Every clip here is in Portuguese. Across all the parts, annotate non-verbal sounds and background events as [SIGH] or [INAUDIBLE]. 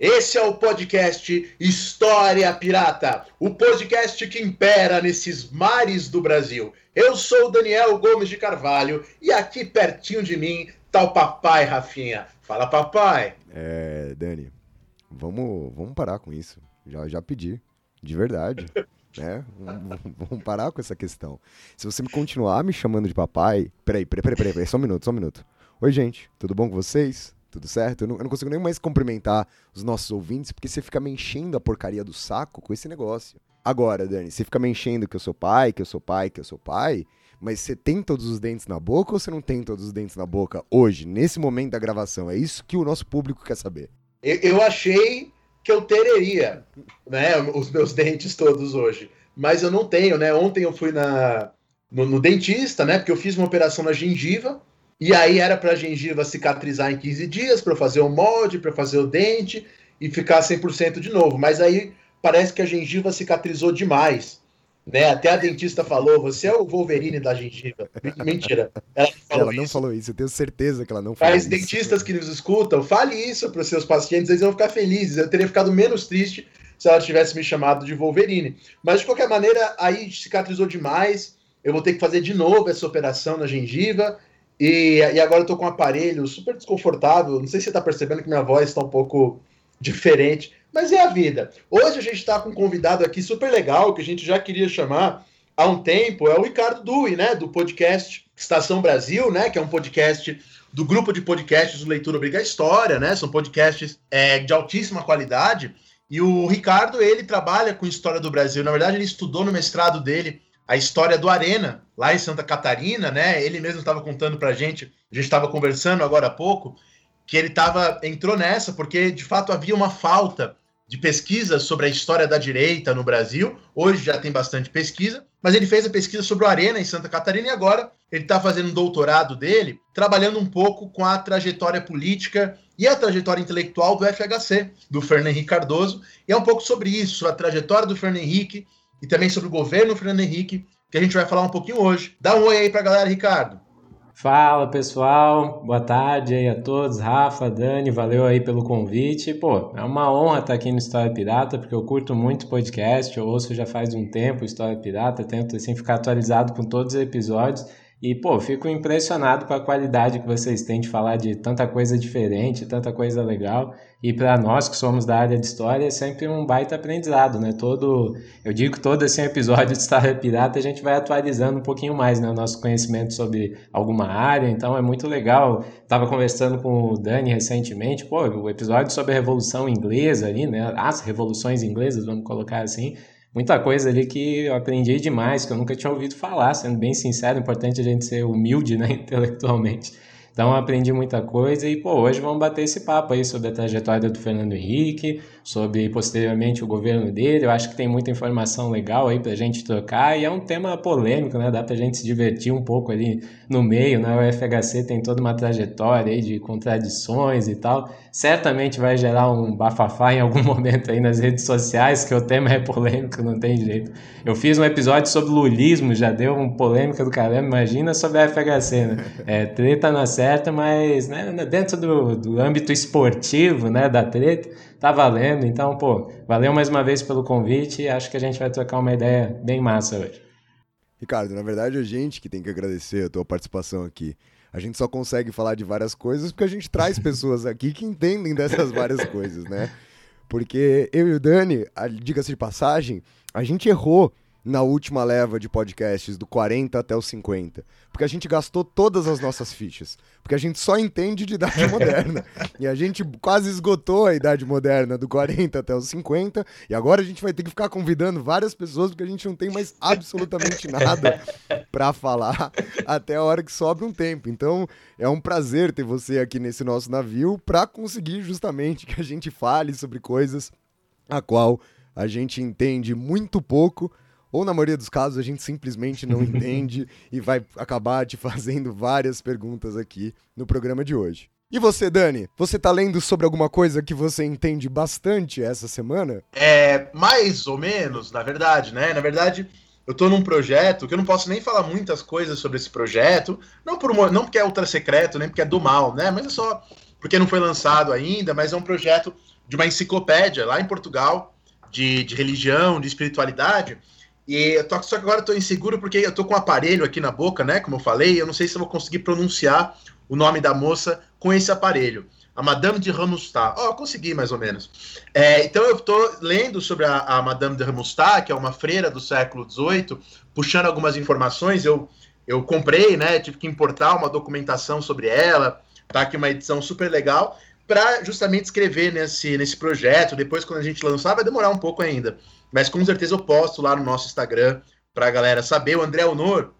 Esse é o podcast História Pirata, o podcast que impera nesses mares do Brasil. Eu sou o Daniel Gomes de Carvalho e aqui pertinho de mim tá o papai Rafinha. Fala, papai! É, Dani, vamos, vamos parar com isso. Já, já pedi, de verdade. [LAUGHS] né? Vamos, parar com essa questão. Se você me continuar me chamando de papai. Peraí, peraí, peraí, peraí, peraí, só um minuto, só um minuto. Oi, gente, tudo bom com vocês? Tudo certo? Eu não, eu não consigo nem mais cumprimentar os nossos ouvintes, porque você fica me enchendo a porcaria do saco com esse negócio. Agora, Dani, você fica me enchendo que eu sou pai, que eu sou pai, que eu sou pai, mas você tem todos os dentes na boca ou você não tem todos os dentes na boca hoje, nesse momento da gravação? É isso que o nosso público quer saber. Eu, eu achei que eu teria, né, os meus dentes todos hoje, mas eu não tenho, né? Ontem eu fui na, no, no dentista, né, porque eu fiz uma operação na gengiva, e aí era para a gengiva cicatrizar em 15 dias, para fazer o molde, para fazer o dente e ficar 100% de novo. Mas aí parece que a gengiva cicatrizou demais. Né? Até a dentista falou: você é o Wolverine da gengiva. [LAUGHS] Mentira. Ela não falou, ela não isso. falou isso, eu tenho certeza que ela não falou Mas isso. dentistas que nos escutam, fale isso para os seus pacientes, eles vão ficar felizes. Eu teria ficado menos triste se ela tivesse me chamado de Wolverine. Mas de qualquer maneira, aí cicatrizou demais. Eu vou ter que fazer de novo essa operação na gengiva. E, e agora eu tô com um aparelho super desconfortável. Não sei se você tá percebendo que minha voz está um pouco diferente, mas é a vida. Hoje a gente está com um convidado aqui super legal que a gente já queria chamar há um tempo. É o Ricardo Dui, né? Do podcast Estação Brasil, né? Que é um podcast do grupo de podcasts do Leitura Obriga a História, né? São podcasts é, de altíssima qualidade. E o Ricardo, ele trabalha com história do Brasil. Na verdade, ele estudou no mestrado dele a história do Arena, lá em Santa Catarina, né? Ele mesmo estava contando pra gente, a gente estava conversando agora há pouco, que ele tava, entrou nessa porque de fato havia uma falta de pesquisa sobre a história da direita no Brasil. Hoje já tem bastante pesquisa, mas ele fez a pesquisa sobre o Arena em Santa Catarina e agora ele está fazendo um doutorado dele, trabalhando um pouco com a trajetória política e a trajetória intelectual do FHC, do Fernando Henrique Cardoso. E é um pouco sobre isso, a trajetória do Fernando Henrique e também sobre o governo Fernando Henrique, que a gente vai falar um pouquinho hoje. Dá um oi aí pra galera, Ricardo. Fala pessoal, boa tarde aí a todos, Rafa, Dani, valeu aí pelo convite. Pô, é uma honra estar aqui no História Pirata, porque eu curto muito podcast, eu ouço já faz um tempo História Pirata, tento assim ficar atualizado com todos os episódios. E, pô, fico impressionado com a qualidade que vocês têm de falar de tanta coisa diferente, tanta coisa legal. E para nós que somos da área de história, é sempre um baita aprendizado, né? Todo, eu digo que todo esse episódio de História Pirata a gente vai atualizando um pouquinho mais, né? O nosso conhecimento sobre alguma área, então é muito legal. Tava conversando com o Dani recentemente, pô, o episódio sobre a Revolução Inglesa ali, né? As revoluções inglesas, vamos colocar assim muita coisa ali que eu aprendi demais, que eu nunca tinha ouvido falar, sendo bem sincero, é importante a gente ser humilde, né, [LAUGHS] intelectualmente. Então aprendi muita coisa e, pô, hoje vamos bater esse papo aí sobre a trajetória do Fernando Henrique, sobre posteriormente o governo dele. Eu acho que tem muita informação legal aí pra gente trocar e é um tema polêmico, né? Dá pra gente se divertir um pouco ali no meio, né? O FHC tem toda uma trajetória aí de contradições e tal. Certamente vai gerar um bafafá em algum [LAUGHS] momento aí nas redes sociais, que o tema é polêmico, não tem jeito. Eu fiz um episódio sobre lulismo, já deu uma polêmica do caramba, imagina sobre a FHC, né? É, treta na certa, mas né, dentro do, do âmbito esportivo, né, da treta, tá valendo. Então, pô, valeu mais uma vez pelo convite e acho que a gente vai trocar uma ideia bem massa hoje. Ricardo, na verdade a gente que tem que agradecer a tua participação aqui. A gente só consegue falar de várias coisas porque a gente traz [LAUGHS] pessoas aqui que entendem dessas várias coisas, né? Porque eu e o Dani, diga-se de passagem, a gente errou na última leva de podcasts, do 40 até o 50. Porque a gente gastou todas as nossas fichas. Porque a gente só entende de idade [LAUGHS] moderna. e a gente quase esgotou a idade moderna do 40 até os 50. E agora a gente vai ter que ficar convidando várias pessoas, porque a gente não tem mais absolutamente nada [LAUGHS] para falar até a hora que sobra um tempo. Então é um prazer ter você aqui nesse nosso navio para conseguir justamente que a gente fale sobre coisas a qual a gente entende muito pouco ou na maioria dos casos a gente simplesmente não [LAUGHS] entende e vai acabar te fazendo várias perguntas aqui no programa de hoje. E você, Dani? Você tá lendo sobre alguma coisa que você entende bastante essa semana? É, mais ou menos, na verdade, né? Na verdade, eu tô num projeto que eu não posso nem falar muitas coisas sobre esse projeto, não, por, não porque é ultra secreto, nem porque é do mal, né? Mas é só porque não foi lançado ainda, mas é um projeto de uma enciclopédia lá em Portugal, de, de religião, de espiritualidade, e eu tô, só que agora eu tô inseguro porque eu tô com um aparelho aqui na boca, né? Como eu falei, eu não sei se eu vou conseguir pronunciar o nome da moça com esse aparelho. A Madame de Ramustat. Ó, oh, consegui mais ou menos. É, então eu tô lendo sobre a, a, Madame de Ramustat, que é uma freira do século XVIII, puxando algumas informações. Eu, eu comprei, né? Tive que importar uma documentação sobre ela. Tá aqui uma edição super legal para justamente escrever nesse, nesse projeto. Depois, quando a gente lançar, vai demorar um pouco ainda. Mas com certeza eu posto lá no nosso Instagram para a galera saber. O André Honor,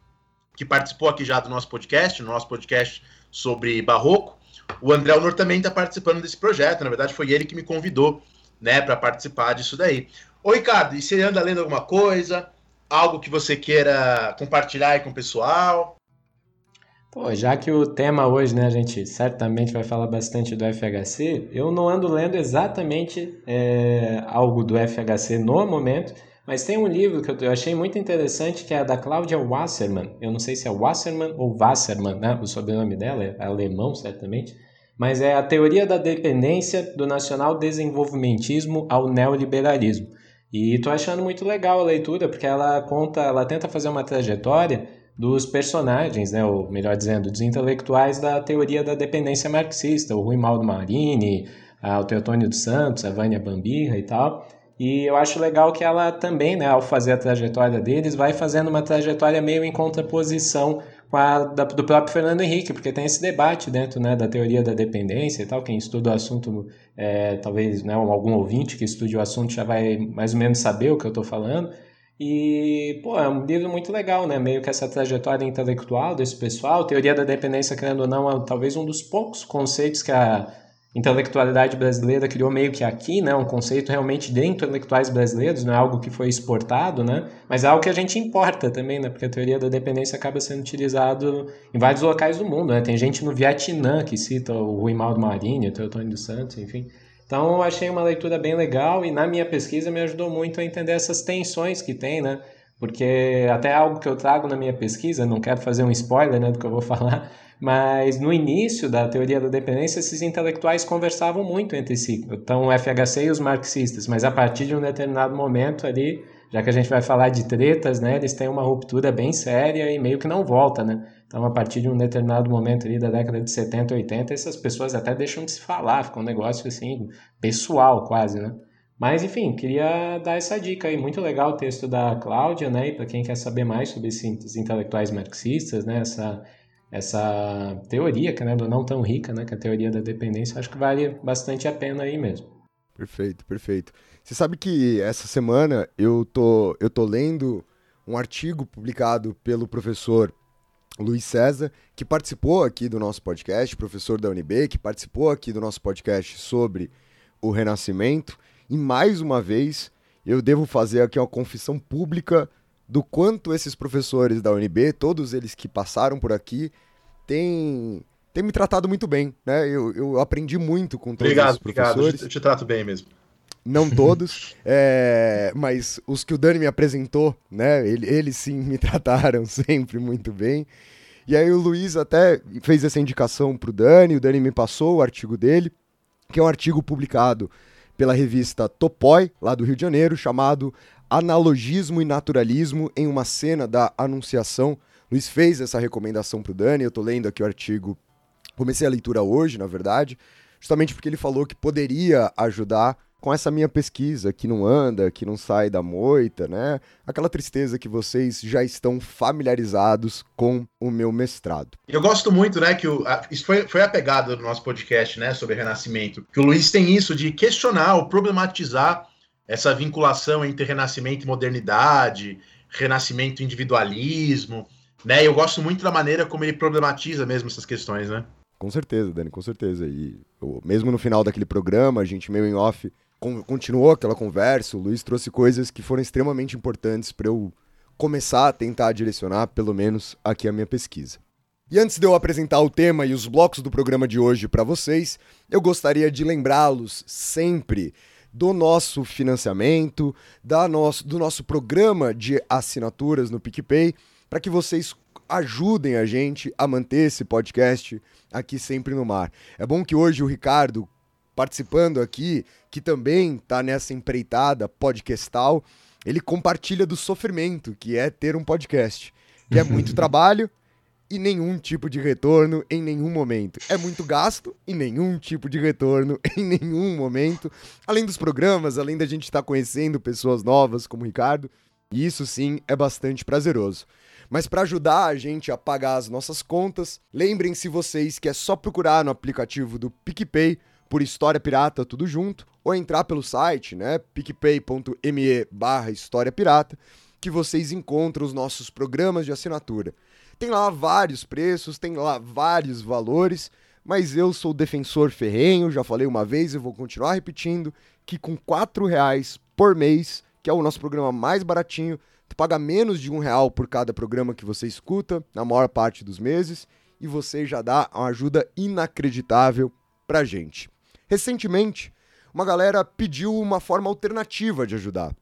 que participou aqui já do nosso podcast, no nosso podcast sobre barroco, o André Honor também está participando desse projeto. Na verdade, foi ele que me convidou né, para participar disso daí. Ô, Ricardo, e você anda lendo alguma coisa? Algo que você queira compartilhar aí com o pessoal? Pô, já que o tema hoje, né, a gente certamente vai falar bastante do FHC, eu não ando lendo exatamente é, algo do FHC no momento, mas tem um livro que eu achei muito interessante que é da Cláudia Wasserman. Eu não sei se é Wasserman ou Wasserman, né, o sobrenome dela, é alemão certamente, mas é a teoria da dependência do nacional desenvolvimentismo ao neoliberalismo. E estou achando muito legal a leitura, porque ela conta, ela tenta fazer uma trajetória dos personagens, né, ou melhor dizendo, dos intelectuais da teoria da dependência marxista, o Rui Maldo Marini, o Teotônio dos Santos, a Vânia Bambirra e tal. E eu acho legal que ela também, né, ao fazer a trajetória deles, vai fazendo uma trajetória meio em contraposição com a da, do próprio Fernando Henrique, porque tem esse debate dentro né, da teoria da dependência e tal. Quem estuda o assunto, é, talvez né, algum ouvinte que estude o assunto já vai mais ou menos saber o que eu estou falando. E, pô, é um livro muito legal, né? Meio que essa trajetória intelectual desse pessoal. Teoria da dependência, querendo ou não, é talvez um dos poucos conceitos que a intelectualidade brasileira criou meio que aqui, né? Um conceito realmente de intelectuais brasileiros, não é algo que foi exportado, né? Mas é algo que a gente importa também, né? Porque a teoria da dependência acaba sendo utilizado em vários locais do mundo, né? Tem gente no Vietnã que cita o Rui Maldo Marinho, o Teotônio dos Santos, enfim. Então eu achei uma leitura bem legal e na minha pesquisa me ajudou muito a entender essas tensões que tem, né? Porque até algo que eu trago na minha pesquisa, não quero fazer um spoiler né, do que eu vou [LAUGHS] falar, mas no início da teoria da dependência, esses intelectuais conversavam muito entre si. Então, o FHC e os marxistas, mas a partir de um determinado momento ali, já que a gente vai falar de tretas, né, eles têm uma ruptura bem séria e meio que não volta, né? Então, a partir de um determinado momento ali da década de 70, 80, essas pessoas até deixam de se falar, fica um negócio assim, pessoal quase, né? Mas, enfim, queria dar essa dica aí. Muito legal o texto da Cláudia, né? E para quem quer saber mais sobre esses intelectuais marxistas, né? Essa, essa teoria, que né, não tão rica, né? Que é a teoria da dependência, acho que vale bastante a pena aí mesmo. Perfeito, perfeito. Você sabe que essa semana eu tô, eu tô lendo um artigo publicado pelo professor Luiz César, que participou aqui do nosso podcast, professor da UNB, que participou aqui do nosso podcast sobre o Renascimento. E mais uma vez, eu devo fazer aqui uma confissão pública do quanto esses professores da UNB, todos eles que passaram por aqui, têm, têm me tratado muito bem. Né? Eu, eu aprendi muito com todos obrigado, os professores. Obrigado, eu te trato bem mesmo não [LAUGHS] todos, é, mas os que o Dani me apresentou, né, ele, eles sim me [LAUGHS] trataram sempre muito bem. E aí o Luiz até fez essa indicação para o Dani, o Dani me passou o artigo dele, que é um artigo publicado pela revista Topoi, lá do Rio de Janeiro, chamado Analogismo e Naturalismo em uma Cena da Anunciação. Luiz fez essa recomendação para o Dani, eu estou lendo aqui o artigo, comecei a leitura hoje, na verdade, justamente porque ele falou que poderia ajudar com essa minha pesquisa que não anda, que não sai da moita, né? Aquela tristeza que vocês já estão familiarizados com o meu mestrado. Eu gosto muito, né, que o, a, isso foi, foi a pegada do nosso podcast, né, sobre Renascimento, que o Luiz tem isso de questionar ou problematizar essa vinculação entre renascimento e modernidade, renascimento e individualismo, né? Eu gosto muito da maneira como ele problematiza mesmo essas questões, né? Com certeza, Dani, com certeza. E eu, mesmo no final daquele programa, a gente meio em off continuou aquela conversa, o Luiz trouxe coisas que foram extremamente importantes para eu começar a tentar direcionar, pelo menos, aqui a minha pesquisa. E antes de eu apresentar o tema e os blocos do programa de hoje para vocês, eu gostaria de lembrá-los sempre do nosso financiamento, da nosso, do nosso programa de assinaturas no PicPay, para que vocês ajudem a gente a manter esse podcast aqui sempre no mar. É bom que hoje o Ricardo participando aqui, que também está nessa empreitada podcastal, ele compartilha do sofrimento que é ter um podcast, que é muito [LAUGHS] trabalho e nenhum tipo de retorno em nenhum momento. É muito gasto e nenhum tipo de retorno [LAUGHS] em nenhum momento. Além dos programas, além da gente estar tá conhecendo pessoas novas como o Ricardo, e isso sim é bastante prazeroso. Mas para ajudar a gente a pagar as nossas contas, lembrem-se vocês que é só procurar no aplicativo do PicPay por História Pirata tudo junto, ou entrar pelo site, né, picpay.me barra História Pirata, que vocês encontram os nossos programas de assinatura. Tem lá vários preços, tem lá vários valores, mas eu sou defensor ferrenho, já falei uma vez e vou continuar repetindo, que com R$ reais por mês, que é o nosso programa mais baratinho, tu paga menos de um real por cada programa que você escuta, na maior parte dos meses, e você já dá uma ajuda inacreditável pra gente. Recentemente, uma galera pediu uma forma alternativa de ajudar.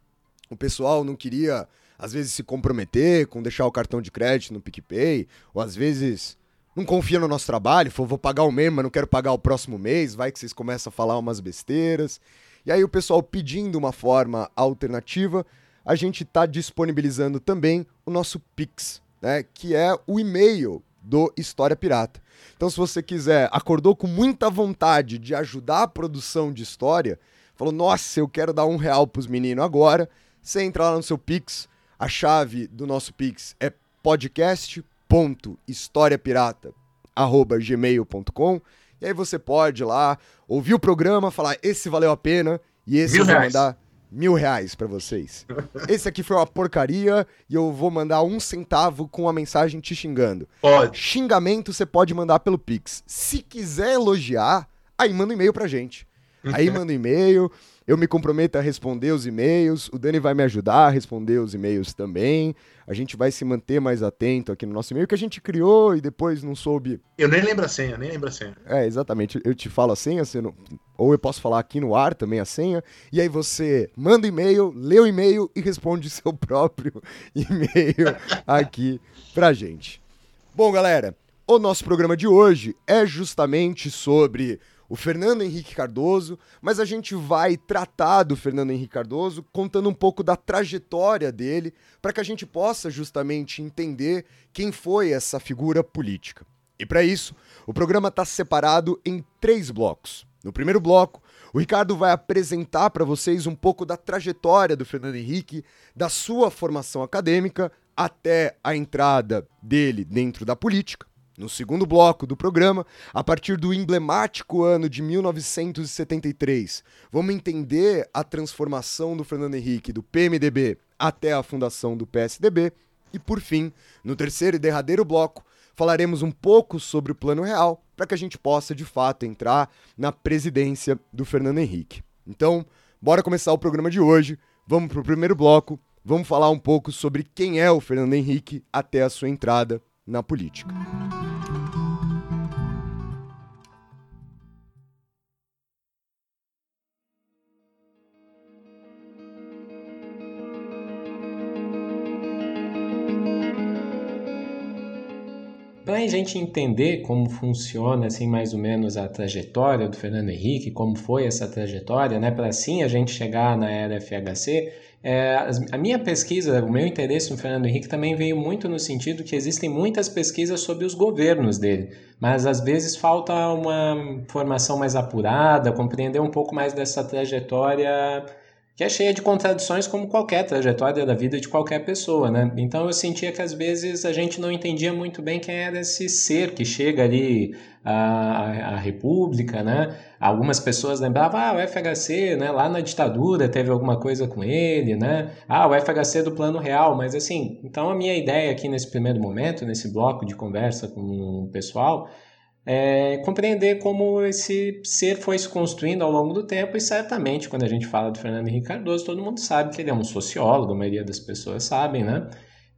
O pessoal não queria, às vezes, se comprometer com deixar o cartão de crédito no PicPay, ou às vezes não confia no nosso trabalho, falou, vou pagar o mesmo, mas não quero pagar o próximo mês, vai que vocês começam a falar umas besteiras. E aí o pessoal pedindo uma forma alternativa, a gente está disponibilizando também o nosso Pix, né, que é o e-mail do História Pirata. Então, se você quiser, acordou com muita vontade de ajudar a produção de história, falou, nossa, eu quero dar um real pros meninos agora, você entra lá no seu Pix, a chave do nosso Pix é podcast.historiapirata.gmail.com e aí você pode ir lá ouvir o programa, falar, esse valeu a pena, e esse eu vou mandar mil reais pra vocês. Esse aqui foi uma porcaria e eu vou mandar um centavo com uma mensagem te xingando. Pode. Xingamento você pode mandar pelo Pix. Se quiser elogiar, aí manda um e-mail pra gente. Aí [LAUGHS] manda um e-mail, eu me comprometo a responder os e-mails, o Dani vai me ajudar a responder os e-mails também. A gente vai se manter mais atento aqui no nosso e-mail que a gente criou e depois não soube. Eu nem lembro a senha, nem lembro a senha. É, exatamente. Eu te falo a senha, você não... ou eu posso falar aqui no ar também a senha, e aí você manda o e-mail, lê o e-mail e responde [LAUGHS] seu próprio e-mail [LAUGHS] aqui pra gente. Bom, galera, o nosso programa de hoje é justamente sobre o Fernando Henrique Cardoso, mas a gente vai tratar do Fernando Henrique Cardoso contando um pouco da trajetória dele, para que a gente possa justamente entender quem foi essa figura política. E para isso, o programa está separado em três blocos. No primeiro bloco, o Ricardo vai apresentar para vocês um pouco da trajetória do Fernando Henrique, da sua formação acadêmica até a entrada dele dentro da política. No segundo bloco do programa, a partir do emblemático ano de 1973, vamos entender a transformação do Fernando Henrique do PMDB até a fundação do PSDB. E por fim, no terceiro e derradeiro bloco, falaremos um pouco sobre o Plano Real para que a gente possa de fato entrar na presidência do Fernando Henrique. Então, bora começar o programa de hoje. Vamos para o primeiro bloco. Vamos falar um pouco sobre quem é o Fernando Henrique até a sua entrada na política. Para a gente entender como funciona assim mais ou menos a trajetória do Fernando Henrique, como foi essa trajetória, né, para assim a gente chegar na era FHC, é, a minha pesquisa, o meu interesse no Fernando Henrique também veio muito no sentido que existem muitas pesquisas sobre os governos dele, mas às vezes falta uma formação mais apurada, compreender um pouco mais dessa trajetória que é cheia de contradições como qualquer trajetória da vida de qualquer pessoa, né? Então eu sentia que às vezes a gente não entendia muito bem quem era esse ser que chega ali à, à República, né? Algumas pessoas lembravam, ah, o FHC, né? Lá na ditadura teve alguma coisa com ele, né? Ah, o FHC do Plano Real, mas assim, então a minha ideia aqui nesse primeiro momento, nesse bloco de conversa com o pessoal, é, compreender como esse ser foi se construindo ao longo do tempo e certamente quando a gente fala do Fernando Henrique Cardoso, todo mundo sabe que ele é um sociólogo, a maioria das pessoas sabem, né?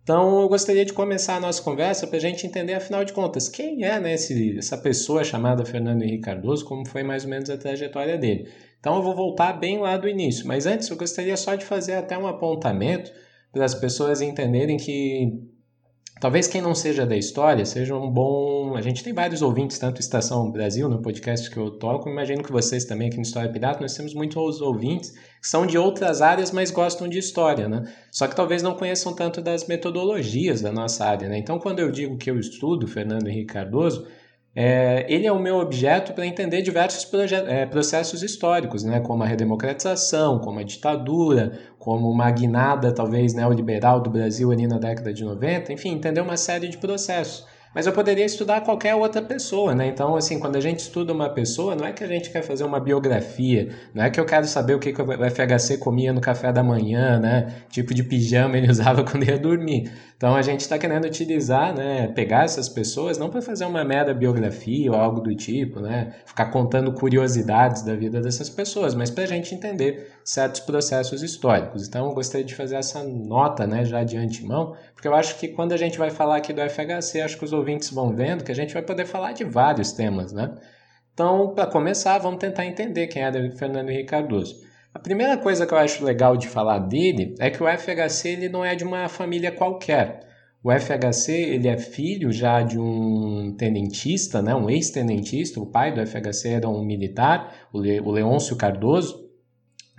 Então eu gostaria de começar a nossa conversa para a gente entender, afinal de contas, quem é né, esse, essa pessoa chamada Fernando Henrique Cardoso, como foi mais ou menos a trajetória dele. Então eu vou voltar bem lá do início, mas antes eu gostaria só de fazer até um apontamento para as pessoas entenderem que Talvez quem não seja da história seja um bom. A gente tem vários ouvintes, tanto Estação Brasil, no podcast que eu toco, imagino que vocês também aqui no História Pirata, nós temos muitos ouvintes que são de outras áreas, mas gostam de história, né? Só que talvez não conheçam tanto das metodologias da nossa área, né? Então, quando eu digo que eu estudo Fernando Henrique Cardoso, é, ele é o meu objeto para entender diversos é, processos históricos, né, como a redemocratização, como a ditadura, como uma guinada talvez neoliberal do Brasil ali na década de 90, enfim, entender uma série de processos. Mas eu poderia estudar qualquer outra pessoa, né? Então, assim, quando a gente estuda uma pessoa, não é que a gente quer fazer uma biografia, não é que eu quero saber o que, que o FHC comia no café da manhã, né? Tipo de pijama ele [LAUGHS] usava quando ia dormir. Então a gente está querendo utilizar, né, pegar essas pessoas não para fazer uma mera biografia ou algo do tipo, né, ficar contando curiosidades da vida dessas pessoas, mas para a gente entender certos processos históricos. Então eu gostaria de fazer essa nota, né, já de antemão, porque eu acho que quando a gente vai falar aqui do FHC, acho que os ouvintes vão vendo que a gente vai poder falar de vários temas, né. Então, para começar, vamos tentar entender quem é Fernando Henrique Cardoso. A primeira coisa que eu acho legal de falar dele é que o FHC ele não é de uma família qualquer. O FHC ele é filho já de um tenentista, né, um ex-tenentista. O pai do FHC era um militar, o, Le, o Leôncio Cardoso.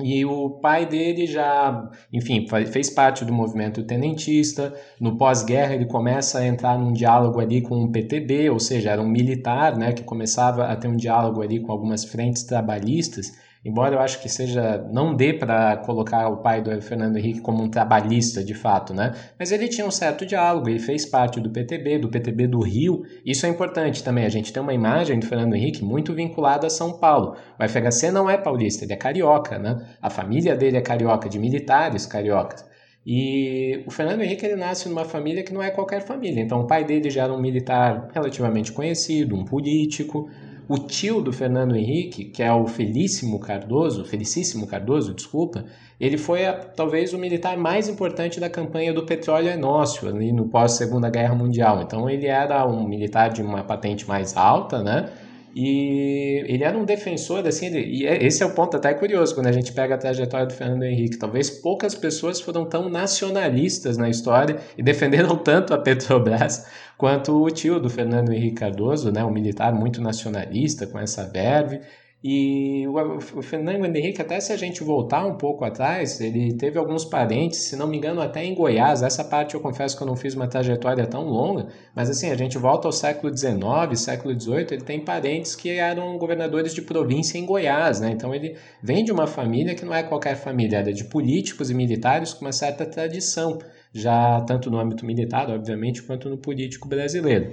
E o pai dele já, enfim, fez parte do movimento tenentista. No pós-guerra, ele começa a entrar num diálogo ali com o PTB, ou seja, era um militar né, que começava a ter um diálogo ali com algumas frentes trabalhistas Embora eu acho que seja não dê para colocar o pai do Fernando Henrique como um trabalhista de fato, né? Mas ele tinha um certo diálogo, ele fez parte do PTB, do PTB do Rio. Isso é importante também. A gente tem uma imagem do Fernando Henrique muito vinculada a São Paulo. O FHC não é paulista, ele é carioca, né? A família dele é carioca, de militares cariocas. E o Fernando Henrique ele nasce numa família que não é qualquer família. Então o pai dele já era um militar relativamente conhecido, um político. O tio do Fernando Henrique, que é o Felíssimo Cardoso, Felicíssimo Cardoso, desculpa, ele foi a, talvez o militar mais importante da campanha do petróleo é nosso, ali no pós Segunda Guerra Mundial. Então ele era um militar de uma patente mais alta, né? E ele era um defensor, assim, ele, e é, esse é o ponto até curioso quando a gente pega a trajetória do Fernando Henrique. Talvez poucas pessoas foram tão nacionalistas na história e defenderam [LAUGHS] tanto a Petrobras quanto o tio do Fernando Henrique Cardoso, né, um militar muito nacionalista, com essa verve. E o, Fernando Henrique, até se a gente voltar um pouco atrás, ele teve alguns parentes, se não me engano, até em Goiás. Essa parte eu confesso que eu não fiz uma trajetória tão longa, mas assim, a gente volta ao século XIX, século XVIII, ele tem parentes que eram governadores de província em Goiás, né? Então ele vem de uma família que não é qualquer família, era de políticos e militares com uma certa tradição, já tanto no âmbito militar, obviamente, quanto no político brasileiro.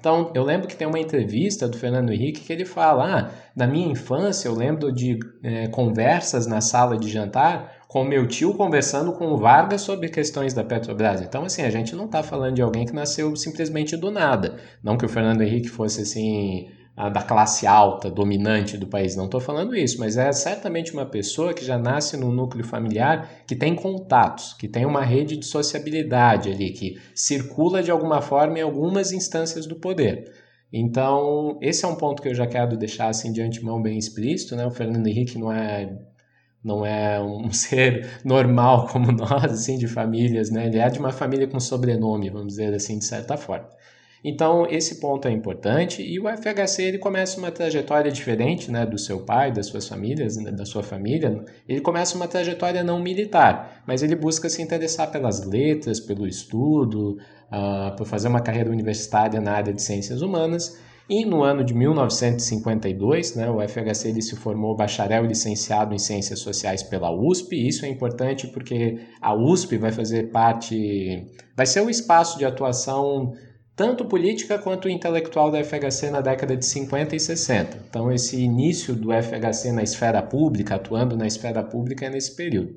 Então, eu lembro que tem uma entrevista do Fernando Henrique que ele fala: ah, na minha infância eu lembro de é, conversas na sala de jantar com meu tio conversando com o Vargas sobre questões da Petrobras. Então, assim, a gente não está falando de alguém que nasceu simplesmente do nada. Não que o Fernando Henrique fosse assim da classe alta, dominante do país. Não estou falando isso, mas é certamente uma pessoa que já nasce num núcleo familiar que tem contatos, que tem uma rede de sociabilidade ali, que circula de alguma forma em algumas instâncias do poder. Então, esse é um ponto que eu já quero deixar assim de antemão bem explícito, né? O Fernando Henrique não é não é um [LAUGHS] ser normal como nós, assim, de famílias, né? Ele é de uma família com sobrenome, vamos dizer assim, de certa forma. Então, esse ponto é importante e o FHC ele começa uma trajetória diferente né, do seu pai, das suas famílias, né, da sua família. Ele começa uma trajetória não militar, mas ele busca se interessar pelas letras, pelo estudo, uh, por fazer uma carreira universitária na área de ciências humanas. E no ano de 1952, né, o FHC ele se formou bacharel e licenciado em Ciências Sociais pela USP. Isso é importante porque a USP vai fazer parte, vai ser o espaço de atuação tanto política quanto intelectual da FHC na década de 50 e 60. Então, esse início do FHC na esfera pública, atuando na esfera pública, é nesse período.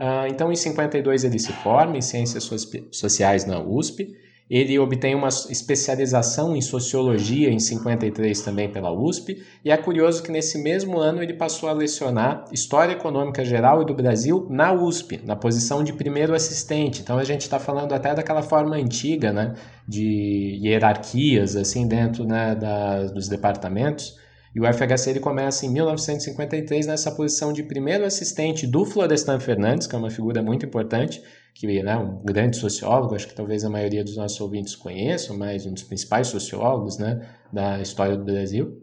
Uh, então, em 52 ele se forma em Ciências Sociais na USP ele obtém uma especialização em sociologia em 53 também pela USP, e é curioso que nesse mesmo ano ele passou a lecionar História Econômica Geral e do Brasil na USP, na posição de primeiro assistente. Então a gente está falando até daquela forma antiga, né, de hierarquias assim dentro né, da, dos departamentos. E o FHC ele começa em 1953 nessa posição de primeiro assistente do Florestan Fernandes, que é uma figura muito importante, que é né, um grande sociólogo, acho que talvez a maioria dos nossos ouvintes conheçam, mas um dos principais sociólogos né, da história do Brasil,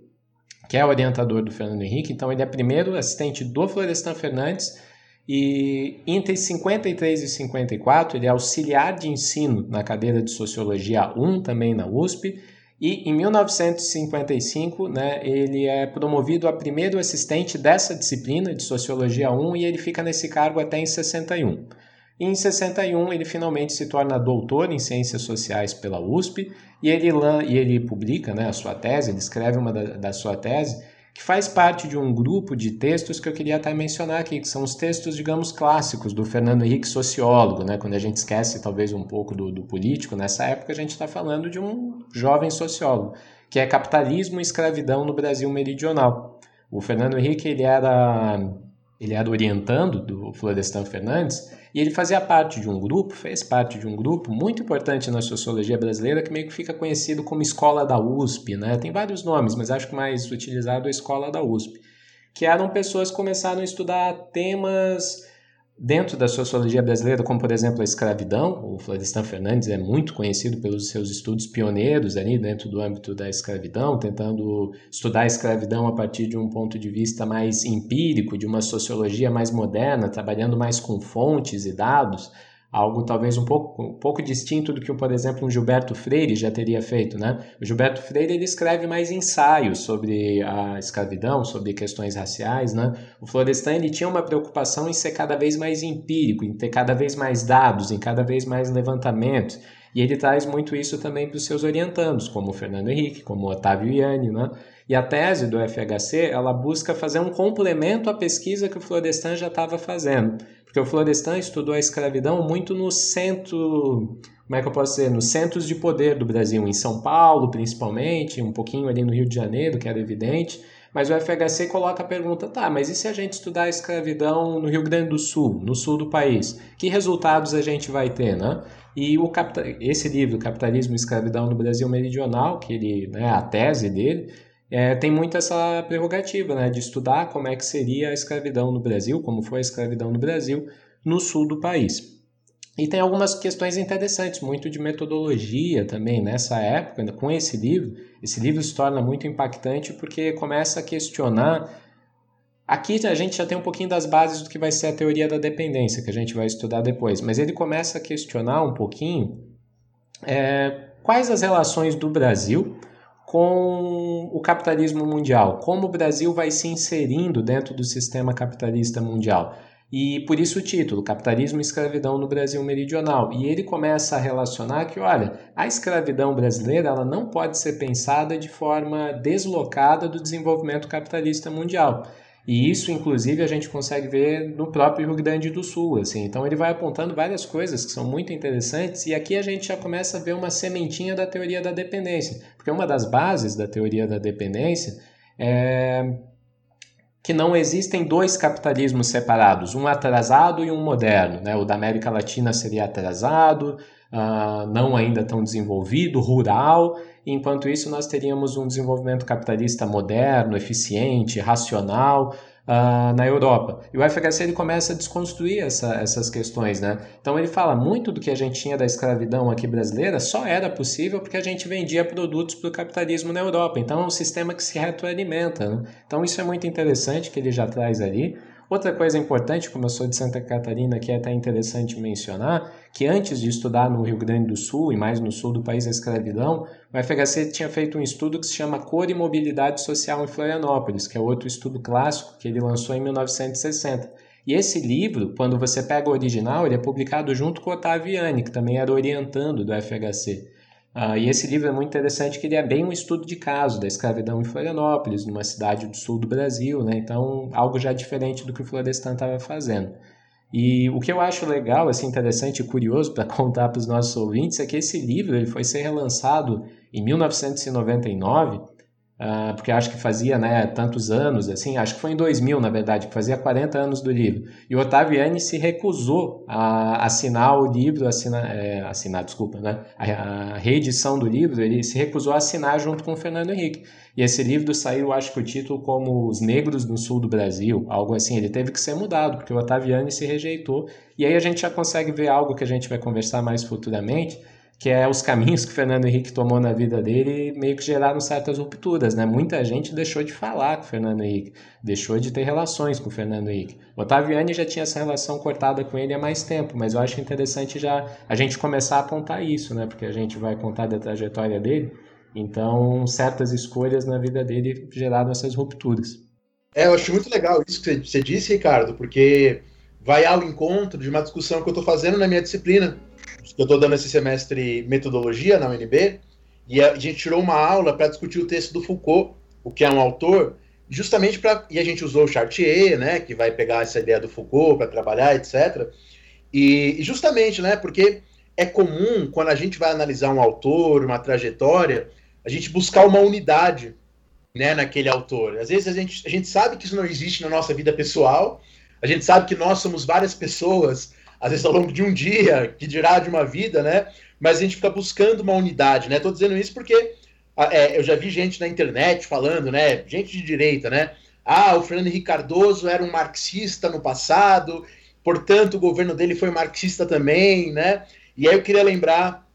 que é orientador do Fernando Henrique. Então, ele é primeiro assistente do Florestan Fernandes e entre 53 e 54 ele é auxiliar de ensino na cadeira de Sociologia 1, também na USP, e em 1955, né, ele é promovido a primeiro assistente dessa disciplina de Sociologia 1 e ele fica nesse cargo até em 61. E em 61 ele finalmente se torna doutor em Ciências Sociais pela USP e ele, e ele publica né, a sua tese, ele escreve uma da, da sua tese que faz parte de um grupo de textos que eu queria até mencionar aqui, que são os textos, digamos, clássicos do Fernando Henrique, sociólogo, né? Quando a gente esquece talvez um pouco do, do político, nessa época a gente está falando de um jovem sociólogo, que é Capitalismo e Escravidão no Brasil Meridional. O Fernando Henrique, ele era, ele era orientando do Florestan Fernandes, e ele fazia parte de um grupo, fez parte de um grupo muito importante na sociologia brasileira que meio que fica conhecido como Escola da USP, né? Tem vários nomes, mas acho que mais utilizado é a Escola da USP, que eram pessoas que começaram a estudar temas dentro da sociologia brasileira, como por exemplo a escravidão. O Florestan Fernandes é muito conhecido pelos seus estudos pioneiros ali dentro do âmbito da escravidão, tentando estudar a escravidão a partir de um ponto de vista mais empírico, de uma sociologia mais moderna, trabalhando mais com fontes e dados algo talvez um pouco, um pouco distinto do que, por exemplo, um Gilberto Freire já teria feito, né? O Gilberto Freire ele escreve mais ensaios sobre a escravidão, sobre questões raciais, né? O Florestan ele tinha uma preocupação em ser cada vez mais empírico, em ter cada vez mais dados, em cada vez mais levantamentos. E ele traz muito isso também para os seus orientandos, como o Fernando Henrique, como o Otávio Iani, né? E a tese do FHC, ela busca fazer um complemento à pesquisa que o Florestan já estava fazendo. Porque o Florestan estudou a escravidão muito no centro, como é que eu posso dizer, nos centros de poder do Brasil, em São Paulo principalmente, um pouquinho ali no Rio de Janeiro, que era evidente. Mas o FHC coloca a pergunta, tá, mas e se a gente estudar a escravidão no Rio Grande do Sul, no sul do país? Que resultados a gente vai ter, né? E o esse livro, Capitalismo e Escravidão no Brasil Meridional, que ele, né, a tese dele, é, tem muito essa prerrogativa né, de estudar como é que seria a escravidão no Brasil, como foi a escravidão no Brasil, no sul do país. E tem algumas questões interessantes, muito de metodologia também nessa época, com esse livro. Esse livro se torna muito impactante porque começa a questionar. Aqui a gente já tem um pouquinho das bases do que vai ser a teoria da dependência, que a gente vai estudar depois, mas ele começa a questionar um pouquinho é, quais as relações do Brasil com o capitalismo mundial, como o Brasil vai se inserindo dentro do sistema capitalista mundial. E por isso o título, Capitalismo e Escravidão no Brasil Meridional. E ele começa a relacionar que, olha, a escravidão brasileira ela não pode ser pensada de forma deslocada do desenvolvimento capitalista mundial. E isso, inclusive, a gente consegue ver no próprio Rio Grande do Sul. Assim. Então, ele vai apontando várias coisas que são muito interessantes, e aqui a gente já começa a ver uma sementinha da teoria da dependência. Porque uma das bases da teoria da dependência é que não existem dois capitalismos separados, um atrasado e um moderno. Né? O da América Latina seria atrasado, uh, não ainda tão desenvolvido, rural, Enquanto isso, nós teríamos um desenvolvimento capitalista moderno, eficiente, racional, uh, na Europa. E o FHC ele começa a desconstruir essa, essas questões, né? Então ele fala muito do que a gente tinha da escravidão aqui brasileira só era possível porque a gente vendia produtos para o capitalismo na Europa. Então é um sistema que se retroalimenta. Né? Então isso é muito interessante que ele já traz ali. Outra coisa importante, como eu sou de Santa Catarina, que é até interessante mencionar, que antes de estudar no Rio Grande do Sul e mais no sul do país a escravidão, o FHC tinha feito um estudo que se chama Cor e Mobilidade Social em Florianópolis, que é outro estudo clássico que ele lançou em 1960. E esse livro, quando você pega o original, ele é publicado junto com o Ottaviani, que também era orientando do FHC. Uh, e esse livro é muito interessante que ele é bem um estudo de caso da escravidão em Florianópolis, numa cidade do sul do Brasil, né? Então, algo já diferente do que o Florestan estava fazendo. E o que eu acho legal, assim, interessante e curioso para [LAUGHS] contar para os nossos ouvintes é que esse livro ele foi ser relançado em 1999 Uh, porque acho que fazia né, tantos anos, assim, acho que foi em 2000, na verdade, que fazia 40 anos do livro. E o Ottaviani se recusou a assinar o livro, assinar, é, assinar desculpa, né, a, a, reedição do livro, ele se recusou a assinar junto com o Fernando Henrique. E esse livro saiu, acho que o título como Os Negros no Sul do Brasil, algo assim, ele teve que ser mudado, porque o Ottaviani se rejeitou. E aí a gente já consegue ver algo que a gente vai conversar mais futuramente, que é os caminhos que o Fernando Henrique tomou na vida dele meio que geraram certas rupturas, né? Muita gente deixou de falar com o Fernando Henrique, deixou de ter relações com o Fernando Henrique. O Ottaviani já tinha essa relação cortada com ele há mais tempo, mas eu acho interessante já a gente começar a apontar isso, né? Porque a gente vai contar da trajetória dele, então certas escolhas na vida dele geraram essas rupturas. É, eu acho muito legal isso que você disse, Ricardo, porque vai ao encontro de uma discussão que eu estou fazendo na minha disciplina, eu estou dando esse semestre metodologia na UNB, e a gente tirou uma aula para discutir o texto do Foucault, o que é um autor, justamente para. E a gente usou o Chartier, né, que vai pegar essa ideia do Foucault para trabalhar, etc. E, e justamente, né, porque é comum, quando a gente vai analisar um autor, uma trajetória, a gente buscar uma unidade né, naquele autor. Às vezes a gente, a gente sabe que isso não existe na nossa vida pessoal, a gente sabe que nós somos várias pessoas às vezes ao longo de um dia, que dirá de uma vida, né? Mas a gente fica buscando uma unidade, né? Tô dizendo isso porque é, eu já vi gente na internet falando, né? Gente de direita, né? Ah, o Fernando Henrique Cardoso era um marxista no passado, portanto o governo dele foi marxista também, né? E aí eu queria lembrar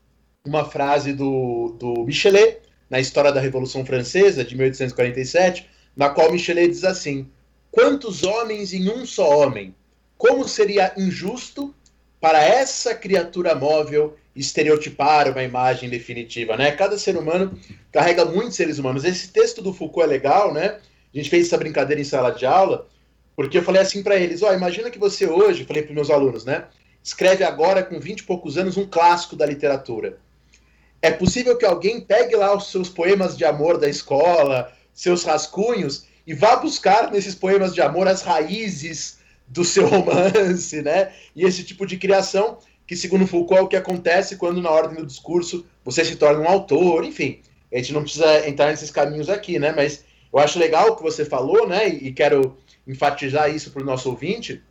uma frase do, do Michelet, na história da Revolução Francesa, de 1847, na qual Michelet diz assim: Quantos homens em um só homem? Como seria injusto para essa criatura móvel estereotipar uma imagem definitiva, né? Cada ser humano carrega muitos seres humanos. Esse texto do Foucault é legal, né? A gente fez essa brincadeira em sala de aula, porque eu falei assim para eles, ó, oh, imagina que você hoje, falei para meus alunos, né? Escreve agora com 20 e poucos anos um clássico da literatura. É possível que alguém pegue lá os seus poemas de amor da escola, seus rascunhos e vá buscar nesses poemas de amor as raízes do seu [LAUGHS] romance, né? E esse tipo de criação que, segundo Foucault, é o que acontece quando, na ordem do discurso, você se torna um autor, enfim. A gente não precisa entrar nesses caminhos aqui, né? Mas eu acho legal o que você falou, né? E quero enfatizar isso para o nosso ouvinte,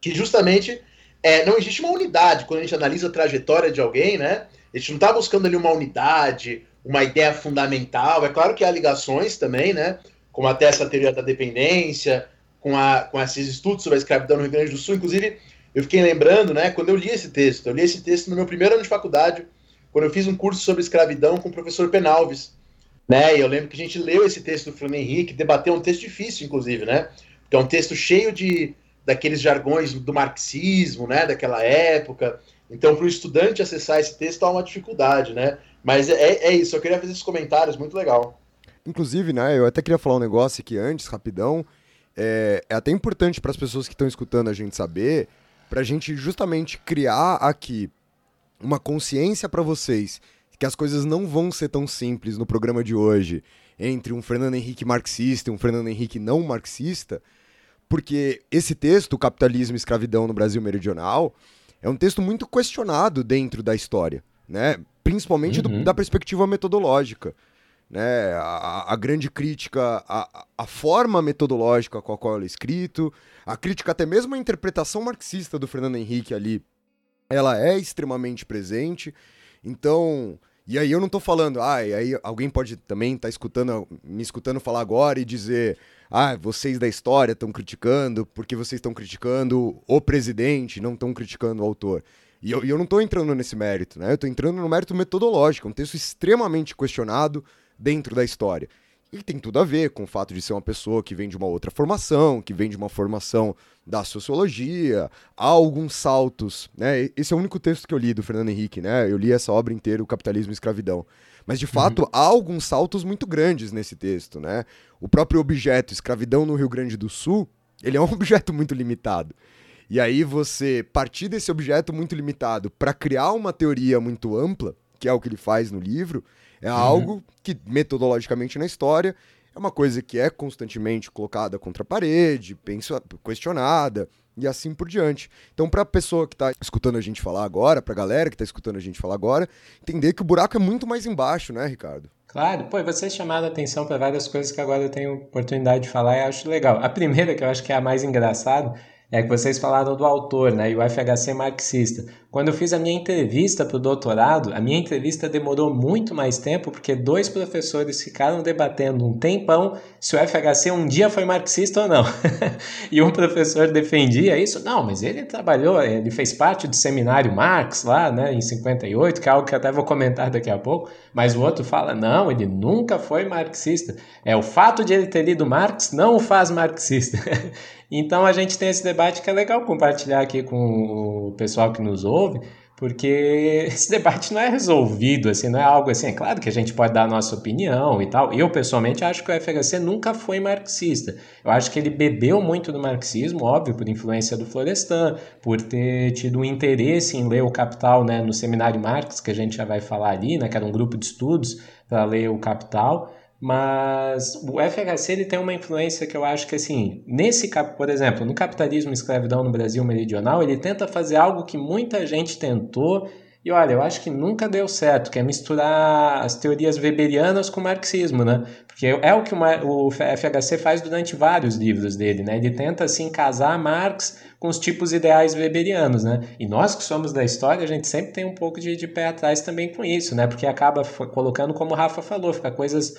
que justamente é, não existe uma unidade quando a gente analisa a trajetória de alguém, né? A gente não está buscando ali uma unidade, uma ideia fundamental. É claro que há ligações também, né? Como até essa teoria da dependência, com, a, com esses estudos sobre a escravidão no Rio Grande do Sul. Inclusive, eu fiquei lembrando, né, quando eu li esse texto, eu li esse texto no meu primeiro ano de faculdade, quando eu fiz um curso sobre escravidão com o professor Penalves. Né, e eu lembro que a gente leu esse texto do Fernando Henrique, debateu um texto difícil, inclusive, né? Que é um texto cheio de daqueles jargões do marxismo, né, daquela época. Então, para o estudante acessar esse texto há uma dificuldade, né? Mas é, é isso, eu queria fazer esses comentários, muito legal. Inclusive, né, eu até queria falar um negócio aqui antes, rapidão, é, é até importante para as pessoas que estão escutando a gente saber, para a gente justamente criar aqui uma consciência para vocês que as coisas não vão ser tão simples no programa de hoje entre um Fernando Henrique marxista e um Fernando Henrique não marxista, porque esse texto, Capitalismo e Escravidão no Brasil Meridional, é um texto muito questionado dentro da história, né? principalmente uhum. do, da perspectiva metodológica né, a, a grande crítica à, à forma metodológica com a qual ele é escrito, a crítica até mesmo à interpretação marxista do Fernando Henrique ali, ela é extremamente presente. Então, e aí eu não estou falando, ah, e aí alguém pode também estar tá escutando, me escutando falar agora e dizer, ah, vocês da história estão criticando porque vocês estão criticando o presidente, não estão criticando o autor. E eu, e eu não estou entrando nesse mérito, né? Eu estou entrando no mérito metodológico, um texto extremamente questionado dentro da história. E tem tudo a ver com o fato de ser uma pessoa que vem de uma outra formação, que vem de uma formação da sociologia, há alguns saltos, né? Esse é o único texto que eu li do Fernando Henrique, né? Eu li essa obra inteira, O Capitalismo e Escravidão. Mas, de fato, uhum. há alguns saltos muito grandes nesse texto, né? O próprio objeto, escravidão no Rio Grande do Sul, ele é um [LAUGHS] objeto muito limitado. E aí você partir desse objeto muito limitado para criar uma teoria muito ampla, que é o que ele faz no livro, é uhum. algo que metodologicamente na história é uma coisa que é constantemente colocada contra a parede, pensa, questionada e assim por diante. Então, para a pessoa que está escutando a gente falar agora, para a galera que está escutando a gente falar agora, entender que o buraco é muito mais embaixo, né, Ricardo? Claro, pô, você chamado a atenção para várias coisas que agora eu tenho oportunidade de falar e acho legal. A primeira, que eu acho que é a mais engraçada, é que vocês falaram do autor, né, e o FHC marxista. Quando eu fiz a minha entrevista para o doutorado, a minha entrevista demorou muito mais tempo porque dois professores ficaram debatendo um tempão se o FHC um dia foi marxista ou não. [LAUGHS] e um professor defendia isso. Não, mas ele trabalhou, ele fez parte do seminário Marx lá, né, em 58, que é algo que até vou comentar daqui a pouco. Mas o outro fala, não, ele nunca foi marxista. É o fato de ele ter lido Marx não o faz marxista. [LAUGHS] então a gente tem esse debate que é legal compartilhar aqui com o pessoal que nos ouve porque [LAUGHS] esse debate não é resolvido, assim, não é algo assim, é claro que a gente pode dar a nossa opinião e tal. Eu, pessoalmente, acho que o FHC nunca foi marxista. Eu acho que ele bebeu muito do marxismo, óbvio, por influência do Florestan, por ter tido um interesse em ler o Capital né, no Seminário Marx, que a gente já vai falar ali, né, que era um grupo de estudos para ler o Capital. Mas o FHC ele tem uma influência que eu acho que, assim, nesse, por exemplo, no capitalismo e escravidão no Brasil meridional, ele tenta fazer algo que muita gente tentou e olha, eu acho que nunca deu certo, que é misturar as teorias weberianas com o marxismo, né? Porque é o que o FHC faz durante vários livros dele, né? Ele tenta, assim, casar Marx com os tipos ideais weberianos, né? E nós que somos da história, a gente sempre tem um pouco de, de pé atrás também com isso, né? Porque acaba colocando, como o Rafa falou, fica coisas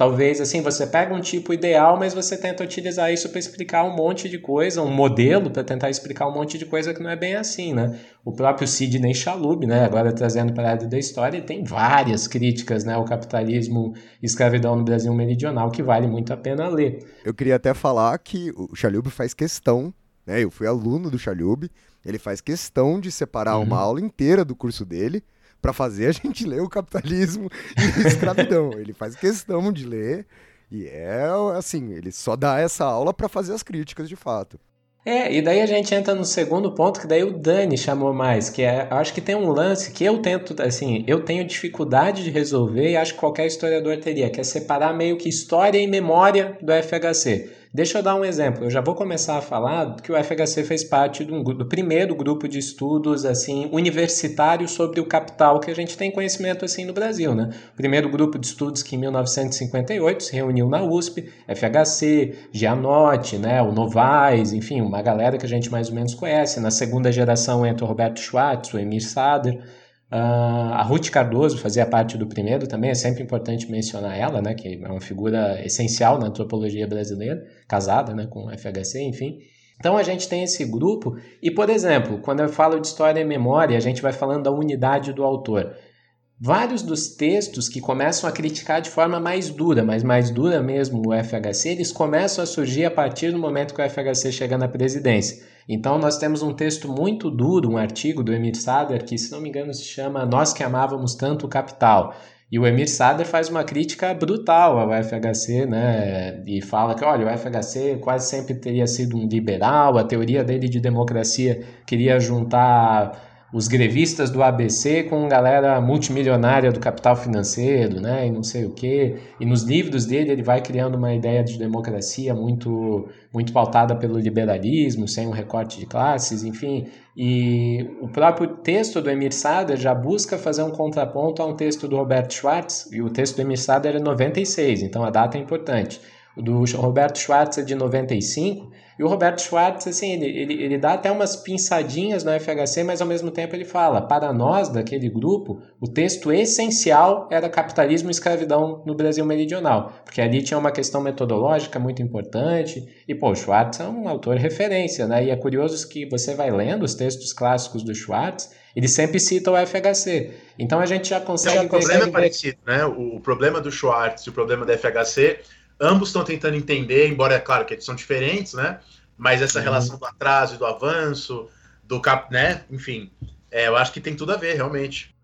Talvez assim, você pega um tipo ideal, mas você tenta utilizar isso para explicar um monte de coisa, um modelo para tentar explicar um monte de coisa que não é bem assim, né? O próprio Sidney Chalub, né, agora trazendo para a área da história, tem várias críticas, né, ao capitalismo e escravidão no Brasil meridional que vale muito a pena ler. Eu queria até falar que o Chalub faz questão, né? Eu fui aluno do Chalub, ele faz questão de separar uhum. uma aula inteira do curso dele para fazer a gente ler o capitalismo e a escravidão. [LAUGHS] ele faz questão de ler e é assim, ele só dá essa aula para fazer as críticas de fato. É, e daí a gente entra no segundo ponto que daí o Dani chamou mais, que é, acho que tem um lance que eu tento, assim, eu tenho dificuldade de resolver e acho que qualquer historiador teria, que é separar meio que história e memória do FHC. Deixa eu dar um exemplo. Eu já vou começar a falar que o FHC fez parte do, do primeiro grupo de estudos assim universitário sobre o capital que a gente tem conhecimento assim no Brasil, né? Primeiro grupo de estudos que em 1958 se reuniu na USP, FHC, Gianotti, né, o Novaes, enfim, uma galera que a gente mais ou menos conhece. Na segunda geração entra o Roberto Schwartz, o Emir Sader, Uh, a Ruth Cardoso fazia parte do primeiro também, é sempre importante mencionar ela, né, que é uma figura essencial na antropologia brasileira, casada né, com FHC, enfim. Então a gente tem esse grupo, e por exemplo, quando eu falo de história e memória, a gente vai falando da unidade do autor. Vários dos textos que começam a criticar de forma mais dura, mas mais dura mesmo o FHC, eles começam a surgir a partir do momento que o FHC chega na presidência. Então, nós temos um texto muito duro, um artigo do Emir Sader, que, se não me engano, se chama Nós que Amávamos Tanto o Capital. E o Emir Sader faz uma crítica brutal ao FHC, né? E fala que, olha, o FHC quase sempre teria sido um liberal, a teoria dele de democracia queria juntar os grevistas do ABC com galera multimilionária do capital financeiro, né, e não sei o quê. E nos livros dele ele vai criando uma ideia de democracia muito muito pautada pelo liberalismo, sem um recorte de classes, enfim. E o próprio texto do Emir Sader já busca fazer um contraponto a um texto do Roberto Schwartz, e o texto do Emir Sader é 96, então a data é importante. O do Roberto Schwartz é de 95, E o Roberto Schwartz, assim, ele, ele, ele dá até umas pinçadinhas no FHC, mas ao mesmo tempo ele fala, para nós, daquele grupo, o texto essencial era capitalismo e escravidão no Brasil meridional, porque ali tinha uma questão metodológica muito importante, e, pô, o Schwartz é um autor referência, né? E é curioso que você vai lendo os textos clássicos do Schwartz, ele sempre cita o FHC. Então a gente já consegue... Então, o problema é parecido, né? O problema do Schwartz e o problema do FHC ambos estão tentando entender, embora é claro que eles são diferentes, né? Mas essa uhum. relação do atraso e do avanço, do cap, né? Enfim, é, eu acho que tem tudo a ver, realmente.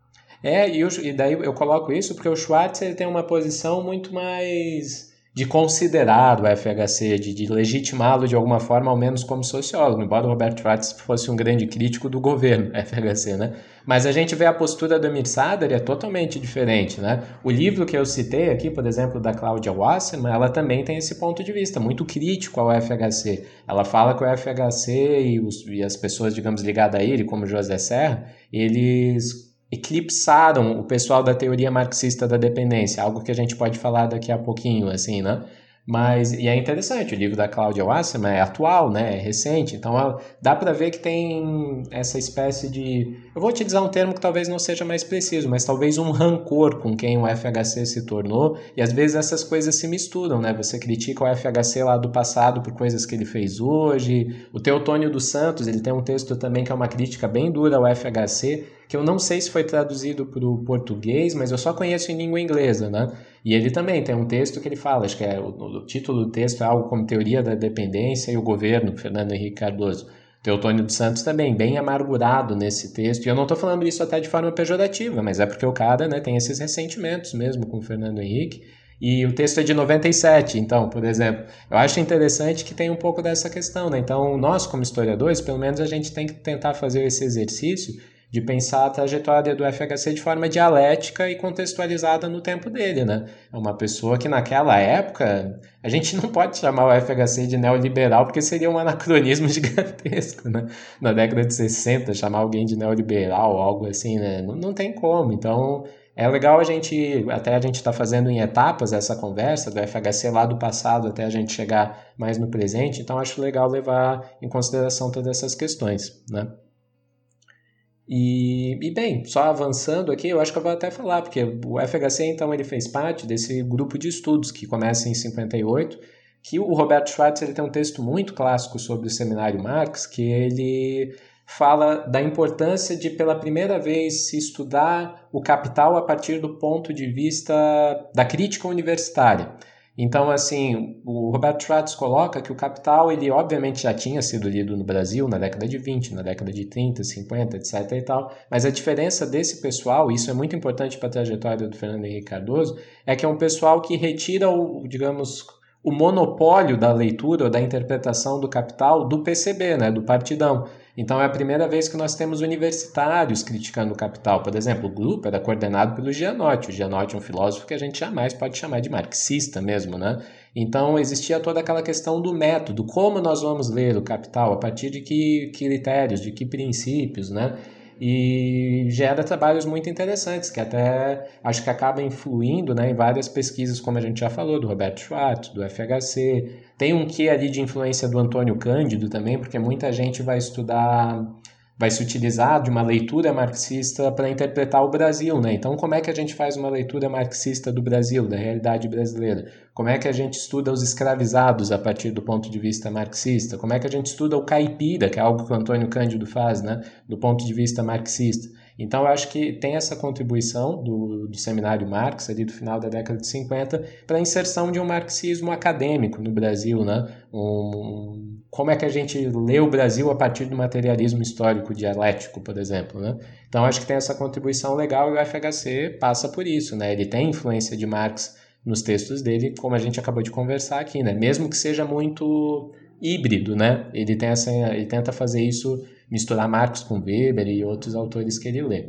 É, e, eu, e daí eu coloco isso porque o Schwartz ele tem uma posição muito mais de considerar o FHC, de, de legitimá-lo de alguma forma, ao menos como sociólogo, embora o Robert Schwartz fosse um grande crítico do governo [LAUGHS] FHC, né? Mas a gente vê a postura do Emir Sader é totalmente diferente, né? O livro que eu citei aqui, por exemplo, da Cláudia Wasserman, ela também tem esse ponto de vista, muito crítico ao FHC. Ela fala que o FHC e, os, e as pessoas, digamos, ligadas a ele, como José Serra, eles eclipsaram o pessoal da teoria marxista da dependência, algo que a gente pode falar daqui a pouquinho, assim, né? Mas, e é interessante, o livro da Cláudia Wasserman é atual, né? É recente, então dá para ver que tem essa espécie de. Eu vou utilizar um termo que talvez não seja mais preciso, mas talvez um rancor com quem o FHC se tornou, e às vezes essas coisas se misturam, né? Você critica o FHC lá do passado por coisas que ele fez hoje. O Teotônio dos Santos, ele tem um texto também que é uma crítica bem dura ao FHC, que eu não sei se foi traduzido para o português, mas eu só conheço em língua inglesa, né? E ele também tem um texto que ele fala, acho que é o, o título do texto é algo como Teoria da Dependência e o Governo, Fernando Henrique Cardoso. Teotônio dos Santos também, bem amargurado nesse texto. E eu não estou falando isso até de forma pejorativa, mas é porque o cara né, tem esses ressentimentos mesmo com o Fernando Henrique. E o texto é de 97, então, por exemplo. Eu acho interessante que tem um pouco dessa questão, né? Então, nós, como historiadores, pelo menos a gente tem que tentar fazer esse exercício de pensar a trajetória do FHC de forma dialética e contextualizada no tempo dele, né? É uma pessoa que naquela época a gente não pode chamar o FHC de neoliberal porque seria um anacronismo [LAUGHS] gigantesco, né? Na década de 60 chamar alguém de neoliberal algo assim, né? Não, não tem como. Então é legal a gente, até a gente está fazendo em etapas essa conversa do FHC lá do passado até a gente chegar mais no presente. Então acho legal levar em consideração todas essas questões, né? E, e, bem, só avançando aqui, eu acho que eu vou até falar, porque o FHC então ele fez parte desse grupo de estudos que começa em 58, que o Roberto Schwartz ele tem um texto muito clássico sobre o seminário Marx, que ele fala da importância de pela primeira vez se estudar o capital a partir do ponto de vista da crítica universitária. Então, assim, o Roberto Schwartz coloca que o Capital, ele obviamente já tinha sido lido no Brasil na década de 20, na década de 30, 50, etc e tal, mas a diferença desse pessoal, e isso é muito importante para a trajetória do Fernando Henrique Cardoso, é que é um pessoal que retira o, digamos, o monopólio da leitura ou da interpretação do Capital do PCB, né, do Partidão. Então é a primeira vez que nós temos universitários criticando o capital. Por exemplo, o grupo era coordenado pelo Gianotti. O Gianotti é um filósofo que a gente jamais pode chamar de marxista mesmo, né? Então existia toda aquela questão do método, como nós vamos ler o capital, a partir de que, critérios, de que princípios, né? e gera trabalhos muito interessantes, que até acho que acaba influindo né, em várias pesquisas, como a gente já falou, do Roberto Schwartz, do FHC. Tem um quê ali de influência do Antônio Cândido também, porque muita gente vai estudar vai se utilizar de uma leitura marxista para interpretar o Brasil, né? Então, como é que a gente faz uma leitura marxista do Brasil, da realidade brasileira? Como é que a gente estuda os escravizados a partir do ponto de vista marxista? Como é que a gente estuda o caipira, que é algo que o Antônio Cândido faz, né? Do ponto de vista marxista. Então, eu acho que tem essa contribuição do, do seminário Marx, ali do final da década de 50, para a inserção de um marxismo acadêmico no Brasil, né? Um, como é que a gente lê o Brasil a partir do materialismo histórico dialético, por exemplo, né? Então, acho que tem essa contribuição legal e o FHC passa por isso, né? Ele tem influência de Marx nos textos dele, como a gente acabou de conversar aqui, né? Mesmo que seja muito híbrido, né? Ele, tem essa, ele tenta fazer isso misturar Marx com Weber e outros autores que ele lê.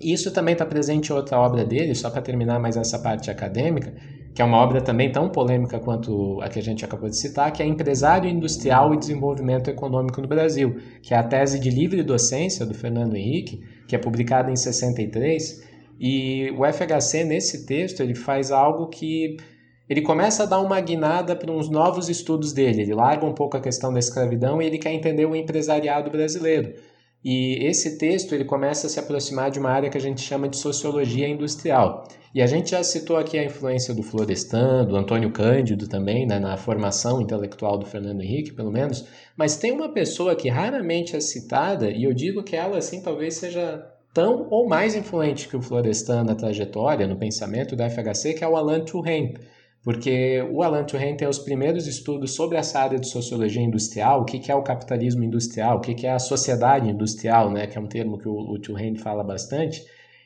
Isso também está presente em outra obra dele, só para terminar mais essa parte acadêmica, que é uma obra também tão polêmica quanto a que a gente acabou de citar, que é Empresário Industrial e Desenvolvimento Econômico no Brasil, que é a tese de livre docência do Fernando Henrique, que é publicada em 63, e o FHC nesse texto ele faz algo que ele começa a dar uma guinada para uns novos estudos dele. Ele larga um pouco a questão da escravidão e ele quer entender o empresariado brasileiro. E esse texto ele começa a se aproximar de uma área que a gente chama de sociologia industrial. E a gente já citou aqui a influência do Florestan, do Antônio Cândido também, né, na formação intelectual do Fernando Henrique, pelo menos. Mas tem uma pessoa que raramente é citada, e eu digo que ela, assim, talvez seja tão ou mais influente que o Florestan na trajetória, no pensamento da FHC, que é o Alan Touraine. Porque o Alan Turing tem os primeiros estudos sobre essa área de sociologia industrial, o que é o capitalismo industrial, o que é a sociedade industrial, né, que é um termo que o, o fala bastante.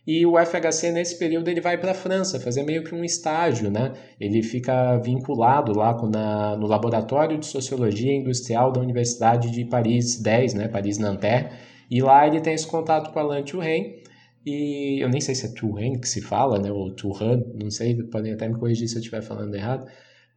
E o FHC, nesse período, ele vai para a França fazer meio que um estágio, né? Ele fica vinculado lá na, no Laboratório de Sociologia Industrial da Universidade de Paris 10, né? Paris-Nanterre. E lá ele tem esse contato com Alain Touraine, e eu nem sei se é Turan que se fala, né? Ou Turan, não sei, podem até me corrigir se eu estiver falando errado.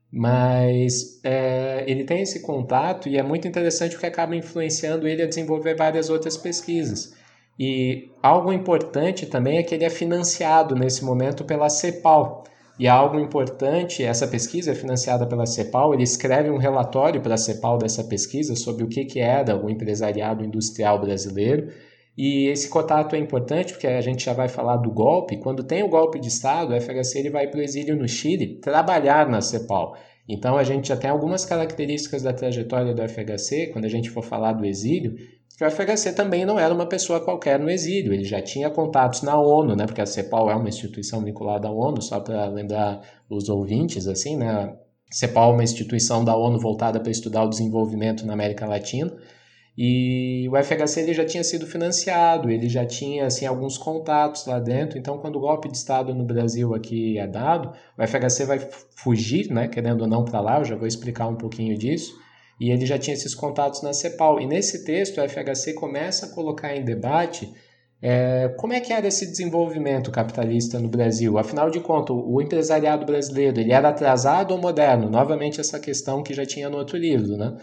Mas é, ele tem esse contato e é muito interessante porque acaba influenciando ele a desenvolver várias outras pesquisas. E algo importante também é que ele é financiado nesse momento pela CEPAL. E algo importante, essa pesquisa é financiada pela CEPAL, ele escreve um relatório para a CEPAL dessa pesquisa sobre o que, que era o empresariado industrial brasileiro e esse contato é importante porque a gente já vai falar do golpe. Quando tem o golpe de Estado, o FHC ele vai para o exílio no Chile trabalhar na CEPAL. Então a gente já tem algumas características da trajetória do FHC, quando a gente for falar do exílio, que o FHC também não era uma pessoa qualquer no exílio, ele já tinha contatos na ONU, né, porque a CEPAL é uma instituição vinculada à ONU, só para lembrar os ouvintes, assim, né, a CEPAL é uma instituição da ONU voltada para estudar o desenvolvimento na América Latina, e o FHC ele já tinha sido financiado, ele já tinha assim alguns contatos lá dentro. Então, quando o golpe de Estado no Brasil aqui é dado, o FHC vai fugir, né, querendo ou não, para lá. Eu já vou explicar um pouquinho disso. E ele já tinha esses contatos na CEPAL. E nesse texto, o FHC começa a colocar em debate é, como é que era esse desenvolvimento capitalista no Brasil? Afinal de contas, o empresariado brasileiro ele era atrasado ou moderno? Novamente essa questão que já tinha no outro livro, né?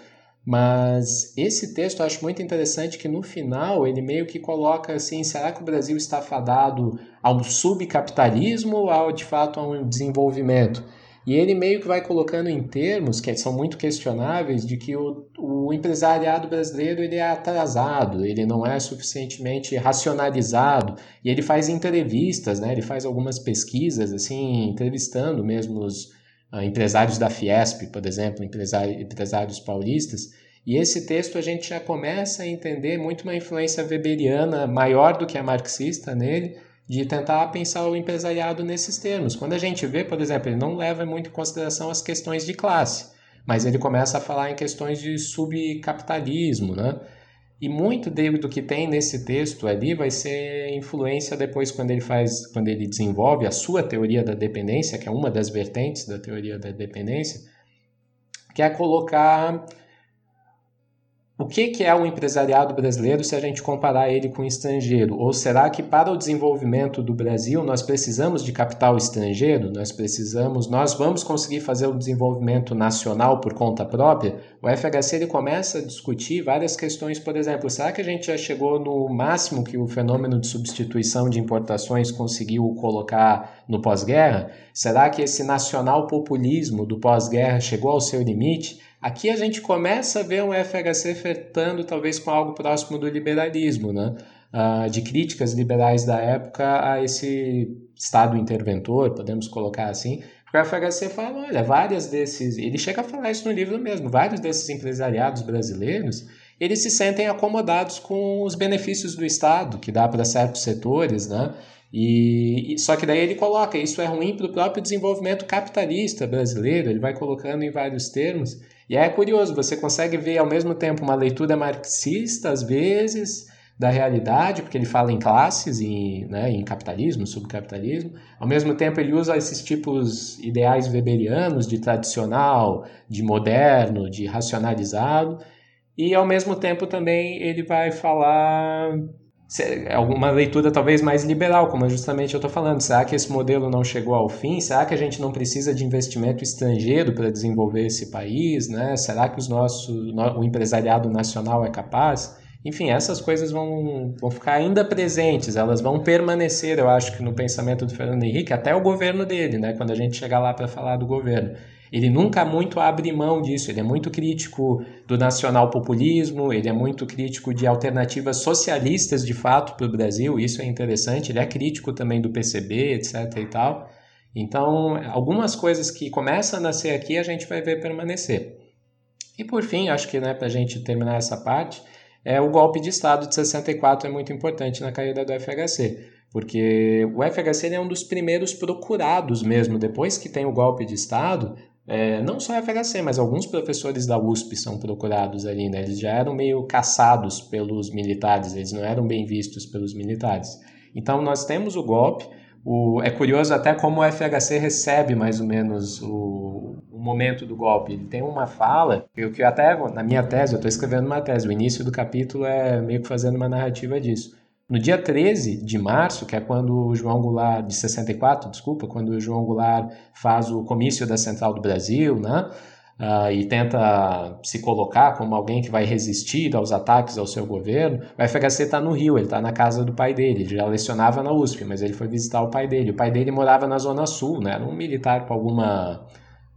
Mas esse texto eu acho muito interessante que no final ele meio que coloca assim, será que o Brasil está fadado ao subcapitalismo ou ao, de fato a um desenvolvimento? E ele meio que vai colocando em termos que são muito questionáveis de que o, o empresariado brasileiro ele é atrasado, ele não é suficientemente racionalizado, e ele faz entrevistas, né? ele faz algumas pesquisas, assim, entrevistando mesmo os, empresários da Fiesp, por exemplo, empresários paulistas. E esse texto a gente já começa a entender muito uma influência weberiana maior do que a marxista nele, de tentar pensar o empresariado nesses termos. Quando a gente vê, por exemplo, ele não leva muito em consideração as questões de classe, mas ele começa a falar em questões de subcapitalismo, né? E muito do que tem nesse texto ali vai ser influência depois quando ele faz, quando ele desenvolve a sua teoria da dependência, que é uma das vertentes da teoria da dependência, que é colocar o que, que é o empresariado brasileiro se a gente comparar ele com o estrangeiro? Ou será que para o desenvolvimento do Brasil nós precisamos de capital estrangeiro? Nós precisamos, nós vamos conseguir fazer o desenvolvimento nacional por conta própria? O FHC ele começa a discutir várias questões, por exemplo, será que a gente já chegou no máximo que o fenômeno de substituição de importações conseguiu colocar no pós-guerra? Será que esse nacional populismo do pós-guerra chegou ao seu limite? Aqui a gente começa a ver um FHC flertando talvez com algo próximo do liberalismo, né? Uh, de críticas liberais da época a esse Estado interventor, podemos colocar assim. Porque o FHC fala, olha, várias desses... Ele chega a falar isso no livro mesmo. Vários desses empresariados brasileiros, eles se sentem acomodados com os benefícios do Estado, que dá para certos setores, né? E, só que daí ele coloca, isso é ruim para o próprio desenvolvimento capitalista brasileiro, ele vai colocando em vários termos, e é curioso, você consegue ver ao mesmo tempo uma leitura marxista, às vezes, da realidade, porque ele fala em classes, em, né, em capitalismo, subcapitalismo. Ao mesmo tempo, ele usa esses tipos ideais weberianos de tradicional, de moderno, de racionalizado. E ao mesmo tempo também ele vai falar alguma leitura talvez mais liberal, como justamente eu estou falando. Será que esse modelo não chegou ao fim? Será que a gente não precisa de investimento estrangeiro para desenvolver esse país? Né? Será que os nossos, o empresariado nacional é capaz? Enfim, essas coisas vão, vão ficar ainda presentes, elas vão permanecer, eu acho que no pensamento do Fernando Henrique, até o governo dele, né? quando a gente chegar lá para falar do governo. Ele nunca muito abre mão disso, ele é muito crítico do nacional populismo, ele é muito crítico de alternativas socialistas de fato para o Brasil, isso é interessante, ele é crítico também do PCB, etc. e tal. Então, algumas coisas que começam a nascer aqui a gente vai ver permanecer. E por fim, acho que né, para a gente terminar essa parte, é o golpe de Estado de 64 é muito importante na caída do FHC, porque o FHC é um dos primeiros procurados mesmo, depois que tem o golpe de Estado, é, não só a FHC, mas alguns professores da USP são procurados ali, né? Eles já eram meio caçados pelos militares, eles não eram bem vistos pelos militares. Então nós temos o golpe. O, é curioso até como o FHC recebe mais ou menos o, o momento do golpe. Ele tem uma fala, eu que até na minha tese, eu estou escrevendo uma tese, o início do capítulo é meio que fazendo uma narrativa disso. No dia 13 de março, que é quando o João Goulart, de 64, desculpa, quando o João Goulart faz o comício da Central do Brasil, né? Uh, e tenta se colocar como alguém que vai resistir aos ataques ao seu governo, o FHC está no Rio, ele está na casa do pai dele, ele já lecionava na USP, mas ele foi visitar o pai dele. O pai dele morava na Zona Sul, né? era um militar com alguma,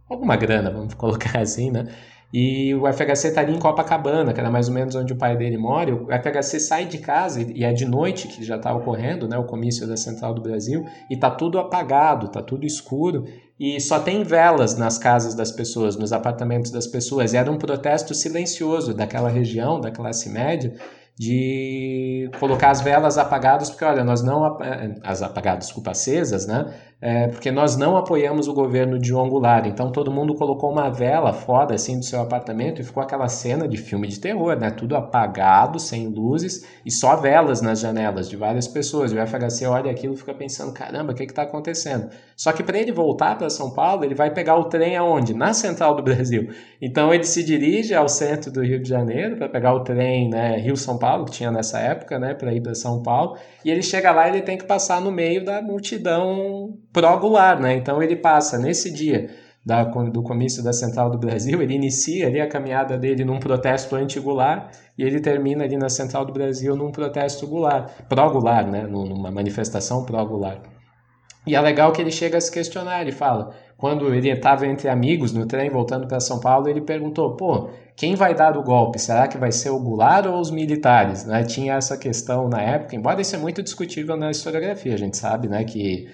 alguma grana, vamos [LAUGHS] colocar assim, né? E o FHC está ali em Copacabana, que era mais ou menos onde o pai dele mora. O FHC sai de casa e é de noite que já está ocorrendo, né, o comício da Central do Brasil, e está tudo apagado, está tudo escuro e só tem velas nas casas das pessoas, nos apartamentos das pessoas. E era um protesto silencioso daquela região, da classe média, de colocar as velas apagadas, porque olha, nós não eh, as apagadas, desculpa, acesas, né? É, porque nós não apoiamos o governo de João Goulart. Então todo mundo colocou uma vela fora assim do seu apartamento e ficou aquela cena de filme de terror, né? Tudo apagado, sem luzes e só velas nas janelas de várias pessoas. E o FHC olha aquilo e fica pensando: caramba, o que está acontecendo? Só que para ele voltar para São Paulo, ele vai pegar o trem aonde? Na central do Brasil. Então ele se dirige ao centro do Rio de Janeiro para pegar o trem, né? Rio-São Paulo, que tinha nessa época, né? Para ir para São Paulo. E ele chega lá e ele tem que passar no meio da multidão pró-Goulart, né? Então ele passa nesse dia da, do comício da Central do Brasil, ele inicia ali a caminhada dele num protesto anti-Goulart e ele termina ali na Central do Brasil num protesto Goulart, pró-Goulart, né? Numa manifestação pró-Goulart. E é legal que ele chega a se questionar, ele fala, quando ele estava entre amigos no trem voltando para São Paulo, ele perguntou, pô, quem vai dar o golpe? Será que vai ser o Goulart ou os militares? Né? Tinha essa questão na época, embora isso é muito discutível na historiografia, a gente sabe né, que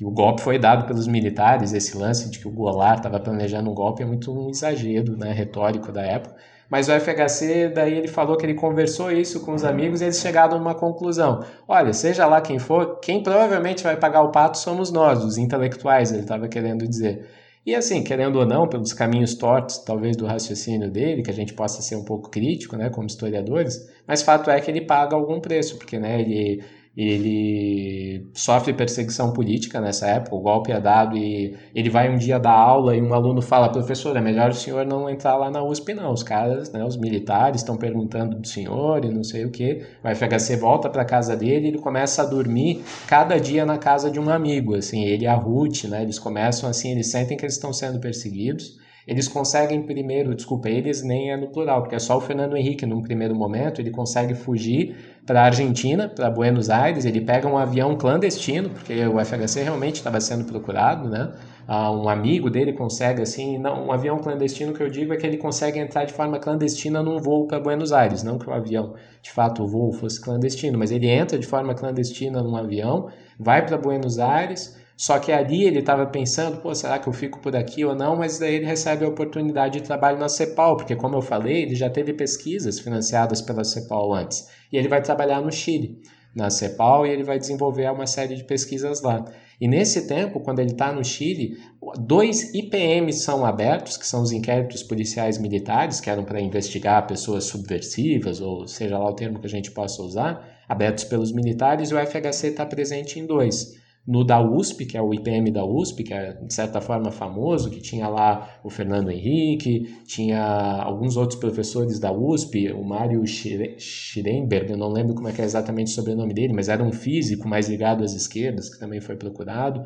que o golpe foi dado pelos militares, esse lance de que o Goulart estava planejando um golpe é muito um exagero né, retórico da época. Mas o FHC, daí ele falou que ele conversou isso com os amigos e eles chegaram a uma conclusão. Olha, seja lá quem for, quem provavelmente vai pagar o pato somos nós, os intelectuais, ele estava querendo dizer. E assim, querendo ou não, pelos caminhos tortos, talvez, do raciocínio dele, que a gente possa ser um pouco crítico, né, como historiadores, mas fato é que ele paga algum preço, porque, né, ele ele sofre perseguição política nessa época, o golpe é dado e ele vai um dia dar aula e um aluno fala, professor, é melhor o senhor não entrar lá na USP não, os caras, né, os militares estão perguntando do senhor e não sei o que, o FHC volta para casa dele ele começa a dormir cada dia na casa de um amigo, assim, ele e a Ruth, né, eles começam assim, eles sentem que eles estão sendo perseguidos, eles conseguem primeiro, desculpa, eles nem é no plural, porque é só o Fernando Henrique, num primeiro momento, ele consegue fugir para a Argentina, para Buenos Aires, ele pega um avião clandestino, porque o FHC realmente estava sendo procurado, né? Ah, um amigo dele consegue, assim, não, um avião clandestino que eu digo é que ele consegue entrar de forma clandestina num voo para Buenos Aires, não que o avião, de fato, o voo fosse clandestino, mas ele entra de forma clandestina num avião, vai para Buenos Aires, só que ali ele estava pensando, pô, será que eu fico por aqui ou não? Mas daí ele recebe a oportunidade de trabalho na CEPAL, porque como eu falei, ele já teve pesquisas financiadas pela CEPAL antes. E ele vai trabalhar no Chile, na CEPAL, e ele vai desenvolver uma série de pesquisas lá. E nesse tempo, quando ele está no Chile, dois IPMs são abertos, que são os inquéritos policiais militares, que eram para investigar pessoas subversivas, ou seja lá o termo que a gente possa usar, abertos pelos militares, e o FHC está presente em dois no da USP, que é o IPM da USP, que é de certa forma famoso, que tinha lá o Fernando Henrique, tinha alguns outros professores da USP, o Mário Schrenberg, eu não lembro como é que é exatamente o sobrenome dele, mas era um físico mais ligado às esquerdas, que também foi procurado.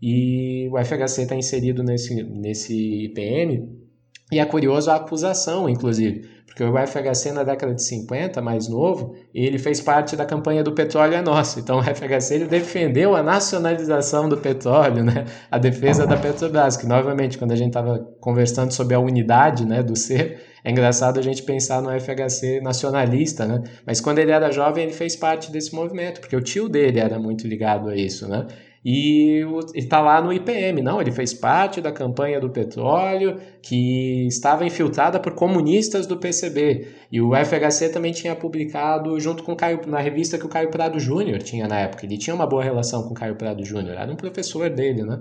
E o FHC está inserido nesse, nesse IPM, e é curioso a acusação, inclusive, porque o FHC na década de 50, mais novo, ele fez parte da campanha do petróleo é nosso. Então o FHC ele defendeu a nacionalização do petróleo, né? a defesa da Petrobras, que novamente, quando a gente estava conversando sobre a unidade né, do ser, é engraçado a gente pensar no FHC nacionalista, né? Mas quando ele era jovem, ele fez parte desse movimento, porque o tio dele era muito ligado a isso, né? E está lá no IPM. Não, ele fez parte da campanha do petróleo que estava infiltrada por comunistas do PCB. E o FHC também tinha publicado junto com o Caio, na revista que o Caio Prado Júnior tinha na época. Ele tinha uma boa relação com o Caio Prado Júnior, era um professor dele, né?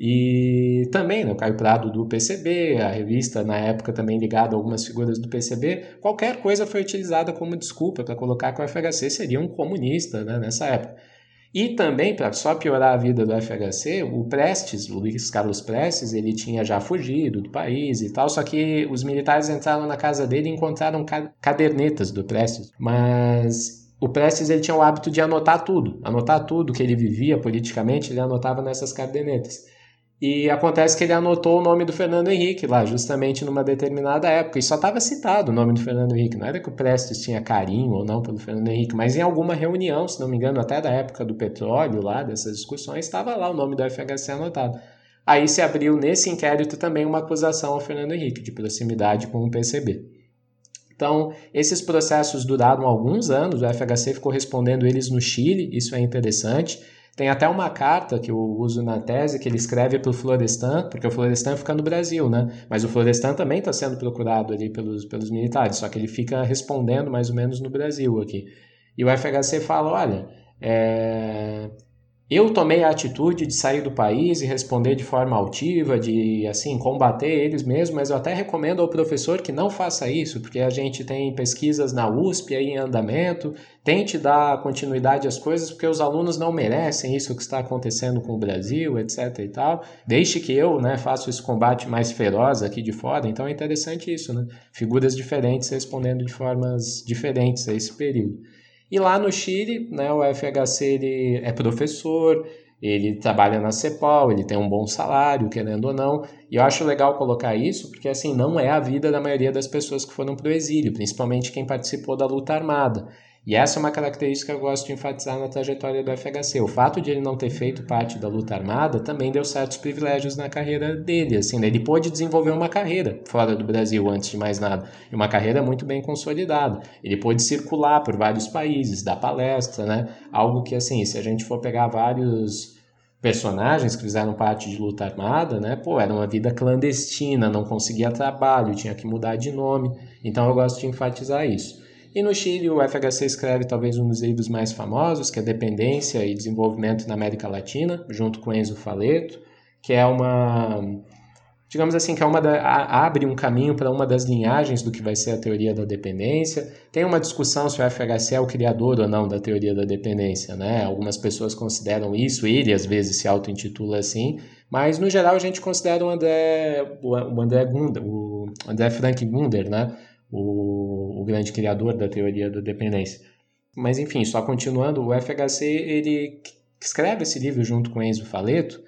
E também né, o Caio Prado do PCB, a revista na época também ligada a algumas figuras do PCB, qualquer coisa foi utilizada como desculpa para colocar que o FHC seria um comunista né, nessa época. E também, para só piorar a vida do FHC, o Prestes, o Luiz Carlos Prestes, ele tinha já fugido do país e tal, só que os militares entraram na casa dele e encontraram cadernetas do Prestes. Mas o Prestes ele tinha o hábito de anotar tudo, anotar tudo que ele vivia politicamente, ele anotava nessas cadernetas. E acontece que ele anotou o nome do Fernando Henrique lá, justamente numa determinada época, e só estava citado o nome do Fernando Henrique. Não era que o Prestes tinha carinho ou não pelo Fernando Henrique, mas em alguma reunião, se não me engano, até da época do petróleo lá, dessas discussões, estava lá o nome do FHC anotado. Aí se abriu nesse inquérito também uma acusação ao Fernando Henrique de proximidade com o PCB. Então, esses processos duraram alguns anos, o FHC ficou respondendo eles no Chile, isso é interessante. Tem até uma carta que eu uso na tese que ele escreve para o Florestan, porque o Florestan fica no Brasil, né? Mas o Florestan também está sendo procurado ali pelos, pelos militares, só que ele fica respondendo mais ou menos no Brasil aqui. E o FHC fala: olha, é, eu tomei a atitude de sair do país e responder de forma altiva, de assim combater eles mesmo, mas eu até recomendo ao professor que não faça isso, porque a gente tem pesquisas na USP aí em andamento, tente dar continuidade às coisas, porque os alunos não merecem isso que está acontecendo com o Brasil, etc e tal. Deixe que eu, né, faça esse combate mais feroz aqui de fora. Então é interessante isso, né? Figuras diferentes respondendo de formas diferentes a esse período. E lá no Chile, né, o FHC ele é professor, ele trabalha na CEPOL, ele tem um bom salário, querendo ou não. E eu acho legal colocar isso, porque assim, não é a vida da maioria das pessoas que foram para o exílio, principalmente quem participou da luta armada. E essa é uma característica que eu gosto de enfatizar na trajetória do FHC. O fato de ele não ter feito parte da luta armada também deu certos privilégios na carreira dele. Assim, né? Ele pôde desenvolver uma carreira fora do Brasil, antes de mais nada, e uma carreira muito bem consolidada. Ele pôde circular por vários países, dar palestra, né? Algo que, assim, se a gente for pegar vários personagens que fizeram parte de luta armada, né? Pô, era uma vida clandestina, não conseguia trabalho, tinha que mudar de nome. Então eu gosto de enfatizar isso. E no Chile, o FHC escreve talvez um dos livros mais famosos, que é Dependência e Desenvolvimento na América Latina, junto com Enzo Faleto, que é uma, digamos assim, que é uma da, abre um caminho para uma das linhagens do que vai ser a teoria da dependência. Tem uma discussão se o FHC é o criador ou não da teoria da dependência, né? Algumas pessoas consideram isso, ele às vezes se auto-intitula assim, mas no geral a gente considera o André, o André Gunder, o André Frank Gunder, né? O, o grande criador da teoria da dependência. Mas enfim, só continuando, o FHC ele escreve esse livro junto com Enzo Faleto,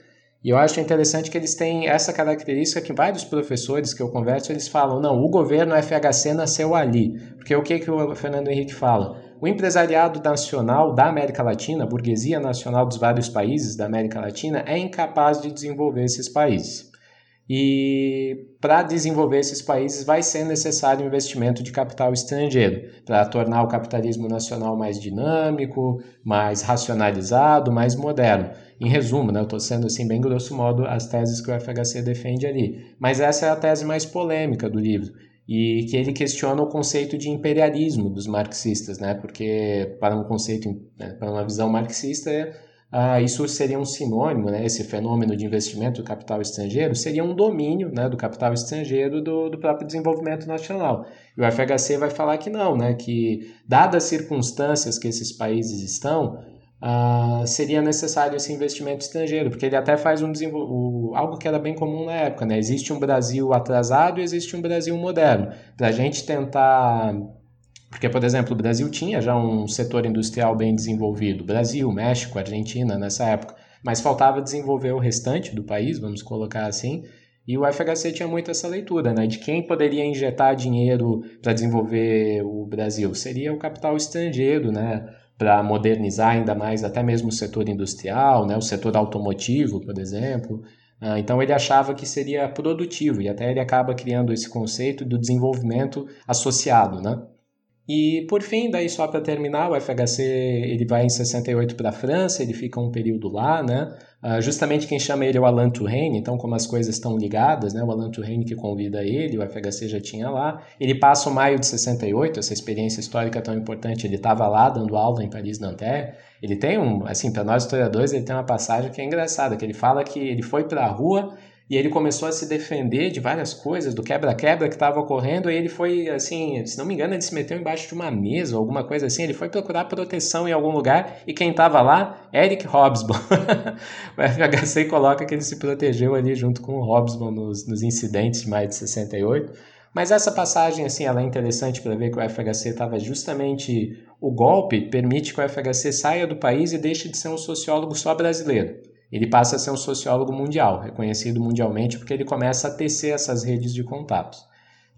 e eu acho interessante que eles têm essa característica que vários professores que eu converso, eles falam, não, o governo FHC nasceu ali. Porque o que, que o Fernando Henrique fala? O empresariado nacional da América Latina, a burguesia nacional dos vários países da América Latina, é incapaz de desenvolver esses países. E para desenvolver esses países vai ser necessário investimento de capital estrangeiro para tornar o capitalismo nacional mais dinâmico, mais racionalizado, mais moderno. Em resumo, né, eu estou sendo assim bem grosso modo as teses que o FHC defende ali. Mas essa é a tese mais polêmica do livro e que ele questiona o conceito de imperialismo dos marxistas, né? Porque para um conceito, né, para uma visão marxista ah, isso seria um sinônimo, né, esse fenômeno de investimento do capital estrangeiro, seria um domínio né, do capital estrangeiro do, do próprio desenvolvimento nacional. E o FHC vai falar que não, né, que dadas as circunstâncias que esses países estão, ah, seria necessário esse investimento estrangeiro, porque ele até faz um o, algo que era bem comum na época, né? Existe um Brasil atrasado e existe um Brasil moderno. Para a gente tentar porque, por exemplo, o Brasil tinha já um setor industrial bem desenvolvido, Brasil, México, Argentina nessa época, mas faltava desenvolver o restante do país, vamos colocar assim. E o FHC tinha muito essa leitura, né? De quem poderia injetar dinheiro para desenvolver o Brasil? Seria o capital estrangeiro, né? Para modernizar ainda mais até mesmo o setor industrial, né? O setor automotivo, por exemplo. Ah, então ele achava que seria produtivo e até ele acaba criando esse conceito do desenvolvimento associado, né? E por fim, daí só para terminar, o FHC ele vai em 68 para a França, ele fica um período lá, né? Uh, justamente quem chama ele é o Alain Touraine, então como as coisas estão ligadas, né? O Alain Touraine que convida ele, o FHC já tinha lá. Ele passa o maio de 68, essa experiência histórica tão importante, ele estava lá dando aula em Paris Nanterre. Ele tem um, assim, para nós historiadores, ele tem uma passagem que é engraçada, que ele fala que ele foi para a rua e ele começou a se defender de várias coisas, do quebra-quebra que estava ocorrendo, e ele foi, assim, se não me engano, ele se meteu embaixo de uma mesa ou alguma coisa assim, ele foi procurar proteção em algum lugar, e quem estava lá? Eric Hobsbawm. [LAUGHS] o FHC coloca que ele se protegeu ali junto com o Hobsbawm nos, nos incidentes de maio de 68, mas essa passagem, assim, ela é interessante para ver que o FHC estava justamente... O golpe permite que o FHC saia do país e deixe de ser um sociólogo só brasileiro ele passa a ser um sociólogo mundial, reconhecido mundialmente porque ele começa a tecer essas redes de contatos.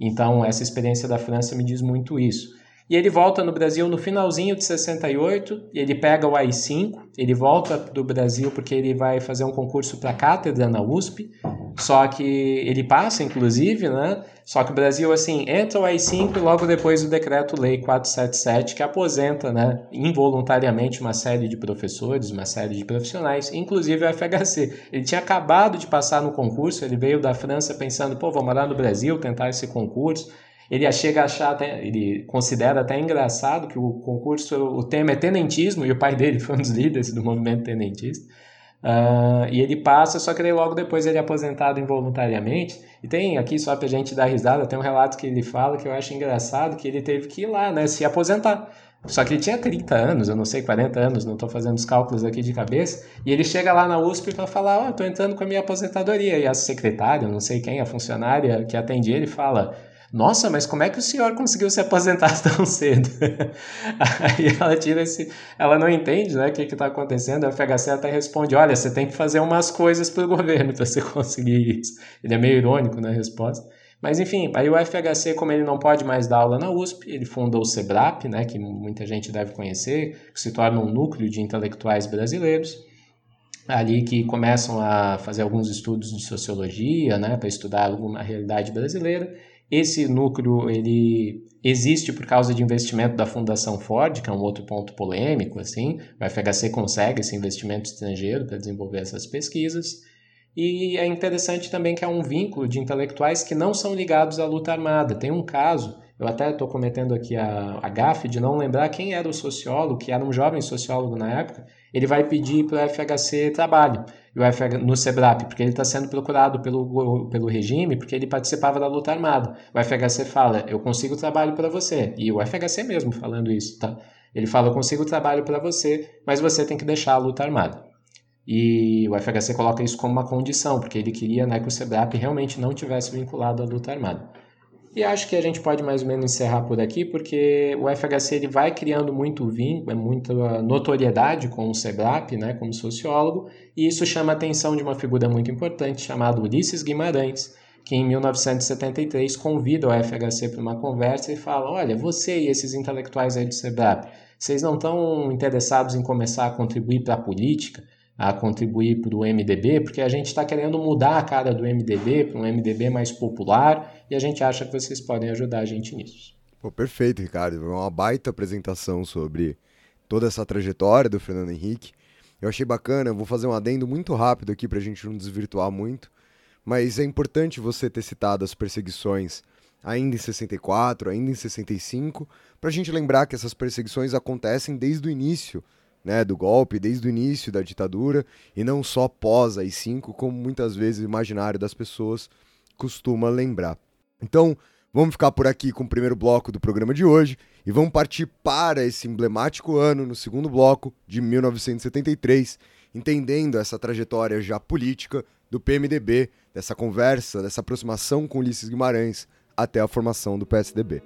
Então, essa experiência da França me diz muito isso. E ele volta no Brasil no finalzinho de 68, ele pega o AI-5, ele volta do Brasil porque ele vai fazer um concurso para cátedra na USP, só que ele passa, inclusive, né? Só que o Brasil, assim, entra o AI-5 e logo depois o Decreto-Lei 477, que aposenta, né, involuntariamente uma série de professores, uma série de profissionais, inclusive o FHC. Ele tinha acabado de passar no concurso, ele veio da França pensando, pô, vou morar no Brasil, tentar esse concurso, ele chega a achar até, ele considera até engraçado que o concurso, o tema é tenentismo, e o pai dele foi um dos [LAUGHS] líderes do movimento tenentista. Uh, e ele passa, só que daí logo depois ele é aposentado involuntariamente. E tem aqui, só pra gente dar risada, tem um relato que ele fala que eu acho engraçado, que ele teve que ir lá, né, se aposentar. Só que ele tinha 30 anos, eu não sei, 40 anos, não estou fazendo os cálculos aqui de cabeça. E ele chega lá na USP para falar: Ó, oh, estou entrando com a minha aposentadoria. E a secretária, não sei quem, a funcionária que atende ele, fala: nossa, mas como é que o senhor conseguiu se aposentar [LAUGHS] tão cedo? Aí ela tira esse. Ela não entende né, o que está acontecendo. A FHC até responde: olha, você tem que fazer umas coisas para o governo para você [LAUGHS] conseguir isso. Ele é meio irônico na resposta. Mas enfim, aí o FHC, como ele não pode mais dar aula na USP, ele fundou o SEBRAP, né, que muita gente deve conhecer, que se torna um núcleo de intelectuais brasileiros ali que começam a fazer alguns estudos de sociologia, né, para estudar alguma realidade brasileira, esse núcleo ele existe por causa de investimento da Fundação Ford, que é um outro ponto polêmico, assim. O FHC consegue esse investimento estrangeiro para desenvolver essas pesquisas. E é interessante também que há um vínculo de intelectuais que não são ligados à luta armada. Tem um caso, eu até estou cometendo aqui a, a gafe de não lembrar quem era o sociólogo, que era um jovem sociólogo na época, ele vai pedir para o FHC trabalho e o FH, no SEBRAP, porque ele está sendo procurado pelo, pelo regime, porque ele participava da luta armada. O FHC fala, eu consigo trabalho para você. E o FHC mesmo falando isso, tá? Ele fala, eu consigo trabalho para você, mas você tem que deixar a luta armada. E o FHC coloca isso como uma condição, porque ele queria né, que o SEBRAP realmente não tivesse vinculado à luta armada. E acho que a gente pode mais ou menos encerrar por aqui, porque o FHC ele vai criando muito vínculo, muita notoriedade com o SEBRAP, né, como sociólogo, e isso chama a atenção de uma figura muito importante chamada Ulisses Guimarães, que em 1973 convida o FHC para uma conversa e fala: Olha, você e esses intelectuais aí do SEBRAP, vocês não estão interessados em começar a contribuir para a política? A contribuir para o MDB, porque a gente está querendo mudar a cara do MDB para um MDB mais popular e a gente acha que vocês podem ajudar a gente nisso. Pô, perfeito, Ricardo. Uma baita apresentação sobre toda essa trajetória do Fernando Henrique. Eu achei bacana, vou fazer um adendo muito rápido aqui para a gente não desvirtuar muito, mas é importante você ter citado as perseguições ainda em 64, ainda em 65, para a gente lembrar que essas perseguições acontecem desde o início né, do golpe desde o início da ditadura e não só pós AI-5, como muitas vezes o imaginário das pessoas costuma lembrar. Então, vamos ficar por aqui com o primeiro bloco do programa de hoje e vamos partir para esse emblemático ano no segundo bloco de 1973, entendendo essa trajetória já política do PMDB, dessa conversa, dessa aproximação com Ulisses Guimarães até a formação do PSDB.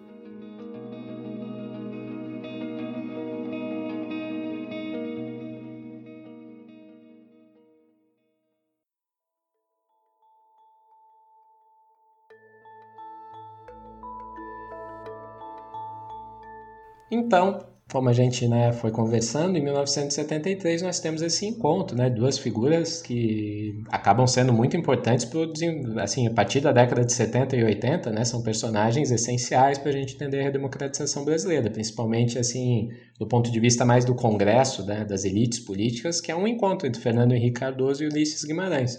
Então, como a gente né, foi conversando, em 1973 nós temos esse encontro, né, duas figuras que acabam sendo muito importantes pro, assim, a partir da década de 70 e 80, né, são personagens essenciais para a gente entender a redemocratização brasileira, principalmente assim do ponto de vista mais do Congresso, né, das elites políticas, que é um encontro entre Fernando Henrique Cardoso e Ulisses Guimarães.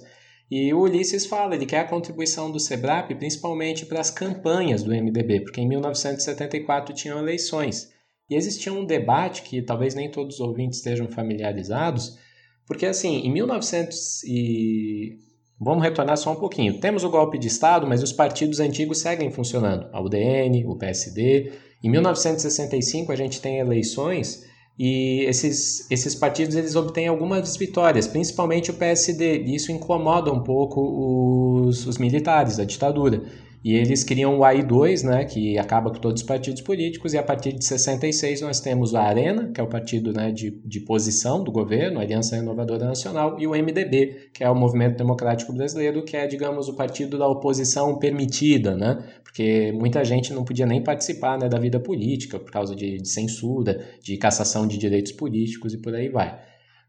E o Ulisses fala, ele quer a contribuição do SEBRAP principalmente para as campanhas do MDB, porque em 1974 tinham eleições. E existia um debate que talvez nem todos os ouvintes estejam familiarizados, porque assim, em 1900 e vamos retornar só um pouquinho. Temos o golpe de Estado, mas os partidos antigos seguem funcionando. A UDN, o PSD. Em 1965 a gente tem eleições e esses, esses partidos eles obtêm algumas vitórias, principalmente o PSD. E isso incomoda um pouco os, os militares, a ditadura. E eles criam o AI2, né, que acaba com todos os partidos políticos, e a partir de 66 nós temos a Arena, que é o partido né, de, de posição do governo, a Aliança Renovadora Nacional, e o MDB, que é o Movimento Democrático Brasileiro, que é, digamos, o partido da oposição permitida, né, porque muita gente não podia nem participar né, da vida política por causa de, de censura, de cassação de direitos políticos e por aí vai.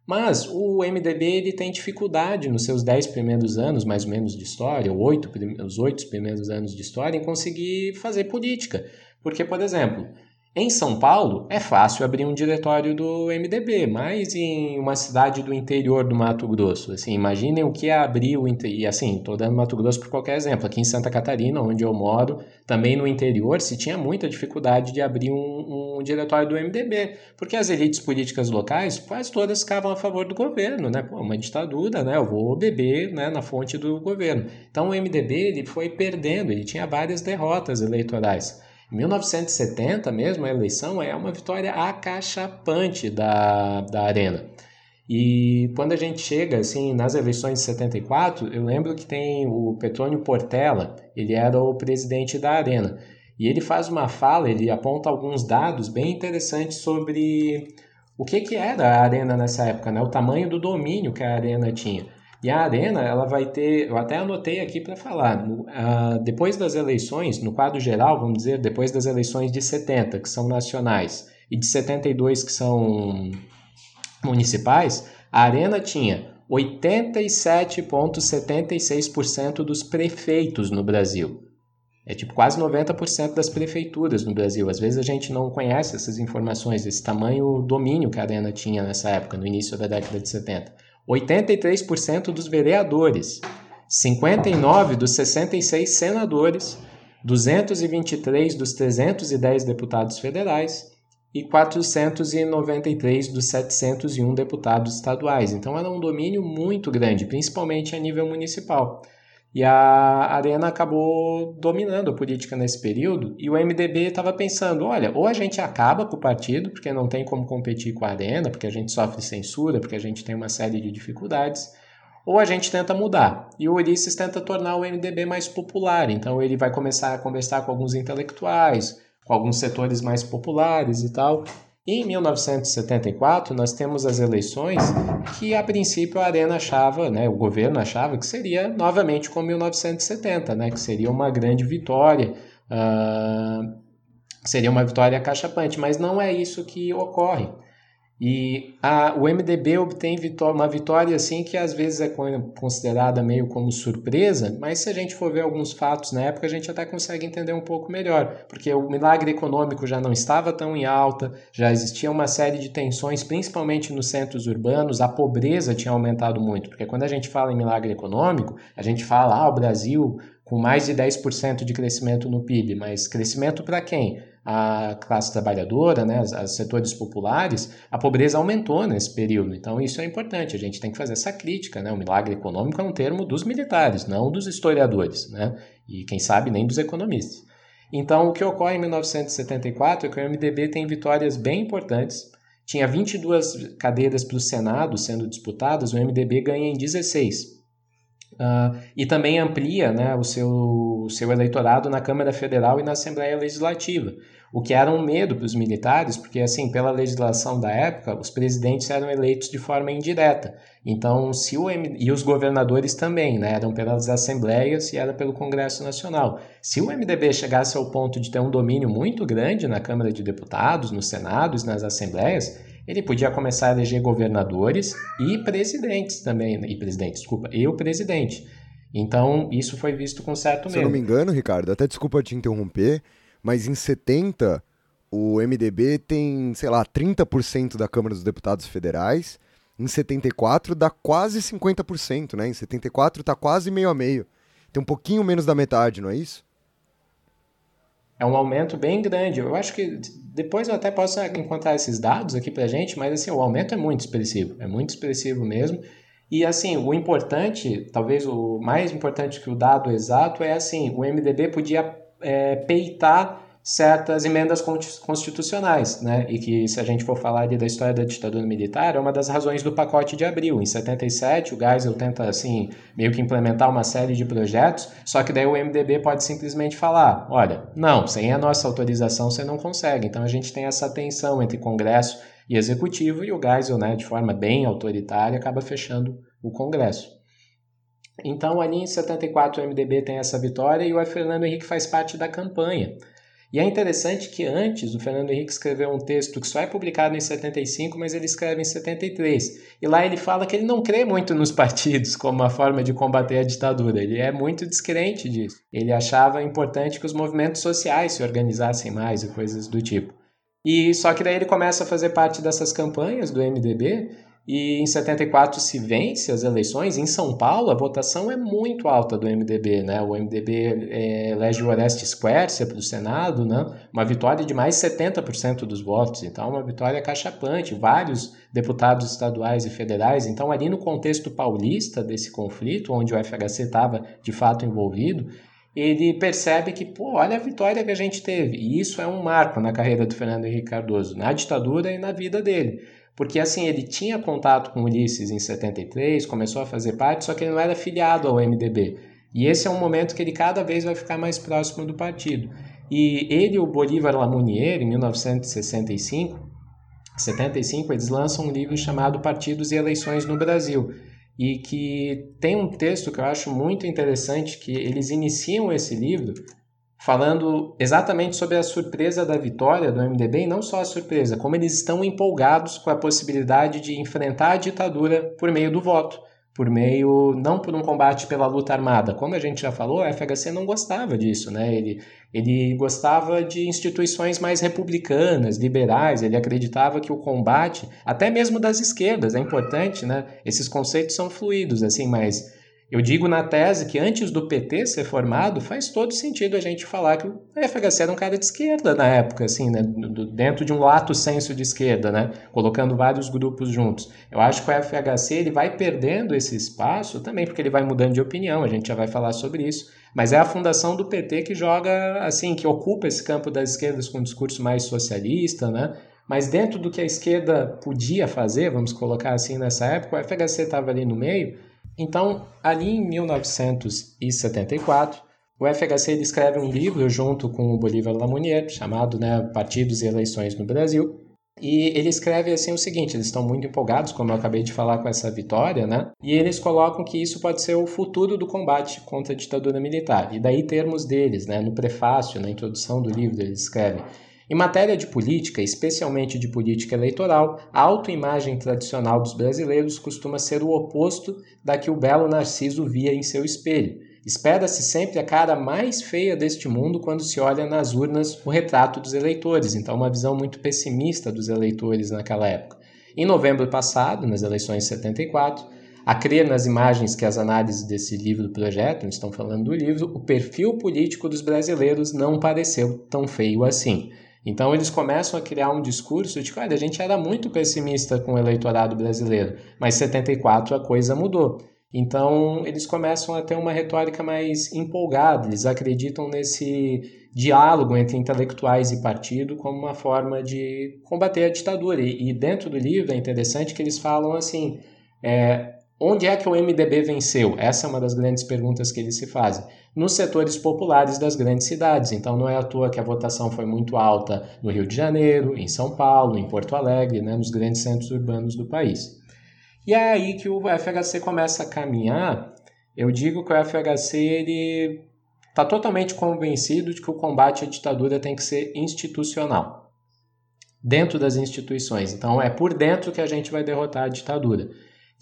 Mas o MDB ele tem dificuldade nos seus dez primeiros anos, mais ou menos, de história, ou os oito primeiros anos de história, em conseguir fazer política. Porque, por exemplo, em São Paulo, é fácil abrir um diretório do MDB, mas em uma cidade do interior do Mato Grosso, assim, imaginem o que é abrir o e assim, estou dando Mato Grosso por qualquer exemplo, aqui em Santa Catarina, onde eu moro, também no interior, se tinha muita dificuldade de abrir um, um diretório do MDB, porque as elites políticas locais quase todas ficavam a favor do governo, né? Pô, uma ditadura, né? Eu vou beber, né, na fonte do governo. Então o MDB ele foi perdendo, ele tinha várias derrotas eleitorais. Em 1970 mesmo, a eleição é uma vitória acachapante da, da Arena. E quando a gente chega assim nas eleições de 74, eu lembro que tem o Petrônio Portela, ele era o presidente da Arena. E ele faz uma fala, ele aponta alguns dados bem interessantes sobre o que, que era a Arena nessa época, né? o tamanho do domínio que a Arena tinha. E a Arena, ela vai ter, eu até anotei aqui para falar, no, uh, depois das eleições, no quadro geral, vamos dizer, depois das eleições de 70, que são nacionais, e de 72, que são municipais, a Arena tinha 87,76% dos prefeitos no Brasil. É tipo quase 90% das prefeituras no Brasil. Às vezes a gente não conhece essas informações, esse tamanho domínio que a Arena tinha nessa época, no início da década de 70. 83% dos vereadores, 59 dos 66 senadores, 223 dos 310 deputados federais e 493 dos 701 deputados estaduais. Então era um domínio muito grande, principalmente a nível municipal. E a Arena acabou dominando a política nesse período e o MDB estava pensando: olha, ou a gente acaba com o partido, porque não tem como competir com a Arena, porque a gente sofre censura, porque a gente tem uma série de dificuldades, ou a gente tenta mudar. E o Ulisses tenta tornar o MDB mais popular, então ele vai começar a conversar com alguns intelectuais, com alguns setores mais populares e tal, em 1974, nós temos as eleições que, a princípio, a Arena achava, né, o governo achava que seria novamente como 1970, né, que seria uma grande vitória, uh, seria uma vitória cachapante, mas não é isso que ocorre. E a, o MDB obtém vitória, uma vitória assim que às vezes é considerada meio como surpresa, mas se a gente for ver alguns fatos na época, a gente até consegue entender um pouco melhor, porque o milagre econômico já não estava tão em alta, já existia uma série de tensões, principalmente nos centros urbanos, a pobreza tinha aumentado muito, porque quando a gente fala em milagre econômico, a gente fala, ah, o Brasil com mais de 10% de crescimento no PIB, mas crescimento para quem? A classe trabalhadora, né, os setores populares, a pobreza aumentou nesse período. Então isso é importante, a gente tem que fazer essa crítica. Né? O milagre econômico é um termo dos militares, não dos historiadores, né? e quem sabe nem dos economistas. Então o que ocorre em 1974 é que o MDB tem vitórias bem importantes. Tinha 22 cadeiras para o Senado sendo disputadas, o MDB ganha em 16. Uh, e também amplia né, o, seu, o seu eleitorado na Câmara Federal e na Assembleia Legislativa. O que era um medo para os militares, porque assim, pela legislação da época, os presidentes eram eleitos de forma indireta. Então, se o M... e os governadores também, né, eram pelas assembleias e era pelo Congresso Nacional. Se o MDB chegasse ao ponto de ter um domínio muito grande na Câmara de Deputados, no Senado e nas assembleias, ele podia começar a eleger governadores e presidentes também, né, e presidente, desculpa, e o presidente. Então, isso foi visto com certo medo. Se eu não me engano, Ricardo, até desculpa te interromper, mas em 70 o MDB tem, sei lá, 30% da Câmara dos Deputados Federais. Em 74 dá quase 50%, né? Em 74 tá quase meio a meio. Tem um pouquinho menos da metade, não é isso? É um aumento bem grande. Eu acho que depois eu até posso encontrar esses dados aqui pra gente, mas assim, o aumento é muito expressivo, é muito expressivo mesmo. E assim, o importante, talvez o mais importante que o dado exato é assim, o MDB podia é, peitar certas emendas constitucionais, né? E que, se a gente for falar da história da ditadura militar, é uma das razões do pacote de abril. Em 77, o Geisel tenta, assim, meio que implementar uma série de projetos, só que daí o MDB pode simplesmente falar: olha, não, sem a nossa autorização você não consegue. Então a gente tem essa tensão entre Congresso e Executivo, e o Geisel, né, de forma bem autoritária, acaba fechando o Congresso. Então, ali em 74, o MDB tem essa vitória e o Fernando Henrique faz parte da campanha. E é interessante que antes o Fernando Henrique escreveu um texto que só é publicado em 75, mas ele escreve em 73. E lá ele fala que ele não crê muito nos partidos como uma forma de combater a ditadura. Ele é muito descrente disso. Ele achava importante que os movimentos sociais se organizassem mais e coisas do tipo. E só que daí ele começa a fazer parte dessas campanhas do MDB e em 74 se vence as eleições. Em São Paulo, a votação é muito alta do MDB. Né? O MDB é, elege o Orestes Quercia para o Senado, né? uma vitória de mais de 70% dos votos. Então, uma vitória cachapante. Vários deputados estaduais e federais. Então, ali no contexto paulista desse conflito, onde o FHC estava de fato envolvido, ele percebe que, pô, olha a vitória que a gente teve. E isso é um marco na carreira do Fernando Henrique Cardoso, na ditadura e na vida dele. Porque assim, ele tinha contato com Ulisses em 73, começou a fazer parte, só que ele não era filiado ao MDB. E esse é um momento que ele cada vez vai ficar mais próximo do partido. E ele e o Bolívar Lamounier, em 1965, 75, eles lançam um livro chamado Partidos e Eleições no Brasil. E que tem um texto que eu acho muito interessante, que eles iniciam esse livro falando exatamente sobre a surpresa da vitória do MDB e não só a surpresa, como eles estão empolgados com a possibilidade de enfrentar a ditadura por meio do voto, por meio não por um combate pela luta armada. Como a gente já falou, a FHC não gostava disso, né? Ele ele gostava de instituições mais republicanas, liberais, ele acreditava que o combate, até mesmo das esquerdas, é importante, né? Esses conceitos são fluidos assim, mas eu digo na tese que antes do PT ser formado, faz todo sentido a gente falar que o FHC era um cara de esquerda na época, assim, né? dentro de um lato senso de esquerda, né? colocando vários grupos juntos. Eu acho que o FHC ele vai perdendo esse espaço também porque ele vai mudando de opinião, a gente já vai falar sobre isso, mas é a fundação do PT que joga, assim, que ocupa esse campo das esquerdas com um discurso mais socialista, né? Mas dentro do que a esquerda podia fazer, vamos colocar assim nessa época, o FHC estava ali no meio, então, ali em 1974, o FHC escreve um livro junto com o Bolívar Lamounier, chamado né, Partidos e Eleições no Brasil. E ele escreve assim o seguinte: eles estão muito empolgados, como eu acabei de falar com essa vitória, né? E eles colocam que isso pode ser o futuro do combate contra a ditadura militar. E daí termos deles, né? No prefácio, na introdução do livro, eles escrevem: em matéria de política, especialmente de política eleitoral, a autoimagem tradicional dos brasileiros costuma ser o oposto da que o belo Narciso via em seu espelho. Espera-se sempre a cara mais feia deste mundo quando se olha nas urnas o retrato dos eleitores, então uma visão muito pessimista dos eleitores naquela época. Em novembro passado, nas eleições de 74, a crer nas imagens que as análises desse livro projetam, estão falando do livro, o perfil político dos brasileiros não pareceu tão feio assim. Então eles começam a criar um discurso de que olha, a gente era muito pessimista com o eleitorado brasileiro, mas em 74 a coisa mudou. Então eles começam a ter uma retórica mais empolgada, eles acreditam nesse diálogo entre intelectuais e partido como uma forma de combater a ditadura. E, dentro do livro é interessante que eles falam assim: é, onde é que o MDB venceu? Essa é uma das grandes perguntas que eles se fazem. Nos setores populares das grandes cidades. Então não é à toa que a votação foi muito alta no Rio de Janeiro, em São Paulo, em Porto Alegre, né, nos grandes centros urbanos do país. E é aí que o FHC começa a caminhar. Eu digo que o FHC ele está totalmente convencido de que o combate à ditadura tem que ser institucional, dentro das instituições. Então é por dentro que a gente vai derrotar a ditadura.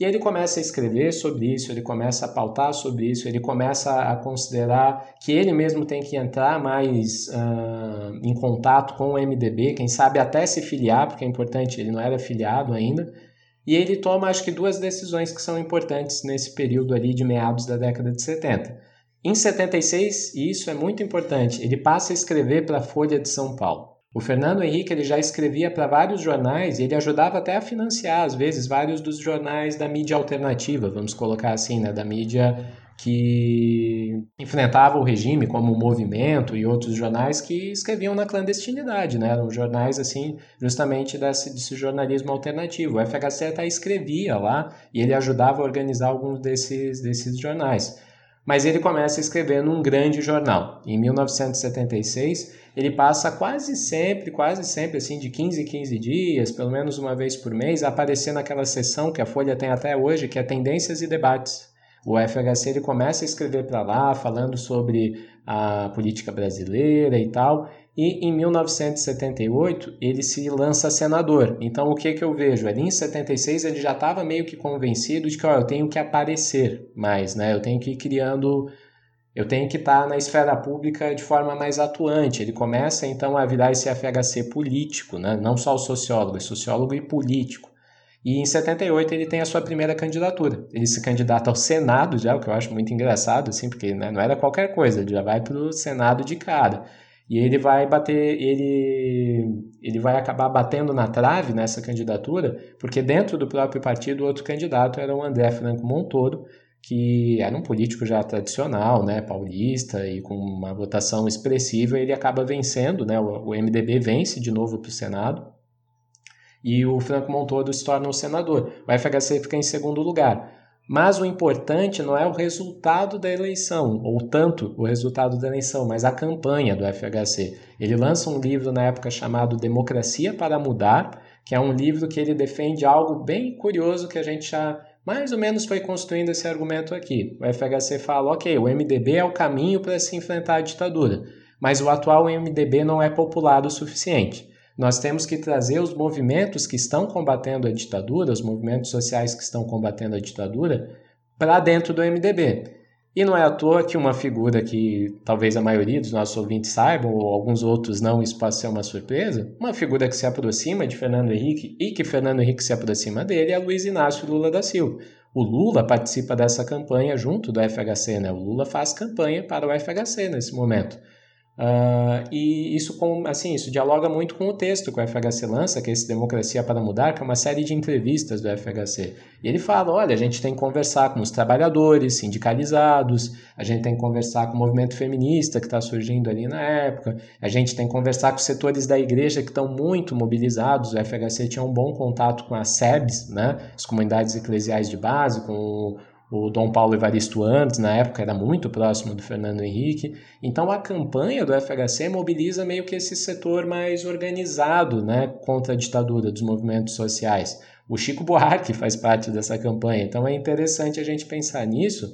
E ele começa a escrever sobre isso, ele começa a pautar sobre isso, ele começa a considerar que ele mesmo tem que entrar mais uh, em contato com o MDB, quem sabe até se filiar, porque é importante, ele não era filiado ainda. E ele toma, acho que, duas decisões que são importantes nesse período ali de meados da década de 70. Em 76, e isso é muito importante, ele passa a escrever para a Folha de São Paulo. O Fernando Henrique ele já escrevia para vários jornais e ele ajudava até a financiar, às vezes, vários dos jornais da mídia alternativa, vamos colocar assim, né, da mídia que enfrentava o regime, como o Movimento e outros jornais que escreviam na clandestinidade, né? Eram jornais, assim, justamente desse, desse jornalismo alternativo. O FHC até escrevia lá e ele ajudava a organizar alguns desses, desses jornais. Mas ele começa a escrever num grande jornal. Em 1976, ele passa quase sempre, quase sempre, assim, de 15 em 15 dias, pelo menos uma vez por mês, a aparecer naquela sessão que a Folha tem até hoje, que é Tendências e Debates. O FHC ele começa a escrever para lá, falando sobre a política brasileira e tal, e em 1978 ele se lança senador. Então o que, que eu vejo? Ali em 76 ele já estava meio que convencido de que ó, eu tenho que aparecer mais, né? eu tenho que ir criando eu tenho que estar na esfera pública de forma mais atuante. Ele começa então a virar esse FHC político, né? não só o sociólogo, é sociólogo e político. E em 78 ele tem a sua primeira candidatura. Ele se candidata ao Senado já, o que eu acho muito engraçado, assim, porque né, não era qualquer coisa, ele já vai para o Senado de cara. E ele vai bater, ele, ele vai acabar batendo na trave nessa candidatura, porque dentro do próprio partido, outro candidato era o André Franco Montoro, que era um político já tradicional, né, paulista e com uma votação expressiva, ele acaba vencendo, né, o, o MDB vence de novo para o Senado e o Franco Montoro se torna um senador. O FHC fica em segundo lugar. Mas o importante não é o resultado da eleição, ou tanto o resultado da eleição, mas a campanha do FHC. Ele lança um livro na época chamado Democracia para Mudar, que é um livro que ele defende algo bem curioso que a gente já mais ou menos foi construindo esse argumento aqui. O FHC fala, ok, o MDB é o caminho para se enfrentar a ditadura, mas o atual MDB não é popular o suficiente. Nós temos que trazer os movimentos que estão combatendo a ditadura, os movimentos sociais que estão combatendo a ditadura, para dentro do MDB. E não é à toa que uma figura que talvez a maioria dos nossos ouvintes saibam, ou alguns outros não, isso pode ser uma surpresa, uma figura que se aproxima de Fernando Henrique e que Fernando Henrique se aproxima dele é Luiz Inácio Lula da Silva. O Lula participa dessa campanha junto do FHC, né? O Lula faz campanha para o FHC nesse momento. Uh, e isso, com, assim, isso dialoga muito com o texto que o FHC lança, que é esse Democracia para Mudar, que é uma série de entrevistas do FHC. E ele fala: olha, a gente tem que conversar com os trabalhadores sindicalizados, a gente tem que conversar com o movimento feminista que está surgindo ali na época, a gente tem que conversar com os setores da igreja que estão muito mobilizados. O FHC tinha um bom contato com as SEBs, né, as comunidades eclesiais de base, com Dom Paulo Evaristo antes, na época, era muito próximo do Fernando Henrique. Então a campanha do FHC mobiliza meio que esse setor mais organizado né, contra a ditadura dos movimentos sociais. O Chico Buarque faz parte dessa campanha. Então é interessante a gente pensar nisso,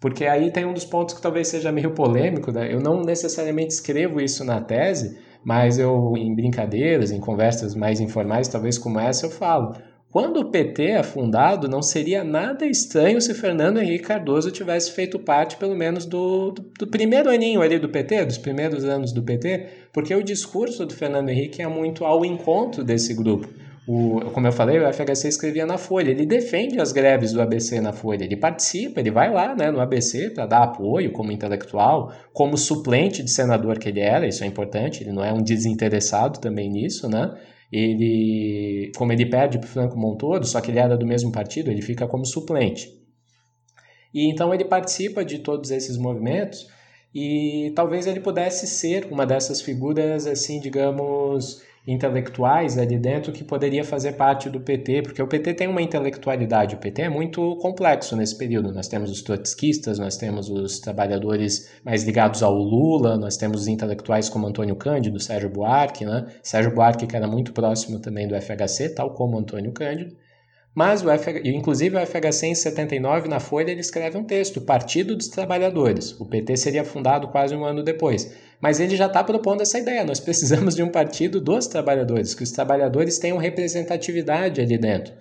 porque aí tem um dos pontos que talvez seja meio polêmico. Né? Eu não necessariamente escrevo isso na tese, mas eu, em brincadeiras, em conversas mais informais, talvez como essa, eu falo. Quando o PT é fundado, não seria nada estranho se Fernando Henrique Cardoso tivesse feito parte, pelo menos, do, do, do, primeiro aninho ali do PT, dos primeiros anos do PT, porque o discurso do Fernando Henrique é muito ao encontro desse grupo. O, como eu falei, o FHC escrevia na Folha, ele defende as greves do ABC na Folha, ele participa, ele vai lá né, no ABC para dar apoio como intelectual, como suplente de senador que ele era, isso é importante, ele não é um desinteressado também nisso, né? Ele, como ele perde para o Franco Montoro, só que ele era do mesmo partido, ele fica como suplente. E então ele participa de todos esses movimentos e talvez ele pudesse ser uma dessas figuras, assim, digamos, intelectuais ali dentro que poderia fazer parte do PT, porque o PT tem uma intelectualidade, o PT é muito complexo nesse período. Nós temos os trotskistas, nós temos os trabalhadores mais ligados ao Lula, nós temos os intelectuais como Antônio Cândido, Sérgio Buarque, né? Sérgio Buarque que era muito próximo também do FHC, tal como Antônio Cândido. Mas, o FH, inclusive, o FHC em 79, na Folha, ele escreve um texto, Partido dos Trabalhadores. O PT seria fundado quase um ano depois. Mas ele já está propondo essa ideia. Nós [LAUGHS] precisamos de um partido dos trabalhadores, que os trabalhadores tenham representatividade ali dentro.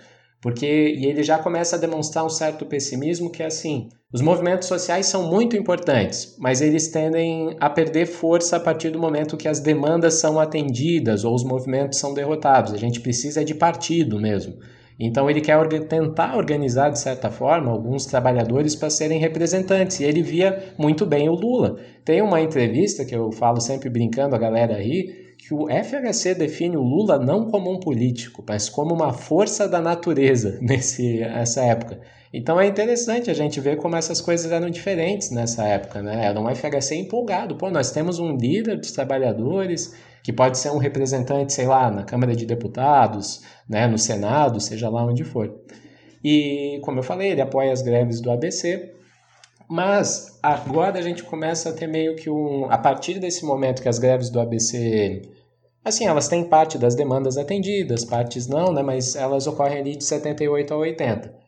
Porque, e ele já começa a demonstrar um certo pessimismo que é assim, os movimentos sociais são muito importantes, mas eles tendem a perder força a partir do momento que as demandas são atendidas ou os movimentos são derrotados. A gente precisa de partido mesmo. Então ele quer orga tentar organizar, de certa forma, alguns trabalhadores para serem representantes. E ele via muito bem o Lula. Tem uma entrevista que eu falo sempre brincando, a galera aí, que o FHC define o Lula não como um político, mas como uma força da natureza [LAUGHS] nesse, nessa época. Então é interessante a gente ver como essas coisas eram diferentes nessa época, né? Era um FHC empolgado. Pô, nós temos um líder dos trabalhadores que pode ser um representante, sei lá, na Câmara de Deputados, né, no Senado, seja lá onde for. E, como eu falei, ele apoia as greves do ABC, mas agora a gente começa a ter meio que um. A partir desse momento que as greves do ABC. Assim, elas têm parte das demandas atendidas, partes não, né? Mas elas ocorrem ali de 78 a 80.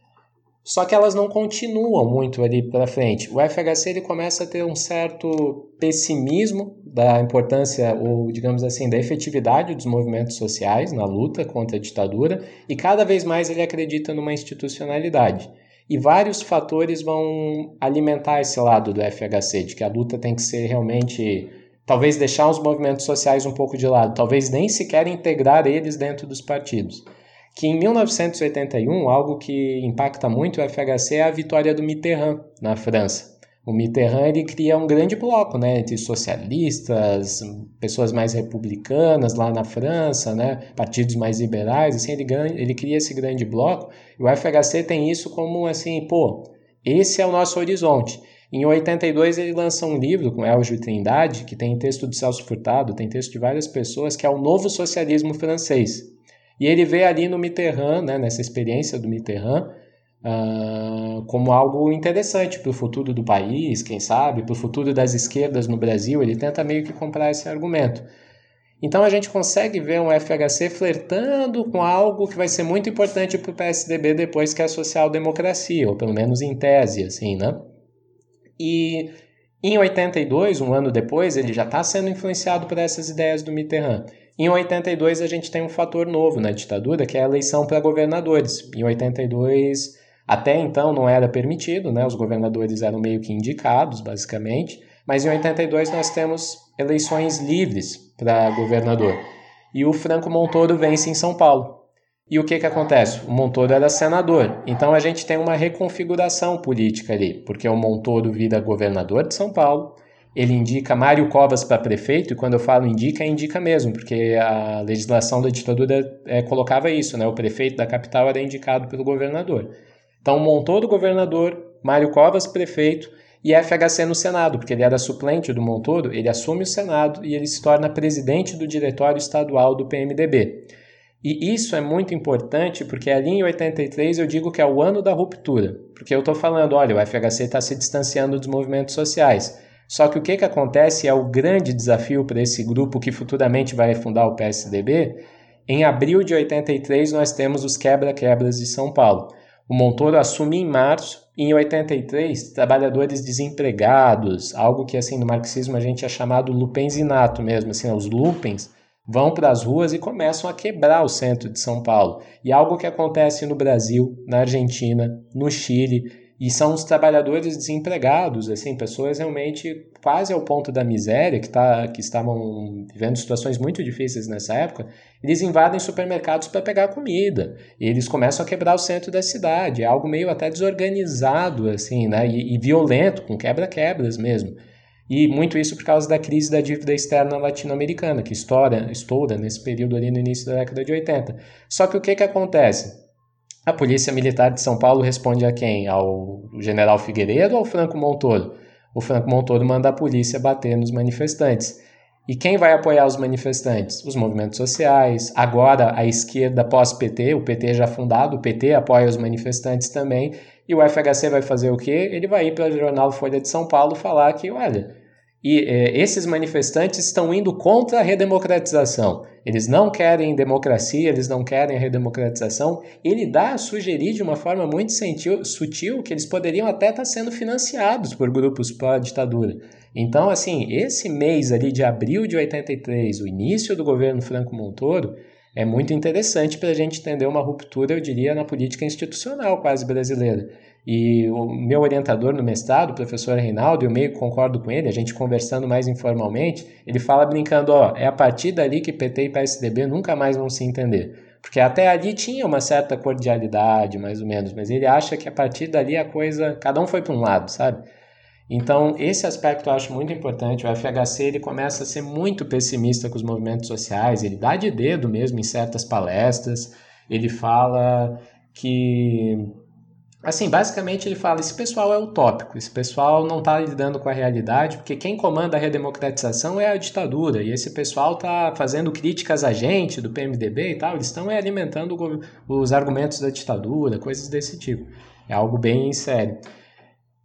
Só que elas não continuam muito ali para frente. O FHC ele começa a ter um certo pessimismo da importância ou digamos assim da efetividade dos movimentos sociais na luta contra a ditadura e cada vez mais ele acredita numa institucionalidade. E vários fatores vão alimentar esse lado do FHC, de que a luta tem que ser realmente talvez deixar os movimentos sociais um pouco de lado, talvez nem sequer integrar eles dentro dos partidos que em 1981, algo que impacta muito o FHC é a vitória do Mitterrand na França. O Mitterrand ele cria um grande bloco, né, entre socialistas, pessoas mais republicanas lá na França, né, partidos mais liberais, assim, ele, ele cria esse grande bloco. E o FHC tem isso como assim, pô, esse é o nosso horizonte. Em 82 ele lança um livro com Elgio Trindade, que tem texto de Celso Furtado, tem texto de várias pessoas, que é o Novo Socialismo Francês. E ele vê ali no Mitterrand, né, nessa experiência do Mitterrand, uh, como algo interessante para o futuro do país, quem sabe, para o futuro das esquerdas no Brasil. Ele tenta meio que comprar esse argumento. Então a gente consegue ver um FHC flertando com algo que vai ser muito importante para o PSDB depois que é a social-democracia, ou pelo menos em tese, assim, né? E em 82, um ano depois, ele já está sendo influenciado por essas ideias do Mitterrand. Em 82 a gente tem um fator novo na ditadura, que é a eleição para governadores. Em 82 até então não era permitido, né? Os governadores eram meio que indicados, basicamente, mas em 82 nós temos eleições livres para governador. E o Franco Montoro vence em São Paulo. E o que, que acontece? O Montoro era senador. Então a gente tem uma reconfiguração política ali, porque o Montoro vira governador de São Paulo, ele indica Mário Covas para prefeito, e quando eu falo indica, indica mesmo, porque a legislação da ditadura é, colocava isso, né? O prefeito da capital era indicado pelo governador. Então montou do governador, Mário Covas prefeito e FHC no Senado, porque ele era suplente do Montoro, ele assume o Senado e ele se torna presidente do diretório estadual do PMDB. E isso é muito importante porque ali em 83 eu digo que é o ano da ruptura, porque eu estou falando, olha, o FHC está se distanciando dos movimentos sociais. Só que o que, que acontece é o grande desafio para esse grupo que futuramente vai fundar o PSDB. Em abril de 83, nós temos os quebra-quebras de São Paulo. O Montoro assume em março, e em 83, trabalhadores desempregados, algo que assim no marxismo a gente é chamado lupenzinato mesmo, assim, os lupens, vão para as ruas e começam a quebrar o centro de São Paulo. E algo que acontece no Brasil, na Argentina, no Chile, e são os trabalhadores desempregados, assim, pessoas realmente quase ao ponto da miséria, que, tá, que estavam vivendo situações muito difíceis nessa época, eles invadem supermercados para pegar comida. E eles começam a quebrar o centro da cidade. É algo meio até desorganizado, assim, né? E, e violento, com quebra-quebras mesmo. E muito isso por causa da crise da dívida externa latino-americana, que estoura, estoura nesse período ali no início da década de 80. Só que o que, que acontece? A Polícia Militar de São Paulo responde a quem? Ao general Figueiredo ou ao Franco Montoro? O Franco Montoro manda a polícia bater nos manifestantes. E quem vai apoiar os manifestantes? Os movimentos sociais. Agora, a esquerda pós-PT, o PT já fundado, o PT apoia os manifestantes também. E o FHC vai fazer o quê? Ele vai ir para o jornal Folha de São Paulo falar que, olha, e é, esses manifestantes estão indo contra a redemocratização. Eles não querem democracia, eles não querem a redemocratização. Ele dá a sugerir de uma forma muito sutil que eles poderiam até estar sendo financiados por grupos pró-ditadura. Então, assim, esse mês ali de abril de 83, o início do governo Franco Montoro, é muito interessante para a gente entender uma ruptura, eu diria, na política institucional quase brasileira. E o meu orientador no mestrado, o professor Reinaldo, eu meio concordo com ele, a gente conversando mais informalmente, ele fala brincando, ó, é a partir dali que PT e PSDB nunca mais vão se entender. Porque até ali tinha uma certa cordialidade, mais ou menos, mas ele acha que a partir dali a coisa, cada um foi para um lado, sabe? Então, esse aspecto eu acho muito importante. O FHC ele começa a ser muito pessimista com os movimentos sociais, ele dá de dedo mesmo em certas palestras, ele fala que Assim, basicamente ele fala: esse pessoal é utópico, esse pessoal não está lidando com a realidade, porque quem comanda a redemocratização é a ditadura, e esse pessoal está fazendo críticas a gente do PMDB e tal, eles estão alimentando os argumentos da ditadura, coisas desse tipo. É algo bem sério.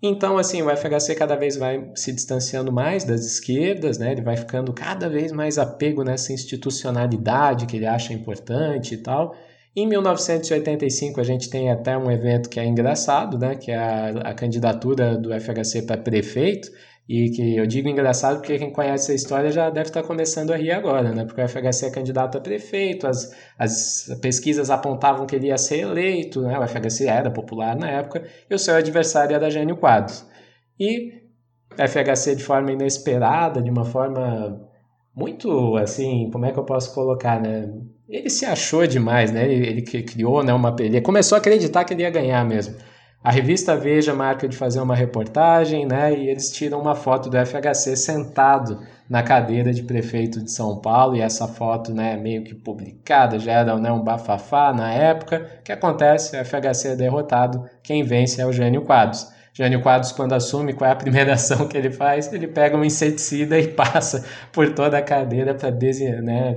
Então, assim, o FHC cada vez vai se distanciando mais das esquerdas, né? Ele vai ficando cada vez mais apego nessa institucionalidade que ele acha importante e tal. Em 1985 a gente tem até um evento que é engraçado, né, que é a, a candidatura do FHC para prefeito, e que eu digo engraçado porque quem conhece a história já deve estar começando a rir agora, né? Porque o FHC é candidato a prefeito, as, as pesquisas apontavam que ele ia ser eleito, né? O FHC era popular na época, e o seu adversário era Gênio Quadros. E FHC de forma inesperada, de uma forma muito assim, como é que eu posso colocar, né? Ele se achou demais, né? Ele, ele criou né, uma. Ele começou a acreditar que ele ia ganhar mesmo. A revista Veja marca de fazer uma reportagem, né? E eles tiram uma foto do FHC sentado na cadeira de prefeito de São Paulo, e essa foto, né, meio que publicada, já era né, um bafafá na época. O que acontece? O FHC é derrotado, quem vence é o Gênio Quadros. Jânio Quadros, quando assume, qual é a primeira [LAUGHS] ação que ele faz? Ele pega um inseticida e passa por toda a cadeira para né,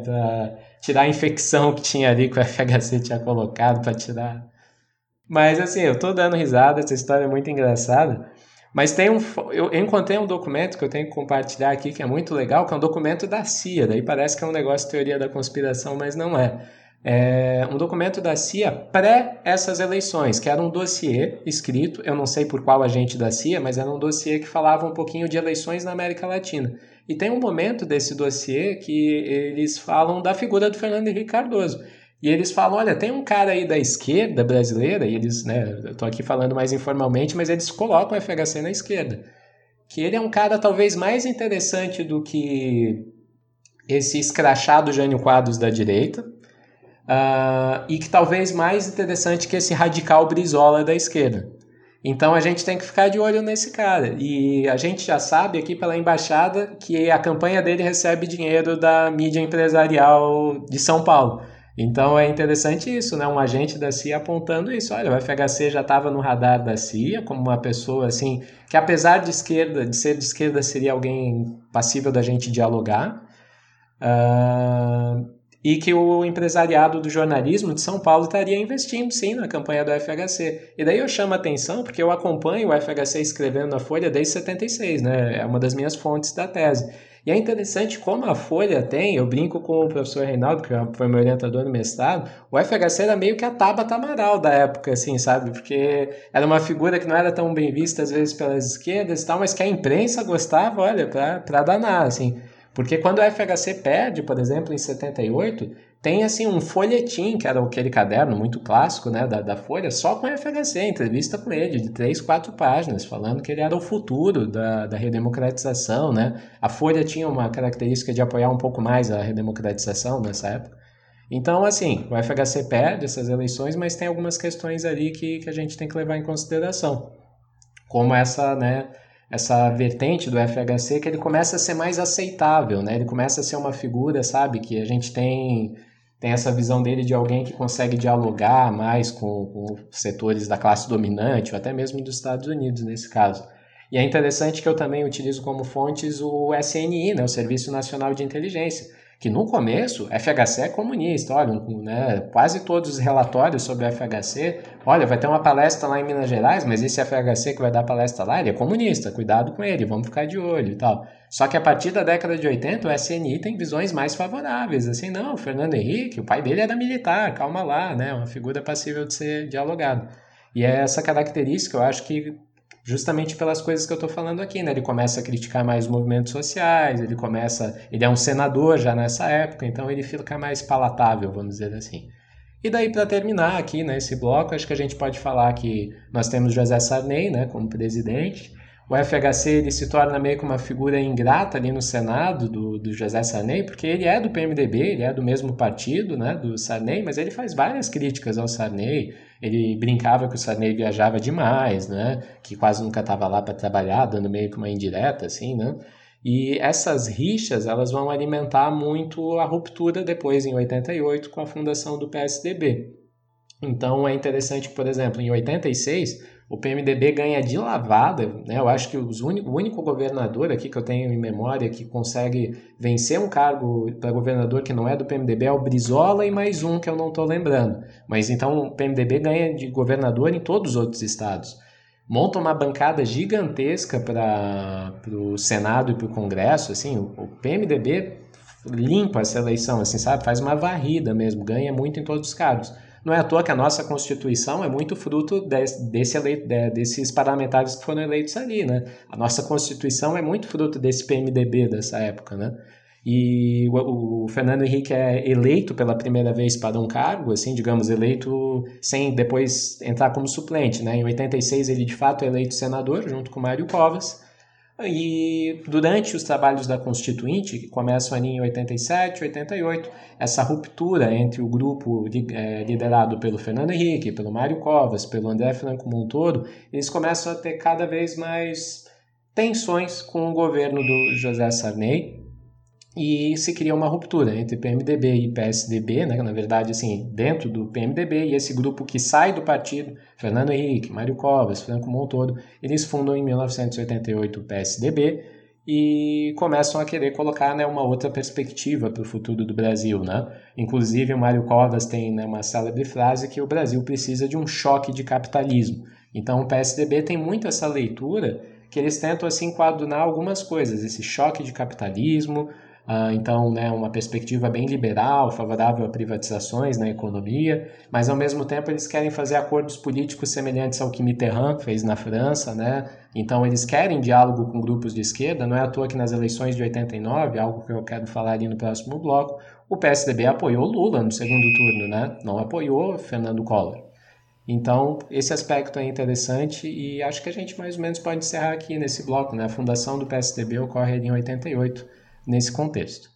tirar a infecção que tinha ali que o [LAUGHS] FHC tinha colocado para tirar. Mas assim, eu tô dando risada, essa história é muito engraçada. Mas tem um, eu encontrei um documento que eu tenho que compartilhar aqui que é muito legal, que é um documento da CIA. Daí parece que é um negócio de teoria da conspiração, mas não é. É um documento da CIA pré essas eleições, que era um dossiê escrito, eu não sei por qual agente da CIA, mas era um dossiê que falava um pouquinho de eleições na América Latina. E tem um momento desse dossiê que eles falam da figura do Fernando Henrique Cardoso. E eles falam, olha, tem um cara aí da esquerda brasileira, e eles, né, eu tô aqui falando mais informalmente, mas eles colocam o FHC na esquerda. Que ele é um cara talvez mais interessante do que esse escrachado Jânio Quadros da direita, uh, e que talvez mais interessante que esse radical Brizola da esquerda. Então a gente tem que ficar de olho nesse cara. E a gente já sabe aqui pela embaixada que a campanha dele recebe dinheiro da mídia empresarial de São Paulo. Então é interessante isso, né? Um agente da CIA apontando isso. Olha, o FHC já estava no radar da CIA como uma pessoa assim que apesar de esquerda, de ser de esquerda, seria alguém passível da gente dialogar. Uh, e que o empresariado do jornalismo de São Paulo estaria investindo sim na campanha do FHC. E daí eu chamo a atenção porque eu acompanho o FHC escrevendo na Folha desde 76, né? É uma das minhas fontes da tese. E é interessante como a Folha tem, eu brinco com o professor Reinaldo, que foi meu orientador no mestrado, o FHC era meio que a Tabata Amaral da época, assim, sabe? Porque era uma figura que não era tão bem vista às vezes pelas esquerdas e tal, mas que a imprensa gostava, olha, pra danar, assim. Porque quando o FHC perde, por exemplo, em 78, tem assim um folhetim, que era aquele caderno muito clássico né, da, da Folha, só com o FHC, entrevista com ele, de três, quatro páginas, falando que ele era o futuro da, da redemocratização. Né? A Folha tinha uma característica de apoiar um pouco mais a redemocratização nessa época. Então, assim, o FHC perde essas eleições, mas tem algumas questões ali que, que a gente tem que levar em consideração. Como essa, né, essa vertente do FHC que ele começa a ser mais aceitável, né? Ele começa a ser uma figura, sabe, que a gente tem tem essa visão dele de alguém que consegue dialogar mais com, com setores da classe dominante, ou até mesmo dos Estados Unidos nesse caso. E é interessante que eu também utilizo como fontes o SNI, né, o Serviço Nacional de Inteligência, que no começo, FHC é comunista, olha, né, quase todos os relatórios sobre FHC, olha, vai ter uma palestra lá em Minas Gerais, mas esse FHC que vai dar palestra lá, ele é comunista, cuidado com ele, vamos ficar de olho e tal. Só que a partir da década de 80, o SNI tem visões mais favoráveis, assim, não, o Fernando Henrique, o pai dele era militar, calma lá, né, uma figura passível de ser dialogado. E é essa característica, eu acho que justamente pelas coisas que eu estou falando aqui, né? Ele começa a criticar mais movimentos sociais, ele começa, ele é um senador já nessa época, então ele fica mais palatável, vamos dizer assim. E daí para terminar aqui nesse né, bloco, acho que a gente pode falar que nós temos José Sarney, né, como presidente. O FHC ele se torna meio que uma figura ingrata ali no Senado do, do José Sarney, porque ele é do PMDB, ele é do mesmo partido, né, do Sarney, mas ele faz várias críticas ao Sarney ele brincava que o Sarney viajava demais, né? Que quase nunca estava lá para trabalhar, dando meio que uma indireta, assim, né? E essas rixas, elas vão alimentar muito a ruptura depois, em 88, com a fundação do PSDB. Então, é interessante que, por exemplo, em 86, o PMDB ganha de lavada, né? Eu acho que os o único governador aqui que eu tenho em memória que consegue vencer um cargo para governador que não é do PMDB é o Brizola e mais um que eu não estou lembrando. Mas então o PMDB ganha de governador em todos os outros estados. Monta uma bancada gigantesca para o Senado e para o Congresso, assim, o, PMDB limpa essa eleição, assim, sabe? Faz uma varrida mesmo, ganha muito em todos os cargos. Não é à toa que a nossa Constituição é muito fruto desse, desse eleito, desses parlamentares que foram eleitos ali, né? A nossa Constituição é muito fruto desse PMDB dessa época, né? E o, o, Fernando Henrique é eleito pela primeira vez para um cargo, assim, digamos, eleito sem depois entrar como suplente, né? Em 86 ele de fato é eleito senador junto com Mário Covas. E durante os trabalhos da Constituinte, que começam ali em 87, 88, essa ruptura entre o grupo é, liderado pelo Fernando Henrique, pelo Mário Covas, pelo André Franco Montoro, eles começam a ter cada vez mais tensões com o governo do José Sarney, e se cria uma ruptura entre PMDB e PSDB, né? na verdade, assim, dentro do PMDB e esse grupo que sai do partido, Fernando Henrique, Mário Covas, Franco Montoro, eles fundam em 1988 o PSDB e começam a querer colocar né, uma outra perspectiva para o futuro do Brasil. Né? Inclusive, o Mário Covas tem né, uma célebre frase que o Brasil precisa de um choque de capitalismo. Então, o PSDB tem muito essa leitura que eles tentam assim enquadrar algumas coisas, esse choque de capitalismo, Uh, então, né, uma perspectiva bem liberal, favorável a privatizações na economia, mas ao mesmo tempo eles querem fazer acordos políticos semelhantes ao que Mitterrand fez na França, né? Então eles querem diálogo com grupos de esquerda, não é à toa que nas eleições de 89, algo que eu quero falar ali no próximo bloco, o PSDB apoiou Lula no segundo turno, né? Não apoiou Fernando Collor. Então, esse aspecto é interessante e acho que a gente mais ou menos pode encerrar aqui nesse bloco, né? A fundação do PSDB ocorre em 88 nesse contexto.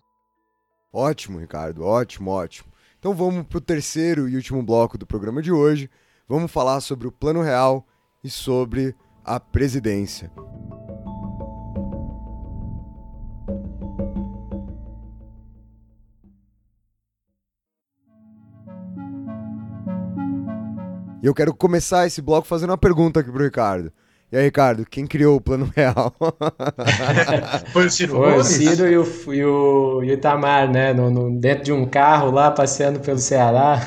Ótimo, Ricardo, ótimo, ótimo. Então vamos para o terceiro e último bloco do programa de hoje. Vamos falar sobre o Plano Real e sobre a presidência. E eu quero começar esse bloco fazendo uma pergunta aqui pro Ricardo. E aí, Ricardo, quem criou o Plano Real? [LAUGHS] Foi o Ciro Foi o Ciro e o, e o, e o Itamar, né? No, no, dentro de um carro lá, passeando pelo Ceará.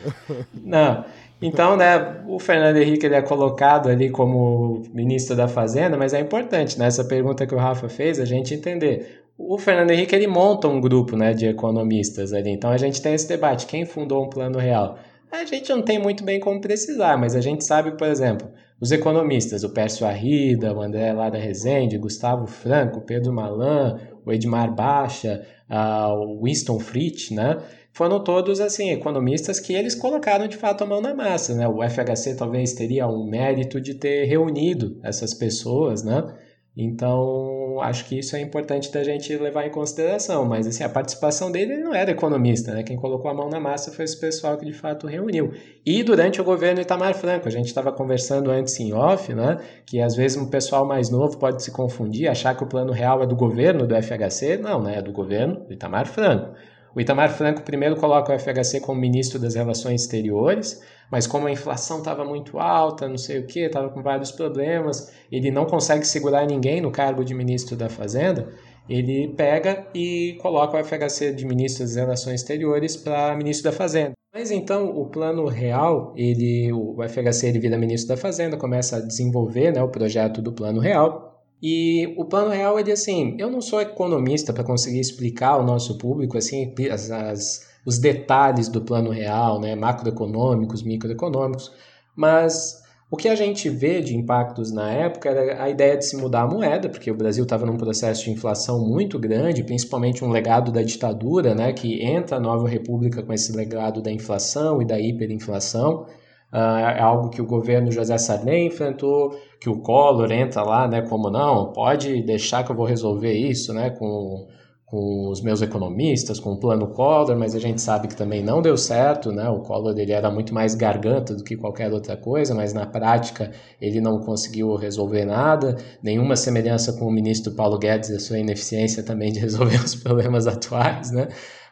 [LAUGHS] Não. Então, né, o Fernando Henrique ele é colocado ali como ministro da Fazenda, mas é importante nessa né, pergunta que o Rafa fez a gente entender. O Fernando Henrique ele monta um grupo, né, de economistas ali. Então a gente tem esse debate, quem fundou um plano real? A gente não tem muito bem como precisar, mas a gente sabe, por exemplo, os economistas, o Pércio Arrida, o André Lara Rezende, Gustavo Franco, Pedro Malan, o Edmar Baixa, o Winston Fritz, né? Foram todos assim economistas que eles colocaram de fato a mão na massa, né? O FHC talvez teria um mérito de ter reunido essas pessoas, né? Então, acho que isso é importante da gente levar em consideração. Mas, assim, a participação dele ele não era economista, né? Quem colocou a mão na massa foi esse pessoal que, de fato, reuniu. E durante o governo Itamar Franco, a gente estava conversando antes em off, né? Que, às vezes, um pessoal mais novo pode se confundir, achar que o plano real é do governo do FHC. Não, né? É do governo Itamar Franco. O Itamar Franco primeiro coloca o FHC como ministro das Relações Exteriores, mas como a inflação estava muito alta, não sei o que, estava com vários problemas, ele não consegue segurar ninguém no cargo de ministro da Fazenda, ele pega e coloca o FHC de ministro das Relações Exteriores para ministro da Fazenda. Mas então o plano real, ele, o FHC ele vira ministro da Fazenda, começa a desenvolver né, o projeto do plano real, e o plano real é de assim, eu não sou economista para conseguir explicar ao nosso público assim as, as, os detalhes do plano real, né, macroeconômicos, microeconômicos, mas o que a gente vê de impactos na época era a ideia de se mudar a moeda, porque o Brasil estava num processo de inflação muito grande, principalmente um legado da ditadura, né, que entra a nova república com esse legado da inflação e da hiperinflação. Uh, é algo que o governo José Sarney enfrentou, que o Collor entra lá, né, como não, pode deixar que eu vou resolver isso, né, com, com os meus economistas, com o plano Collor, mas a gente sabe que também não deu certo, né, o Collor ele era muito mais garganta do que qualquer outra coisa, mas na prática ele não conseguiu resolver nada, nenhuma semelhança com o ministro Paulo Guedes e a sua ineficiência também de resolver [LAUGHS] os problemas atuais, né,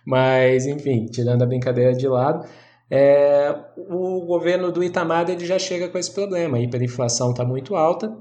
mas enfim, tirando a brincadeira de lado, é, o governo do Itamar ele já chega com esse problema. A hiperinflação está muito alta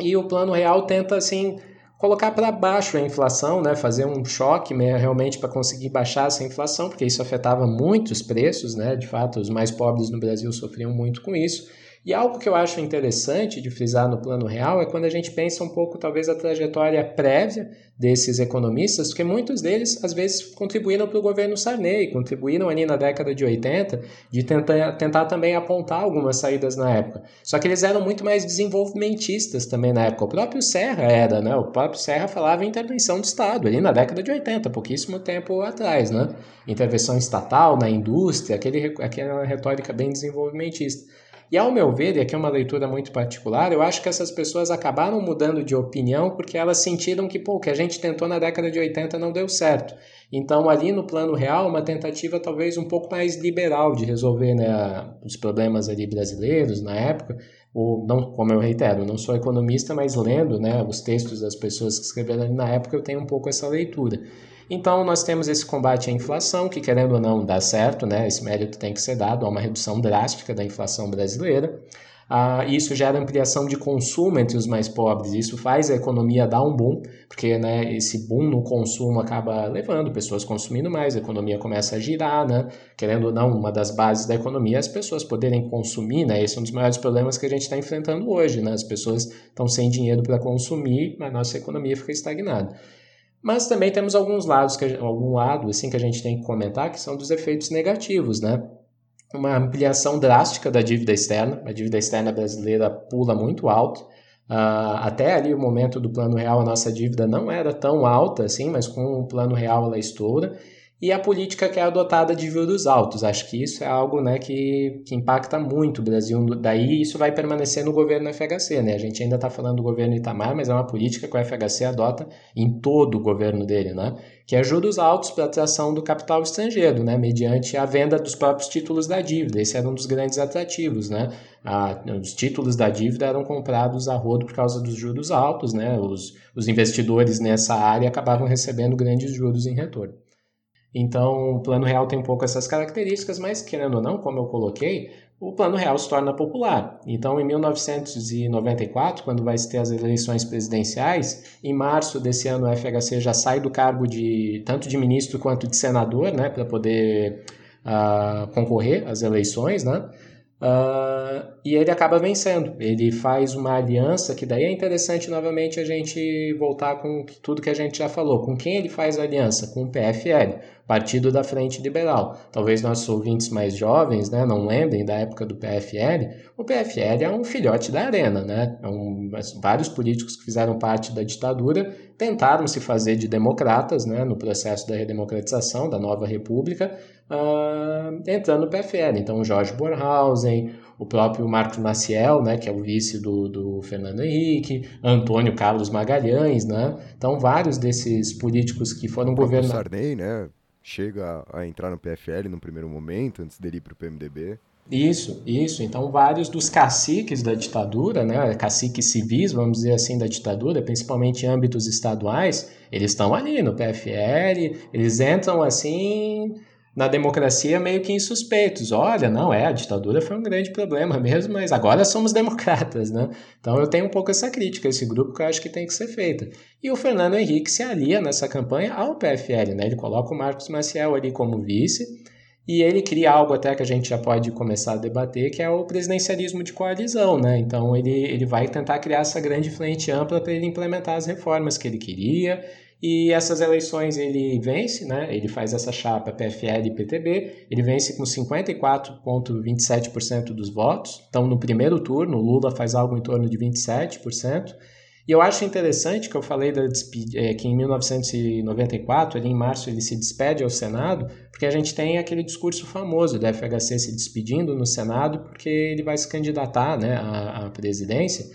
e o plano real tenta assim colocar para baixo a inflação, né, fazer um choque né, realmente para conseguir baixar essa inflação, porque isso afetava muito os preços, né, de fato os mais pobres no Brasil sofriam muito com isso. E algo que eu acho interessante de frisar no plano real é quando a gente pensa um pouco, talvez, a trajetória prévia desses economistas, porque muitos deles, às vezes, contribuíram para o governo Sarney, contribuíram ali na década de 80, de tentar, tentar também apontar algumas saídas na época. Só que eles eram muito mais desenvolvimentistas também na época. O próprio Serra era, né? O próprio Serra falava em intervenção do Estado, ali na década de 80, pouquíssimo tempo atrás, né? Intervenção estatal na indústria, aquele, aquela retórica bem desenvolvimentista. E ao meu ver, e aqui é uma leitura muito particular, eu acho que essas pessoas acabaram mudando de opinião porque elas sentiram que, pô, o que a gente tentou na década de 80 não deu certo. Então, ali no plano real, uma tentativa talvez um pouco mais liberal de resolver né, os problemas ali brasileiros na época, ou não, como eu reitero, não sou economista, mas lendo né, os textos das pessoas que escreveram ali na época, eu tenho um pouco essa leitura. Então, nós temos esse combate à inflação, que querendo ou não dá certo, né? esse mérito tem que ser dado, há uma redução drástica da inflação brasileira. Ah, isso gera ampliação de consumo entre os mais pobres, isso faz a economia dar um boom, porque né, esse boom no consumo acaba levando pessoas consumindo mais, a economia começa a girar, né? querendo ou não, uma das bases da economia é as pessoas poderem consumir, né? esse é um dos maiores problemas que a gente está enfrentando hoje, né? as pessoas estão sem dinheiro para consumir, mas a nossa economia fica estagnada. Mas também temos alguns lados, que, algum lado assim que a gente tem que comentar, que são dos efeitos negativos, né? Uma ampliação drástica da dívida externa, a dívida externa brasileira pula muito alto. Uh, até ali o momento do plano real, a nossa dívida não era tão alta assim, mas com o plano real ela estoura e a política que é adotada de juros altos. Acho que isso é algo né, que, que impacta muito o Brasil. Daí isso vai permanecer no governo FHC. Né? A gente ainda está falando do governo Itamar, mas é uma política que o FHC adota em todo o governo dele, né? que é juros altos para atração do capital estrangeiro, né? mediante a venda dos próprios títulos da dívida. Esse era um dos grandes atrativos. Né? A, os títulos da dívida eram comprados a rodo por causa dos juros altos. Né? Os, os investidores nessa área acabavam recebendo grandes juros em retorno. Então, o plano real tem um pouco essas características, mas querendo ou não, como eu coloquei, o plano real se torna popular. Então, em 1994, quando vai ter as eleições presidenciais, em março desse ano o FHC já sai do cargo de tanto de ministro quanto de senador, né, para poder uh, concorrer às eleições, né? Uh, e ele acaba vencendo. Ele faz uma aliança que daí é interessante novamente a gente voltar com tudo que a gente já falou. Com quem ele faz aliança? Com o PFL, Partido da Frente Liberal. Talvez nossos ouvintes mais jovens né, não lembrem da época do PFL. O PFL é um filhote da arena. Né? É um, vários políticos que fizeram parte da ditadura tentaram se fazer de democratas né, no processo da redemocratização da nova república, uh, entrando no PFL. Então, Jorge Borhausen, o próprio Marcos Maciel, né, que é o vice do, do Fernando Henrique, Antônio Carlos Magalhães, né? Então, vários desses políticos que foram governar... Sarney, né, chega a entrar no PFL no primeiro momento, antes dele ir para o PMDB. Isso, isso. Então, vários dos caciques da ditadura, né, caciques civis, vamos dizer assim, da ditadura, principalmente em âmbitos estaduais, eles estão ali no PFL, eles entram assim na democracia meio que insuspeitos. Olha, não é, a ditadura foi um grande problema [LAUGHS] mesmo, mas agora somos democratas, né? Então eu tenho um pouco essa crítica a esse grupo que eu acho que tem que ser feita. E o Fernando Henrique se alia nessa campanha ao PFL, né? Ele coloca o Marcos Maciel ali como vice e ele cria algo até que a gente já pode começar a debater, que é o presidencialismo de coalizão, né? Então ele, ele vai tentar criar essa grande frente ampla para ele implementar as reformas que ele queria. E essas eleições ele vence, né? Ele faz essa chapa PFL e PTB, ele vence com 54,27% dos votos. Então, no primeiro turno, Lula faz algo em torno de 27%. E eu acho interessante que eu falei da é, que em 1994, ali em março, ele se despede ao Senado, porque a gente tem aquele discurso famoso da FHC se despedindo no Senado, porque ele vai se candidatar né, à, à presidência.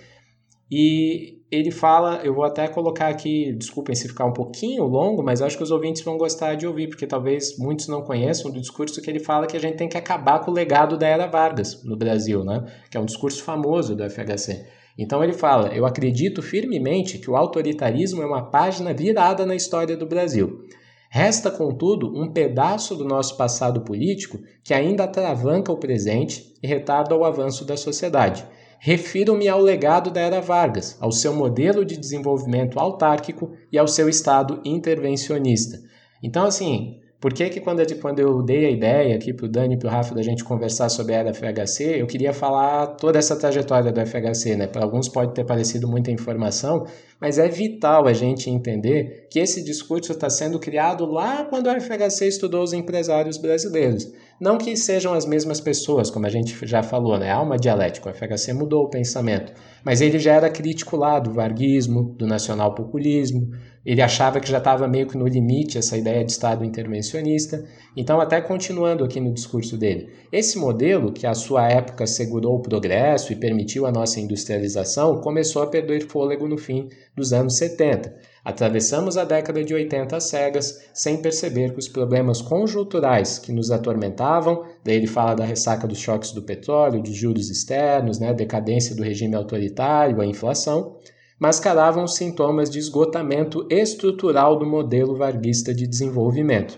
E ele fala, eu vou até colocar aqui, desculpem se ficar um pouquinho longo, mas acho que os ouvintes vão gostar de ouvir, porque talvez muitos não conheçam do discurso que ele fala que a gente tem que acabar com o legado da Era Vargas no Brasil, né? Que é um discurso famoso do FHC. Então ele fala: Eu acredito firmemente que o autoritarismo é uma página virada na história do Brasil. Resta, contudo, um pedaço do nosso passado político que ainda atravanca o presente e retarda o avanço da sociedade. Refiro-me ao legado da Era Vargas, ao seu modelo de desenvolvimento autárquico e ao seu Estado intervencionista. Então, assim, por que, que quando, eu, quando eu dei a ideia aqui para o Dani e para o Rafa da gente conversar sobre a era FHC, eu queria falar toda essa trajetória do FHC, né? Para alguns pode ter parecido muita informação, mas é vital a gente entender que esse discurso está sendo criado lá quando o FHC estudou os empresários brasileiros. Não que sejam as mesmas pessoas, como a gente já falou, né? Há uma dialética, o FHC mudou o pensamento, mas ele já era crítico lá do varguismo, do nacional-populismo, ele achava que já estava meio que no limite essa ideia de Estado intervencionista. Então, até continuando aqui no discurso dele, esse modelo, que à sua época segurou o progresso e permitiu a nossa industrialização, começou a perder fôlego no fim dos anos 70. Atravessamos a década de 80 cegas, sem perceber que os problemas conjunturais que nos atormentavam, daí ele fala da ressaca dos choques do petróleo, de juros externos, né, decadência do regime autoritário, a inflação, mascaravam sintomas de esgotamento estrutural do modelo varguista de desenvolvimento.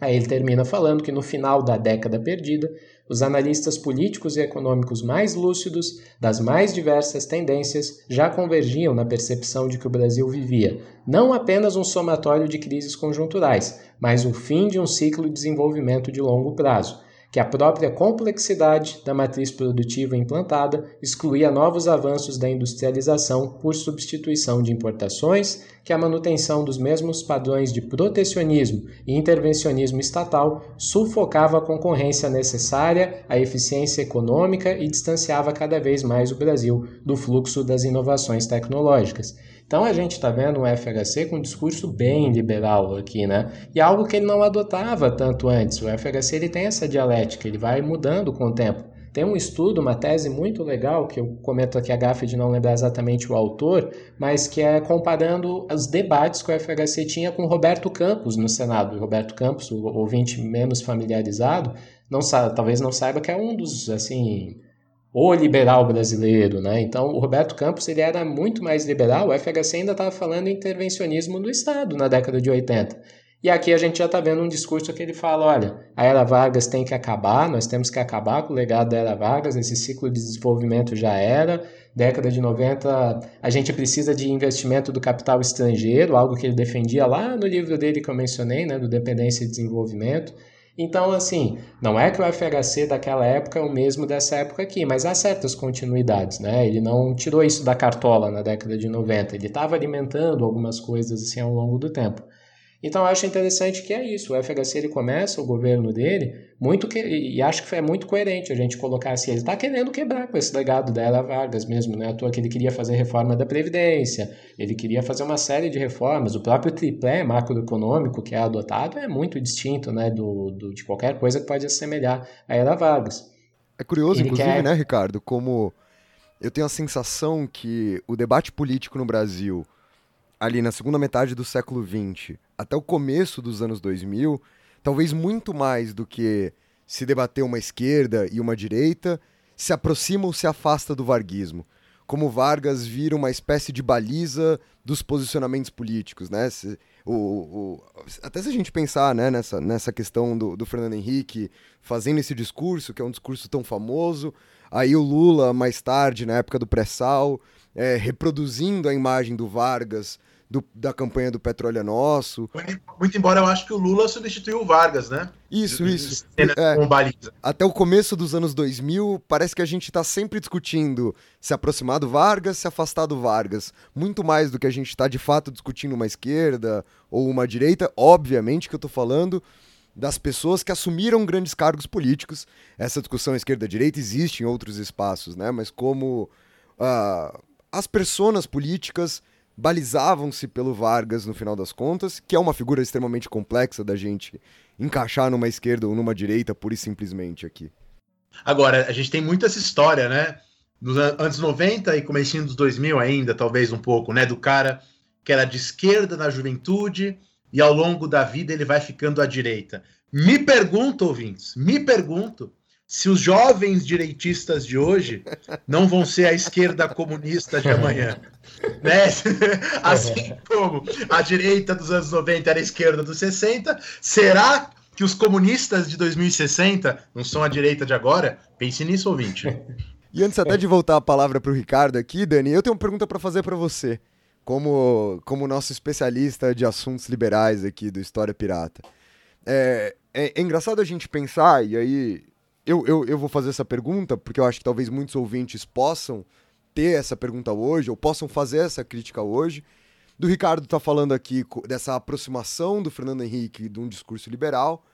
Aí ele termina falando que no final da década perdida, os analistas políticos e econômicos mais lúcidos das mais diversas tendências já convergiam na percepção de que o Brasil vivia não apenas um somatório de crises conjunturais, mas o fim de um ciclo de desenvolvimento de longo prazo, que a própria complexidade da matriz produtiva implantada excluía novos avanços da industrialização por substituição de importações, que a manutenção dos mesmos padrões de protecionismo e intervencionismo estatal sufocava a concorrência necessária à eficiência econômica e distanciava cada vez mais o Brasil do fluxo das inovações tecnológicas. Então a gente está vendo um FHC com um discurso bem liberal aqui, né? E algo que ele não adotava tanto antes. O FHC ele tem essa dialética, ele vai mudando com o tempo. Tem um estudo, uma tese muito legal, que eu comento aqui a gafe de não lembrar exatamente o autor, mas que é comparando os debates que o FHC tinha com Roberto Campos no Senado. O Roberto Campos, o ouvinte menos familiarizado, não sabe, talvez não saiba que é um dos, assim, o liberal brasileiro, né? Então, o Roberto Campos ele era muito mais liberal, o FHC ainda estava falando intervencionismo do Estado na década de 80. E aqui a gente já está vendo um discurso que ele fala, olha, a Era Vargas tem que acabar, nós temos que acabar com o legado da Era Vargas, esse ciclo de desenvolvimento já era, década de 90 a gente precisa de investimento do capital estrangeiro, algo que ele defendia lá no livro dele que eu mencionei, né, do Dependência e Desenvolvimento, então, assim, não é que o FHC daquela época é o mesmo dessa época aqui, mas há certas continuidades, né? Ele não tirou isso da cartola na década de 90, ele estava alimentando algumas coisas assim ao longo do tempo. Então eu acho interessante que é isso. O FHC ele começa o governo dele muito que, e acho que é muito coerente a gente colocar assim. Ele está querendo quebrar com esse legado dela Vargas mesmo, né? À toa que ele queria fazer reforma da Previdência, ele queria fazer uma série de reformas. O próprio triplé macroeconômico que é adotado é muito distinto né, do, do de qualquer coisa que pode assemelhar a Era Vargas. É curioso, ele inclusive, quer... né, Ricardo, como eu tenho a sensação que o debate político no Brasil ali na segunda metade do século XX até o começo dos anos 2000, talvez muito mais do que se debater uma esquerda e uma direita, se aproxima ou se afasta do varguismo. Como Vargas vira uma espécie de baliza dos posicionamentos políticos, né? Se, o, o, até se a gente pensar né, nessa, nessa questão do, do Fernando Henrique fazendo esse discurso, que é um discurso tão famoso, aí o Lula, mais tarde, na época do pré-sal, é, reproduzindo a imagem do Vargas do, da campanha do Petróleo é Nosso. Muito embora eu acho que o Lula substituiu o Vargas, né? Isso, isso. É, até o começo dos anos 2000, parece que a gente está sempre discutindo se aproximar do Vargas, se afastar do Vargas. Muito mais do que a gente está de fato discutindo uma esquerda ou uma direita. Obviamente que eu estou falando das pessoas que assumiram grandes cargos políticos. Essa discussão esquerda-direita existe em outros espaços, né? Mas como uh, as personas políticas balizavam-se pelo Vargas no final das contas, que é uma figura extremamente complexa da gente encaixar numa esquerda ou numa direita pura e simplesmente aqui. Agora, a gente tem muito essa história, né? Nos anos 90 e comecinho dos 2000 ainda, talvez um pouco, né? Do cara que era de esquerda na juventude e ao longo da vida ele vai ficando à direita. Me pergunto, ouvintes, me pergunto se os jovens direitistas de hoje não vão ser a esquerda comunista de amanhã. Né? [LAUGHS] Assim como a direita dos anos 90 era a esquerda dos 60, será que os comunistas de 2060 não são a direita de agora? Pense nisso, ouvinte. E antes até de voltar a palavra para o Ricardo aqui, Dani, eu tenho uma pergunta para fazer para você, como, como nosso especialista de assuntos liberais aqui do História Pirata. É, é, é engraçado a gente pensar, e aí eu, eu, eu vou fazer essa pergunta porque eu acho que talvez muitos ouvintes possam ter essa pergunta hoje, ou possam fazer essa crítica hoje. Do Ricardo tá falando aqui dessa aproximação do Fernando Henrique de um discurso liberal,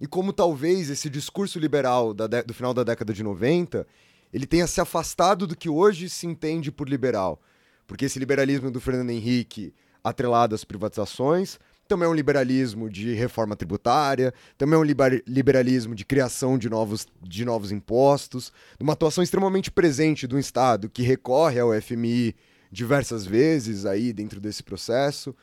e como talvez esse discurso liberal do final da década de 90 ele tenha se afastado do que hoje se entende por liberal. Porque esse liberalismo do Fernando Henrique, atrelado às privatizações, também é um liberalismo de reforma tributária, também é um liberalismo de criação de novos, de novos impostos, uma atuação extremamente presente do Estado que recorre ao FMI diversas vezes aí dentro desse processo. O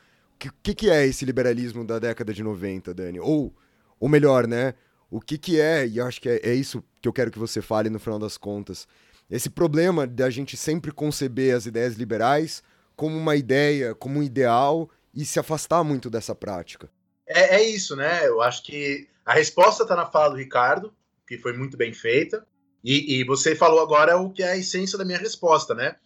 que, que, é esse liberalismo da década de 90, Dani? Ou, ou melhor, né? O que, que é, e acho que é, é isso que eu quero que você fale no final das contas, esse problema de a gente sempre conceber as ideias liberais como uma ideia, como um ideal e se afastar muito dessa prática. É, é isso, né? Eu acho que a resposta está na fala do Ricardo, que foi muito bem feita, e, e, você falou agora o que é a essência da minha resposta, né?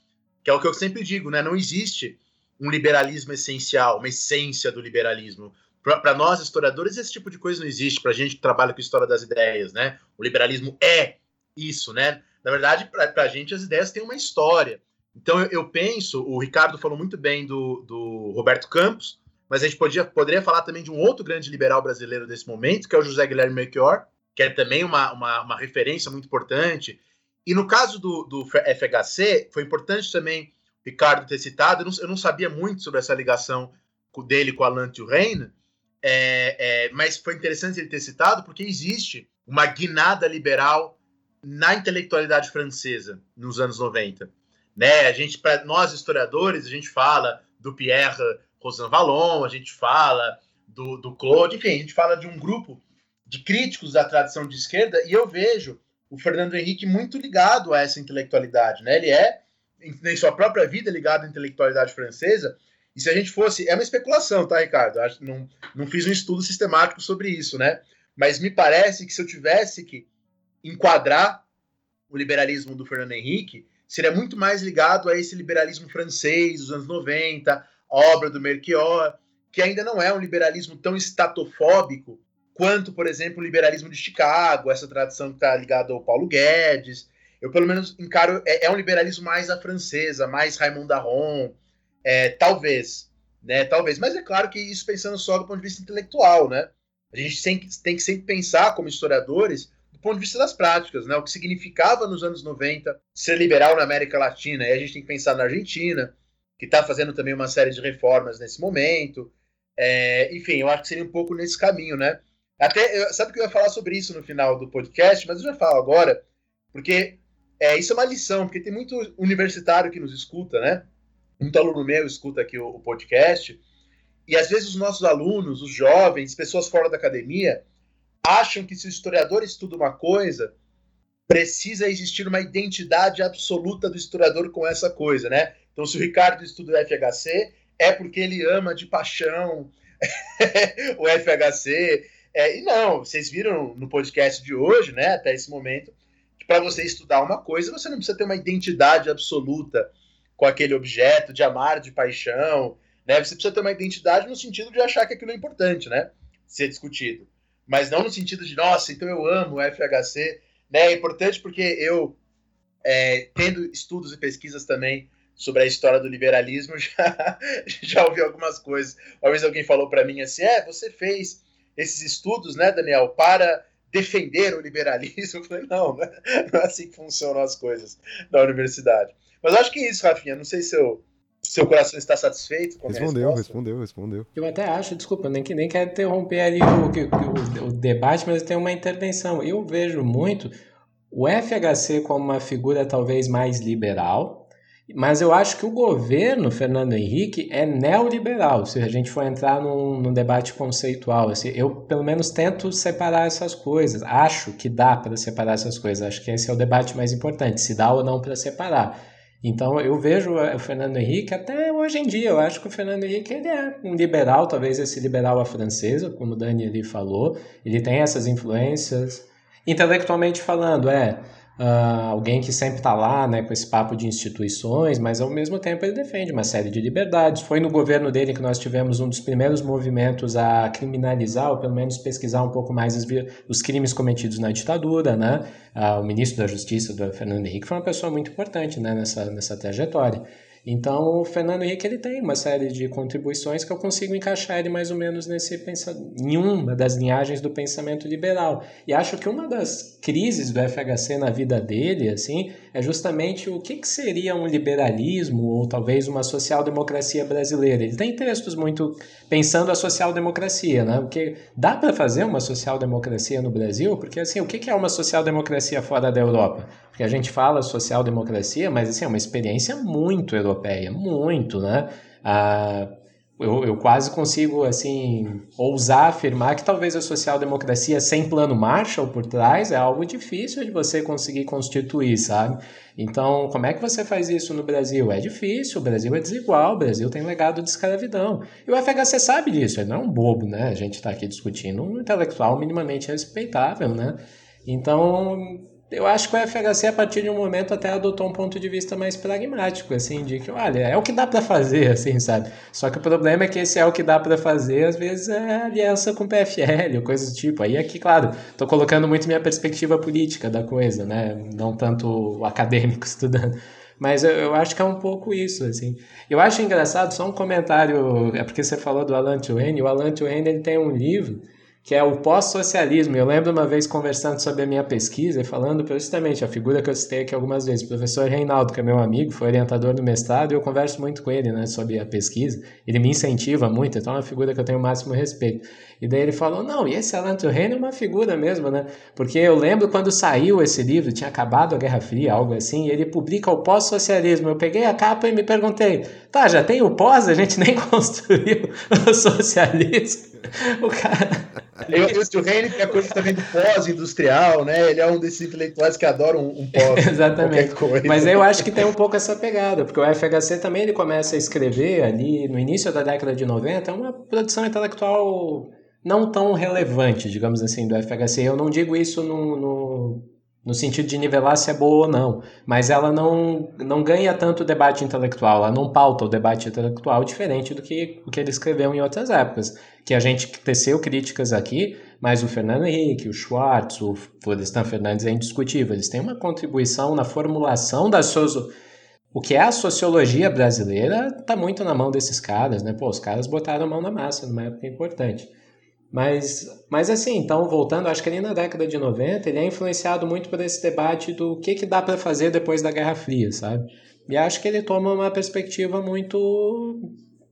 Que é o que eu sempre digo, né? Não existe um liberalismo essencial, uma essência do liberalismo. Para nós, historiadores, esse tipo de coisa não existe. Para a gente que trabalha com história das ideias, né? O liberalismo é isso, né? Na verdade, para a gente, as ideias têm uma história. Então eu, eu, penso, o Ricardo falou muito bem do, do Roberto Campos, mas a gente podia, poderia falar também de um outro grande liberal brasileiro desse momento, que é o José Guilherme Melchior, que é também uma, uma, uma referência muito importante. E no caso do, do FHC, foi importante também o Ricardo ter citado, eu não, eu não sabia muito sobre essa ligação dele com Alain Touraine, é, é, mas foi interessante ele ter citado, porque existe uma guinada liberal na intelectualidade francesa nos anos 90. Né? A gente, para nós historiadores, a gente fala do Pierre Rosanvallon, a gente fala do, do Claude, enfim, a gente fala de um grupo de críticos da tradição de esquerda e eu vejo o Fernando Henrique muito ligado a essa intelectualidade, né? Ele é em sua própria vida ligado à intelectualidade francesa. E se a gente fosse, é uma especulação, tá, Ricardo? Não, não fiz um estudo sistemático sobre isso, né? Mas me parece que se eu tivesse que enquadrar o liberalismo do Fernando Henrique, seria muito mais ligado a esse liberalismo francês dos anos 90, a obra do Melchior, que ainda não é um liberalismo tão estatofóbico quanto, por exemplo, o liberalismo de Chicago, essa tradição que está ligada ao Paulo Guedes. Eu, pelo menos, encaro. É, é um liberalismo mais à francesa, mais Raymond Aron, é, talvez. Né, talvez, mas é claro que isso pensando só do ponto de vista intelectual, né? A gente tem, tem que sempre pensar, como historiadores, ponto de vista das práticas, né? O que significava nos anos 90 ser liberal na América Latina. E a gente tem que pensar na Argentina, que está fazendo também uma série de reformas nesse momento. É, enfim, eu acho que seria um pouco nesse caminho, né? Até, eu, sabe que eu ia falar sobre isso no final do podcast, mas eu já falo agora, porque é, isso é uma lição, porque tem muito universitário que nos escuta, né? Muito aluno meu escuta aqui o, o podcast, e às vezes os nossos alunos, os jovens, pessoas fora da academia, acham que se o historiador estuda uma coisa, precisa existir uma identidade absoluta do historiador com essa coisa, né? Então, se o Ricardo estuda o FHC, é porque ele ama de paixão [LAUGHS] o FHC. É, e não, vocês viram no podcast de hoje, né, até esse momento, que para você estudar uma coisa, você não precisa ter uma identidade absoluta com aquele objeto, de amar de paixão, né? Você precisa ter uma identidade no sentido de achar que aquilo é importante, né? Ser discutido. Mas não no sentido de, nossa, então eu amo o FHC. Né? É importante porque eu, é, tendo estudos e pesquisas também sobre a história do liberalismo, [LAUGHS] já, já ouvi algumas coisas. Uma vez alguém falou para mim assim: é, você fez esses estudos, né, Daniel, para defender o liberalismo. Eu falei, não, não é assim que funcionam as coisas na universidade. Mas acho que é isso, Rafinha. Não sei se eu, seu coração está satisfeito com a Respondeu, respondeu, respondeu. Eu até acho, desculpa, nem que nem quero interromper ali o, o, o, debate, mas tem uma intervenção. Eu vejo muito o FHC como uma figura talvez mais liberal, mas eu acho que o governo Fernando Henrique é neoliberal, se a gente for entrar num, num debate conceitual. Assim, eu, pelo menos, tento separar essas coisas. Acho que dá para separar essas coisas. Acho que esse é o debate mais importante, se dá ou não para separar. Então eu vejo o Fernando Henrique até hoje em dia. Eu acho que o Fernando Henrique ele é um liberal, talvez esse liberal à francesa, como o Dani ali falou. Ele tem essas influências. Intelectualmente falando, é uh, alguém que sempre está lá né, com esse papo de instituições, mas ao mesmo tempo ele defende uma série de liberdades. Foi no governo dele que nós tivemos um dos primeiros movimentos a criminalizar, ou pelo menos pesquisar um pouco mais os, os crimes cometidos na ditadura. Né? Uh, o ministro da Justiça, do Fernando Henrique, foi uma pessoa muito importante né, nessa, nessa trajetória. Então, o Fernando Henrique ele tem uma série de contribuições que eu consigo encaixar ele mais ou menos nesse em uma das linhagens do pensamento liberal. E acho que uma das crises do FHC na vida dele, assim, é justamente o que, que seria um liberalismo ou talvez uma social-democracia brasileira. Ele tem textos muito pensando a social-democracia, né? Porque dá para fazer uma social-democracia no Brasil? Porque, assim, o que, que é uma social-democracia fora da Europa? Porque a gente fala social-democracia, mas, assim, é uma experiência muito europeia, muito, né? Ah, eu, eu quase consigo assim ousar afirmar que talvez a social-democracia sem plano Marshall por trás é algo difícil de você conseguir constituir, sabe? Então, como é que você faz isso no Brasil? É difícil, o Brasil é desigual, o Brasil tem legado de escravidão. E o FHC sabe disso, ele não é um bobo, né? A gente está aqui discutindo um intelectual minimamente respeitável, né? Então, eu acho que o FHC, a partir de um momento, até adotou um ponto de vista mais pragmático, assim, de que, olha, é o que dá para fazer, assim, sabe? Só que o problema é que esse é o que dá para fazer, às vezes é aliança com o PFL, ou coisas do tipo. Aí aqui, claro, tô colocando muito minha perspectiva política da coisa, né? Não tanto o acadêmico [LAUGHS] estudando. Mas eu, eu, acho que é um pouco isso, assim. Eu acho engraçado, só um comentário, é porque você falou do Alan Turing, o Alan Turing, ele tem um livro que é o pós-socialismo. Eu lembro uma vez conversando sobre a minha pesquisa e falando justamente a figura que eu citei aqui algumas vezes, o professor Reinaldo, que é meu amigo, foi orientador do mestrado, e eu converso muito com ele né, sobre a pesquisa. Ele me incentiva muito, então é uma figura que eu tenho o máximo respeito. E daí ele falou: não, e esse Alan Turing é uma figura mesmo, né? Porque eu lembro quando saiu esse livro, tinha acabado a Guerra Fria, algo assim, e ele publica o pós-socialismo. Eu peguei a capa e me perguntei: tá, já tem o pós, a gente nem [LAUGHS] construiu o socialismo. O cara. [LAUGHS] Eu, eu, o Reine tem a coisa também do pós-industrial, né? Ele é um desses intelectuais que adoram um, um pós. [LAUGHS] Exatamente. Mas eu acho que tem um pouco essa pegada, porque o FHC também ele começa a escrever ali no início da década de 90, é uma produção intelectual não tão relevante, digamos assim, do FHC. Eu não digo isso no, no, no, sentido de nivelar se é boa ou não, mas ela não, não ganha tanto debate intelectual, ela não pauta o debate intelectual diferente do que o que ele escreveu em outras épocas, que a gente teceu críticas aqui, mas o Fernando Henrique, o Schwartz, o Florestan Fernandes é indiscutível, eles têm uma contribuição na formulação da socio... O que é a sociologia brasileira está muito na mão desses caras, né? Pô, os caras botaram a mão na massa numa época importante. Mas, mas assim, então, voltando, acho que ali na década de 90, ele é influenciado muito por esse debate do que, que dá para fazer depois da Guerra Fria, sabe? E acho que ele toma uma perspectiva muito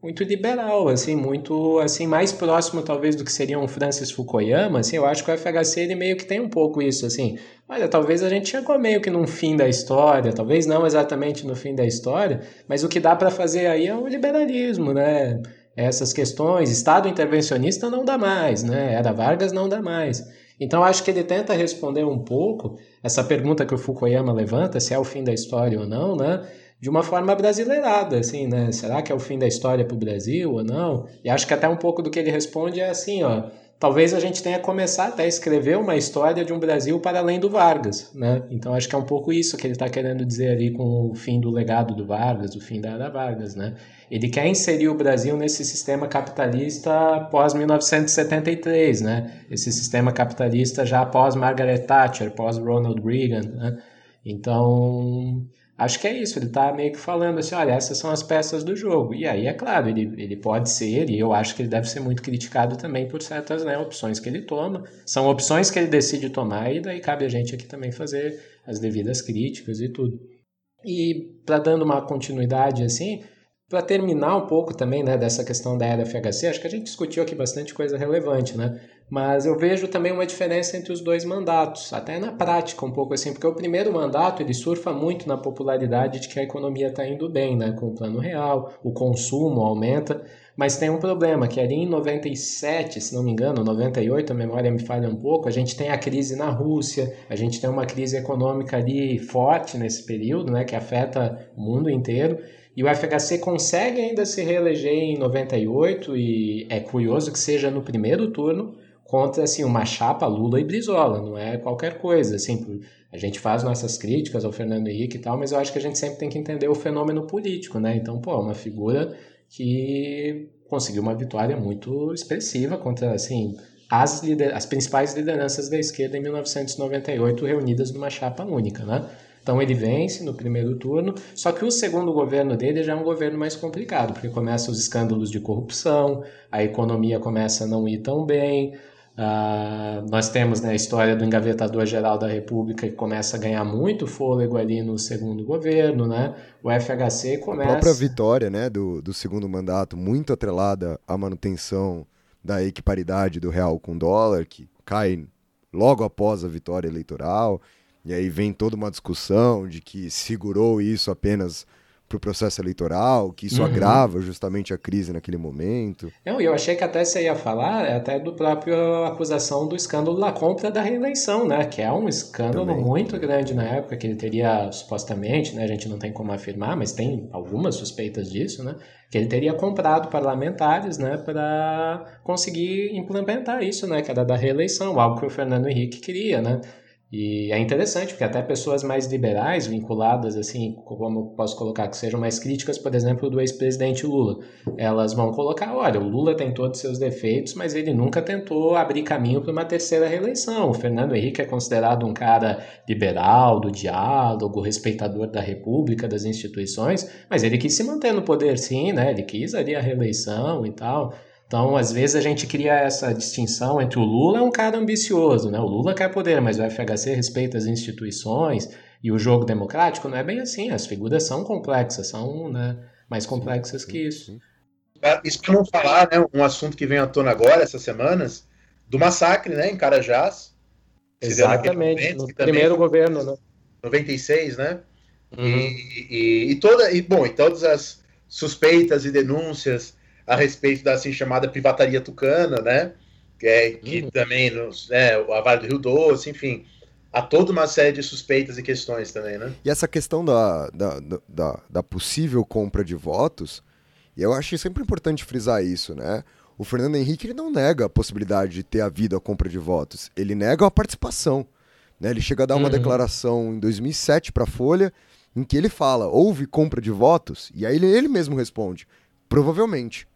muito liberal, assim, muito assim mais próximo talvez do que seria um Francis Fukuyama, assim, eu acho que o FHC ele meio que tem um pouco isso, assim, olha, talvez a gente chegou meio que num fim da história, talvez não exatamente no fim da história, mas o que dá para fazer aí é o liberalismo, né? Essas questões. Estado intervencionista não dá mais, né? Era Vargas não dá mais. Então acho que ele tenta responder um pouco essa pergunta que o Fukuyama levanta, se é o fim da história ou não, né? De uma forma brasileirada, assim, né? Será que é o fim da história para o Brasil ou não? E acho que até um pouco do que ele responde é assim, ó talvez a gente tenha começado até a escrever uma história de um Brasil para além do Vargas, né? Então acho que é um pouco isso que ele está querendo dizer ali com o fim do legado do Vargas, o fim da era Vargas, né? Ele quer inserir o Brasil nesse sistema capitalista pós 1973, né? Esse sistema capitalista já pós Margaret Thatcher, pós Ronald Reagan, né? Então Acho que é isso, ele está meio que falando assim, olha, essas são as peças do jogo. E aí, é claro, ele, ele pode ser, e eu acho que ele deve ser muito criticado também por certas né, opções que ele toma. São opções que ele decide tomar, e daí cabe a gente aqui também fazer as devidas críticas e tudo. E para dando uma continuidade assim, para terminar um pouco também né, dessa questão da era FHC, acho que a gente discutiu aqui bastante coisa relevante, né? Mas eu vejo também uma diferença entre os dois mandatos, até na prática um pouco assim, porque o primeiro mandato ele surfa muito na popularidade de que a economia está indo bem, né, com o plano real, o consumo aumenta, mas tem um problema, que ali em 97, se não me engano, 98, a memória me falha um pouco, a gente tem a crise na Rússia, a gente tem uma crise econômica ali forte nesse período, né, que afeta o mundo inteiro, e o FHC consegue ainda se reeleger em 98, e é curioso que seja no primeiro turno, contra assim uma chapa Lula e Brizola, não é qualquer coisa, assim, a gente faz nossas críticas ao Fernando Henrique e tal, mas eu acho que a gente sempre tem que entender o fenômeno político, né? Então, pô, uma figura que conseguiu uma vitória muito expressiva contra, assim, as, lider as principais lideranças da esquerda em 1998 reunidas numa chapa única, né? Então ele vence no primeiro turno, só que o segundo governo dele já é um governo mais complicado, porque começam os escândalos de corrupção, a economia começa a não ir tão bem, Uh, nós temos né, a história do engavetador-geral da República que começa a ganhar muito fôlego ali no segundo governo, né? O FHC começa... A própria vitória né, do, do segundo mandato, muito atrelada à manutenção da equiparidade do real com dólar, que cai logo após a vitória eleitoral, e aí vem toda uma discussão de que segurou isso apenas para o processo eleitoral, que isso uhum. agrava justamente a crise naquele momento. Não, eu achei que até você ia falar até do próprio acusação do escândalo da compra da reeleição, né? Que é um escândalo Também. muito grande na época, que ele teria supostamente, né? A gente não tem como afirmar, mas tem algumas suspeitas disso, né? Que ele teria comprado parlamentares, né? Para conseguir implementar isso, né? Que era da reeleição, algo que o Fernando Henrique queria, né? E é interessante, porque até pessoas mais liberais, vinculadas, assim, como posso colocar, que sejam mais críticas, por exemplo, do ex-presidente Lula, elas vão colocar: olha, o Lula tem todos os seus defeitos, mas ele nunca tentou abrir caminho para uma terceira reeleição. O Fernando Henrique é considerado um cara liberal, do diálogo, respeitador da República, das instituições, mas ele quis se manter no poder, sim, né? Ele quis ali a reeleição e tal. Então, às vezes a gente cria essa distinção entre o Lula é um cara ambicioso, né? O Lula quer poder, mas o FHC respeita as instituições e o jogo democrático não é bem assim. As figuras são complexas, são né, mais complexas que isso. Isso para não falar, né, um assunto que vem à tona agora, essas semanas, do massacre, né, em Carajás. Exatamente, momento, no primeiro foi, governo, né? 96, né? Uhum. E, e, e, toda, e, bom, e todas as suspeitas e denúncias a respeito da assim chamada privataria tucana, né? Que, é, que uhum. também nos, né, a Vale do Rio Doce, enfim, há toda uma série de suspeitas e questões também, né? E essa questão da, da, da, da possível compra de votos, e eu acho sempre importante frisar isso, né? O Fernando Henrique ele não nega a possibilidade de ter havido a compra de votos, ele nega a participação. Né? Ele chega a dar uma uhum. declaração em 2007 para a Folha, em que ele fala: houve compra de votos? E aí ele, ele mesmo responde: provavelmente.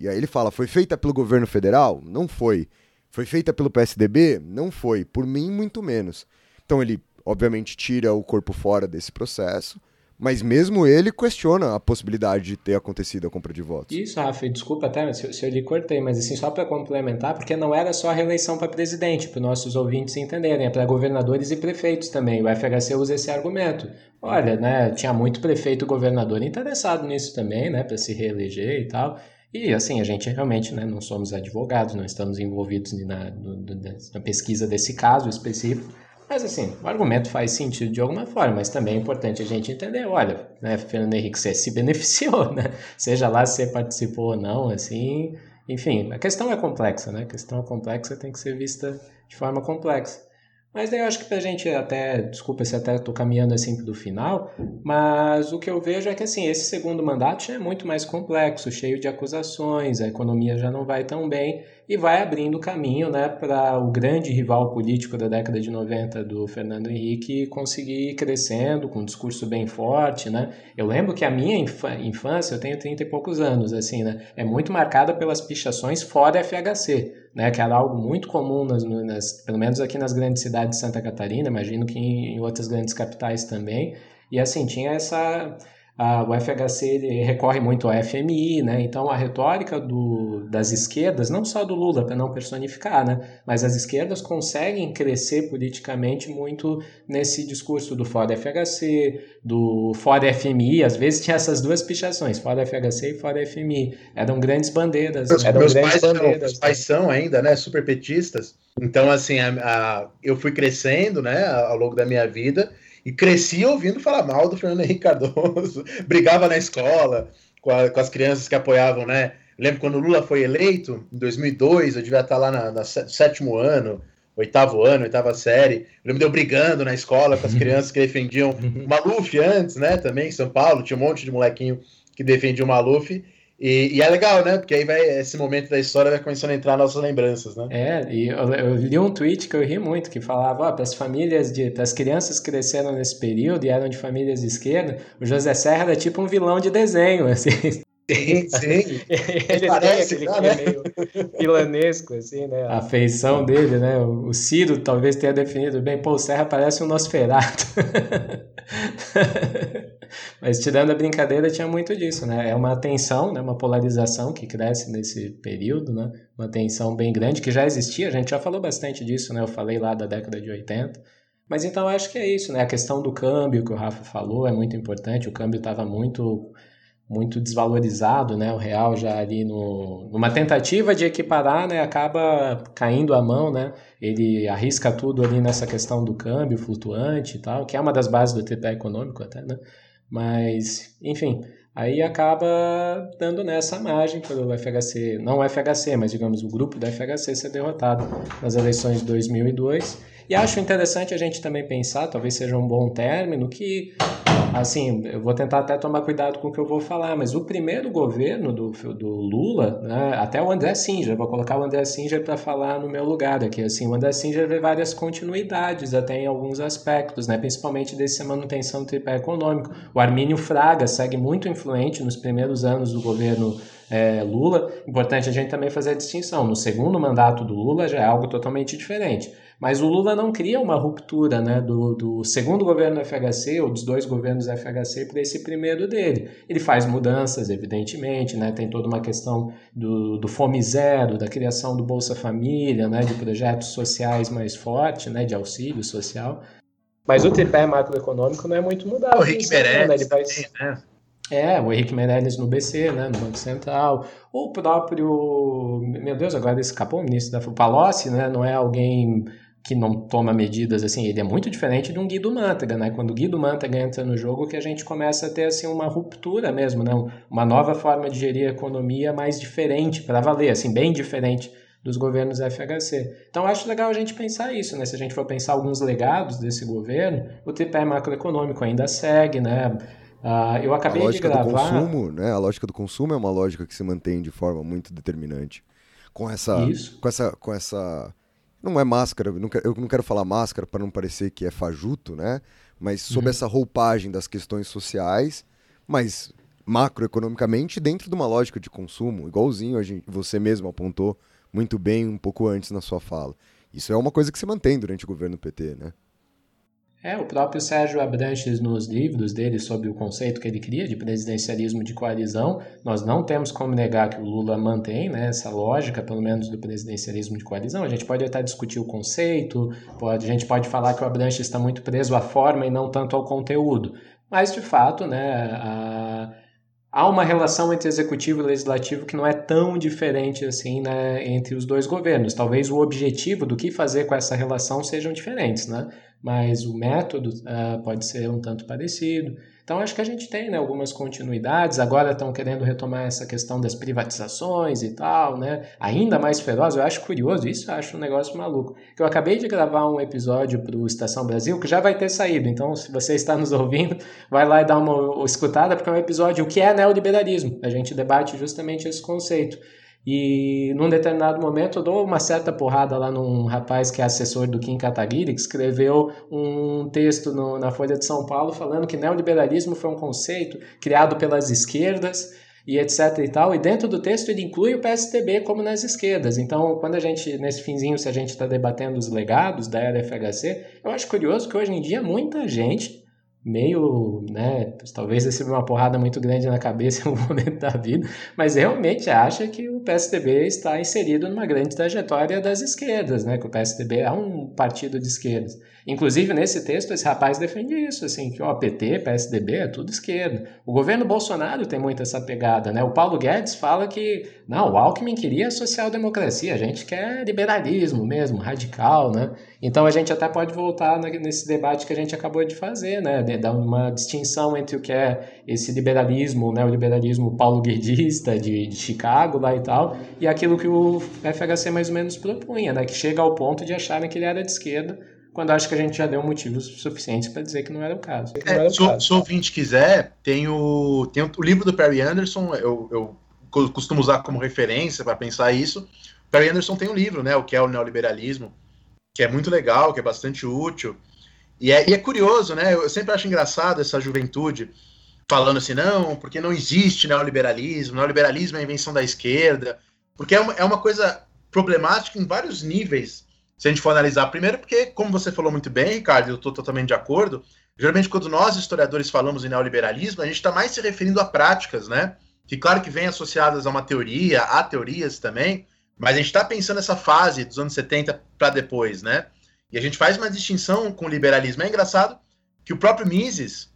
E aí ele fala: foi feita pelo governo federal? Não foi. Foi feita pelo PSDB? Não foi. Por mim, muito menos. Então ele, obviamente, tira o corpo fora desse processo. Mas mesmo ele questiona a possibilidade de ter acontecido a compra de votos. Isso, Rafa, desculpa até se, se eu lhe cortei, mas assim, só para complementar, porque não era só a reeleição para presidente, para nossos ouvintes entenderem, é para governadores e prefeitos também. O FHC usa esse argumento. Olha, né, tinha muito prefeito e governador interessado nisso também, né, para se reeleger e tal. E assim, a gente realmente né, não somos advogados, não estamos envolvidos na, na pesquisa desse caso específico, mas assim, o argumento faz sentido de alguma forma, mas também é importante a gente entender, olha, né, Fernando Henrique, você se [LAUGHS] beneficiou, né? Seja lá se você participou ou não, assim, enfim, a questão é complexa, né? A questão complexa tem que ser vista de forma complexa. Mas daí eu acho que pra gente até, desculpa se até tô caminhando assim pro final, mas o que eu vejo é que assim, esse segundo mandato já é muito mais complexo, cheio de acusações, a economia já não vai tão bem e vai abrindo caminho, né, para o grande rival político da década de 90 do Fernando Henrique conseguir ir crescendo com um discurso bem forte, né? Eu lembro que a minha infância, eu tenho 30 e poucos anos, assim, né, é muito marcada pelas pichações fora FHC, né, que era algo muito comum, nas, nas, pelo menos aqui nas grandes cidades de Santa Catarina, imagino que em, em outras grandes capitais também. E assim, tinha essa ah, o FHC recorre muito ao FMI, né? Então a retórica do, das esquerdas, não só do Lula, para não personificar, né? Mas as esquerdas conseguem crescer politicamente muito nesse discurso do fora FHC, do fora FMI. Às vezes tinha essas duas pichações, fora FHC e fora FMI. Eram grandes bandeiras. Meus, eram meus grandes pais, são, bandeiras, meus pais são ainda, né? Super petistas. Então, assim, a, a, eu fui crescendo, né? Ao longo da minha vida e cresci ouvindo falar mal do Fernando Henrique Cardoso, [LAUGHS] brigava na escola com, a, com, as crianças que apoiavam, né? Lembro quando o Lula foi eleito, em 2002, eu devia estar lá na, na sétimo ano, oitavo ano, oitava série. Eu lembro de eu brigando na escola com as crianças que defendiam o [LAUGHS] Maluf antes, né? Também em São Paulo, tinha um monte de molequinho que defendia o Maluf. E, e, é legal, né? Porque aí vai esse momento da história vai começando a entrar nossas lembranças, né? É, e eu, eu li um tweet que eu ri muito, que falava, ó, para as famílias de. para as crianças que cresceram nesse período e eram de famílias de esquerda, o José Serra era tipo um vilão de desenho, [LAUGHS] assim. Sim, sim. [LAUGHS] Ele Parece, tem aquele, tá, né? meio vilanesco, assim, né? [LAUGHS] A feição dele, né? O Ciro talvez tenha definido bem, pô, o Serra parece um Nosferatu. Mas tirando a brincadeira, tinha muito disso, né? É uma tensão, né? uma polarização que cresce nesse período, né? Uma tensão bem grande que já existia, a gente já falou bastante disso, né? Eu falei lá da década de 80. Mas então acho que é isso, né? A questão do câmbio que o Rafa falou é muito importante. O câmbio estava muito muito desvalorizado, né? O real já ali no, numa tentativa de equiparar, né? Acaba caindo a mão, né? Ele arrisca tudo ali nessa questão do câmbio flutuante e tal, que é uma das bases do tripé econômico até, né? Mas, enfim, aí acaba dando nessa margem para o FHC, não o FHC, mas digamos o grupo do FHC ser derrotado nas eleições de 2002. E acho interessante a gente também pensar, talvez seja um bom término, que assim, eu vou tentar até tomar cuidado com o que eu vou falar, mas o primeiro governo do, do Lula, né, até o André Singer, vou colocar o André Singer para falar no meu lugar aqui, assim, o André Singer vê várias continuidades até em alguns aspectos, né, principalmente desse manutenção do tripé econômico. O Armínio Fraga segue muito influente nos primeiros anos do governo é, Lula. Importante a gente também fazer a distinção. No segundo mandato do Lula já é algo totalmente diferente. Mas o Lula não cria uma ruptura né, do, do segundo governo do FHC ou dos dois governos do FHC para esse primeiro dele. Ele faz mudanças, evidentemente, né, tem toda uma questão do, do Fome Zero, da criação do Bolsa Família, né, de projetos sociais mais fortes, né, de auxílio social. Mas o tripé macroeconômico não é muito mudado. O Rick Meirelles, né? ele faz... né? É, o Henrique Meirelles no BC, né, no Banco Central. O próprio, meu Deus, agora escapou o ministro da Palocci, né, não é alguém que não toma medidas assim, ele é muito diferente de um Guido Mantega, né? Quando o Guido Mantega entra no jogo que a gente começa a ter assim uma ruptura mesmo, né? Uma nova forma de gerir a economia mais diferente para valer, assim, bem diferente dos governos FHC. Então acho legal a gente pensar isso, né? Se a gente for pensar alguns legados desse governo, o tripé macroeconômico ainda segue, né? Uh, eu acabei a lógica de gravar... do consumo, né? A lógica do consumo é uma lógica que se mantém de forma muito determinante. Com essa, Isso. com essa, com essa não é máscara, eu não quero falar máscara para não parecer que é fajuto, né? Mas sob uhum. essa roupagem das questões sociais, mas macroeconomicamente dentro de uma lógica de consumo, igualzinho a gente, você mesmo apontou muito bem um pouco antes na sua fala. Isso é uma coisa que se mantém durante o governo PT, né? É, o próprio Sérgio Abranches, nos livros dele sobre o conceito que ele cria de presidencialismo de coalizão, nós não temos como negar que o Lula mantém né, essa lógica, pelo menos, do presidencialismo de coalizão. A gente pode até discutir o conceito, pode, a gente pode falar que o Abranches está muito preso à forma e não tanto ao conteúdo. Mas, de fato, né, a, há uma relação entre executivo e legislativo que não é tão diferente assim né, entre os dois governos. Talvez o objetivo do que fazer com essa relação sejam diferentes, né? Mas o método uh, pode ser um tanto parecido. Então acho que a gente tem né, algumas continuidades. Agora estão querendo retomar essa questão das privatizações e tal, né? Ainda mais feroz. Eu acho curioso, isso eu acho um negócio maluco. Eu acabei de gravar um episódio para o Estação Brasil que já vai ter saído. Então, se você está nos ouvindo, vai lá e dá uma escutada, porque é um episódio o que é neoliberalismo. A gente debate justamente esse conceito. E num determinado momento eu dou uma certa porrada lá num rapaz que é assessor do Kim Kataguiri, que escreveu um texto no, na Folha de São Paulo falando que neoliberalismo foi um conceito criado pelas esquerdas e etc e tal, e dentro do texto ele inclui o PSDB como nas esquerdas. Então, quando a gente, nesse finzinho, se a gente está debatendo os legados da era FHC, eu acho curioso que hoje em dia muita gente meio, né, talvez receba uma porrada muito grande na cabeça [LAUGHS] em um momento da vida, mas realmente acha que o PSDB está inserido numa grande trajetória das esquerdas, né, que o PSDB é um partido de esquerdas. Inclusive, nesse texto, esse rapaz defende isso, assim, que o PT, PSDB é tudo esquerda. O governo Bolsonaro tem muito essa pegada, né? O Paulo Guedes fala que, não, o Alckmin queria social-democracia, a gente quer liberalismo mesmo, radical, né? Então a gente até pode voltar nesse debate que a gente acabou de fazer, né? De dar uma distinção entre o que é esse liberalismo, né? O liberalismo paulo-guedista de, de Chicago lá e tal, e aquilo que o FHC mais ou menos propunha, né? Que chega ao ponto de acharem que ele era de esquerda, quando acho que a gente já deu motivos suficientes para dizer que não era o caso. É, se, o, se o ouvinte quiser, tem o, tem o, o livro do Perry Anderson, eu, eu costumo usar como referência para pensar isso. O Perry Anderson tem um livro, né, o que é o neoliberalismo, que é muito legal, que é bastante útil. E é, e é curioso, né? Eu sempre acho engraçado essa juventude falando assim, não, porque não existe neoliberalismo, neoliberalismo é a invenção da esquerda, porque é uma, é uma coisa problemática em vários níveis se a gente for analisar, primeiro porque, como você falou muito bem, Ricardo, eu estou totalmente de acordo, geralmente quando nós, historiadores, falamos em neoliberalismo, a gente está mais se referindo a práticas, né? Que claro que vem associadas a uma teoria, a teorias também, mas a gente está pensando nessa fase dos anos 70 para depois, né? E a gente faz uma distinção com o liberalismo. É engraçado que o próprio Mises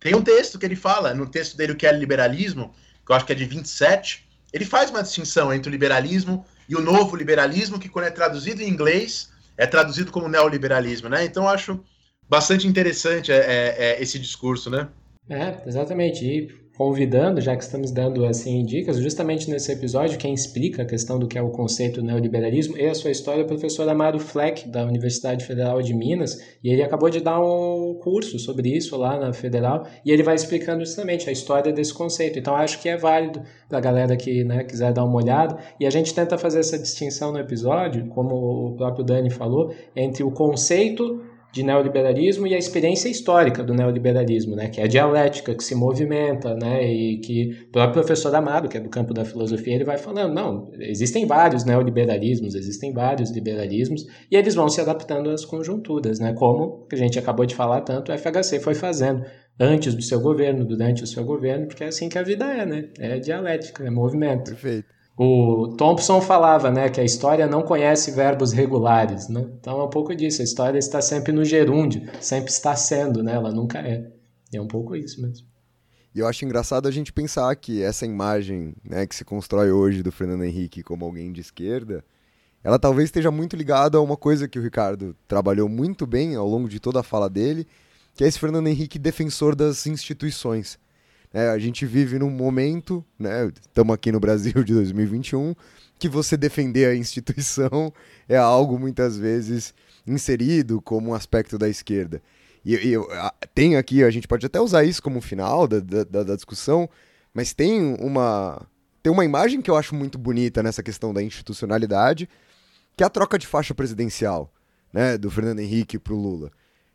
tem um texto que ele fala, no texto dele, o que é liberalismo, que eu acho que é de 27, ele faz uma distinção entre o liberalismo e o novo liberalismo, que quando é traduzido em inglês, é traduzido como neoliberalismo, né? Então acho bastante interessante é, é, é esse discurso, né? É, exatamente. E convidando, já que estamos dando assim dicas, justamente nesse episódio, quem explica a questão do que é o conceito neoliberalismo e a sua história é o professor Amaro Fleck, da Universidade Federal de Minas, e ele acabou de dar um curso sobre isso lá na Federal, e ele vai explicando justamente a história desse conceito. Então acho que é válido para a galera que né, quiser dar uma olhada, e a gente tenta fazer essa distinção no episódio, como o próprio Dani falou, entre o conceito de neoliberalismo e a experiência histórica do neoliberalismo, né, que é a dialética, que se movimenta, né, e que o próprio professor Amado, que é do campo da filosofia, ele vai falando, não, existem vários neoliberalismos, existem vários liberalismos, e eles vão se adaptando às conjunturas, né, como que a gente acabou de falar tanto, o FHC foi fazendo antes do seu governo, durante o seu governo, porque é assim que a vida é, né, é dialética, é movimento. Perfeito. O Thompson falava né, que a história não conhece verbos regulares. Né? Então é um pouco disso. A história está sempre no gerúndio, sempre está sendo, né? ela nunca é. E é um pouco isso mesmo. E eu acho engraçado a gente pensar que essa imagem né, que se constrói hoje do Fernando Henrique como alguém de esquerda, ela talvez esteja muito ligada a uma coisa que o Ricardo trabalhou muito bem ao longo de toda a fala dele, que é esse Fernando Henrique defensor das instituições. É, a gente vive num momento, né? Estamos aqui no Brasil de 2021, que você defender a instituição [LAUGHS] é algo muitas vezes inserido como um aspecto da esquerda. E, e tem aqui, a gente pode até usar isso como final da, da, da discussão, mas tem uma, tem uma imagem que eu acho muito bonita nessa questão da institucionalidade, que é a troca de faixa presidencial, né, do Fernando Henrique para o Lula.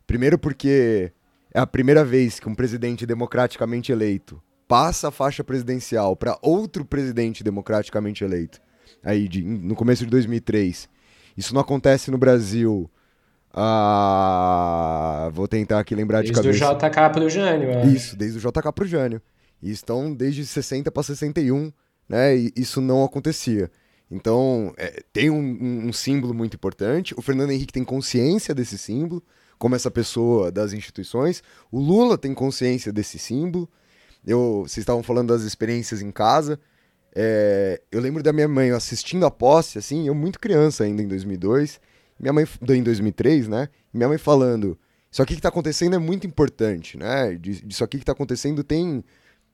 Primeiro porque é a primeira vez que um presidente democraticamente eleito passa a faixa presidencial para outro presidente democraticamente eleito, aí de, no começo de 2003. Isso não acontece no Brasil. Ah, vou tentar aqui lembrar desde de cabeça. Desde o JK para o Jânio. Isso, desde o JK para o Jânio. E estão desde 60 para 61, né? E isso não acontecia. Então, é, tem um, um, um símbolo muito importante. O Fernando Henrique tem consciência desse símbolo como essa pessoa das instituições. O Lula tem consciência desse símbolo. Eu, vocês estavam falando das experiências em casa. É, eu lembro da minha mãe assistindo a posse, assim, eu muito criança ainda em 2002. Minha mãe, em 2003, né? Minha mãe falando: Só que o que está acontecendo é muito importante, né? Isso aqui que está acontecendo tem,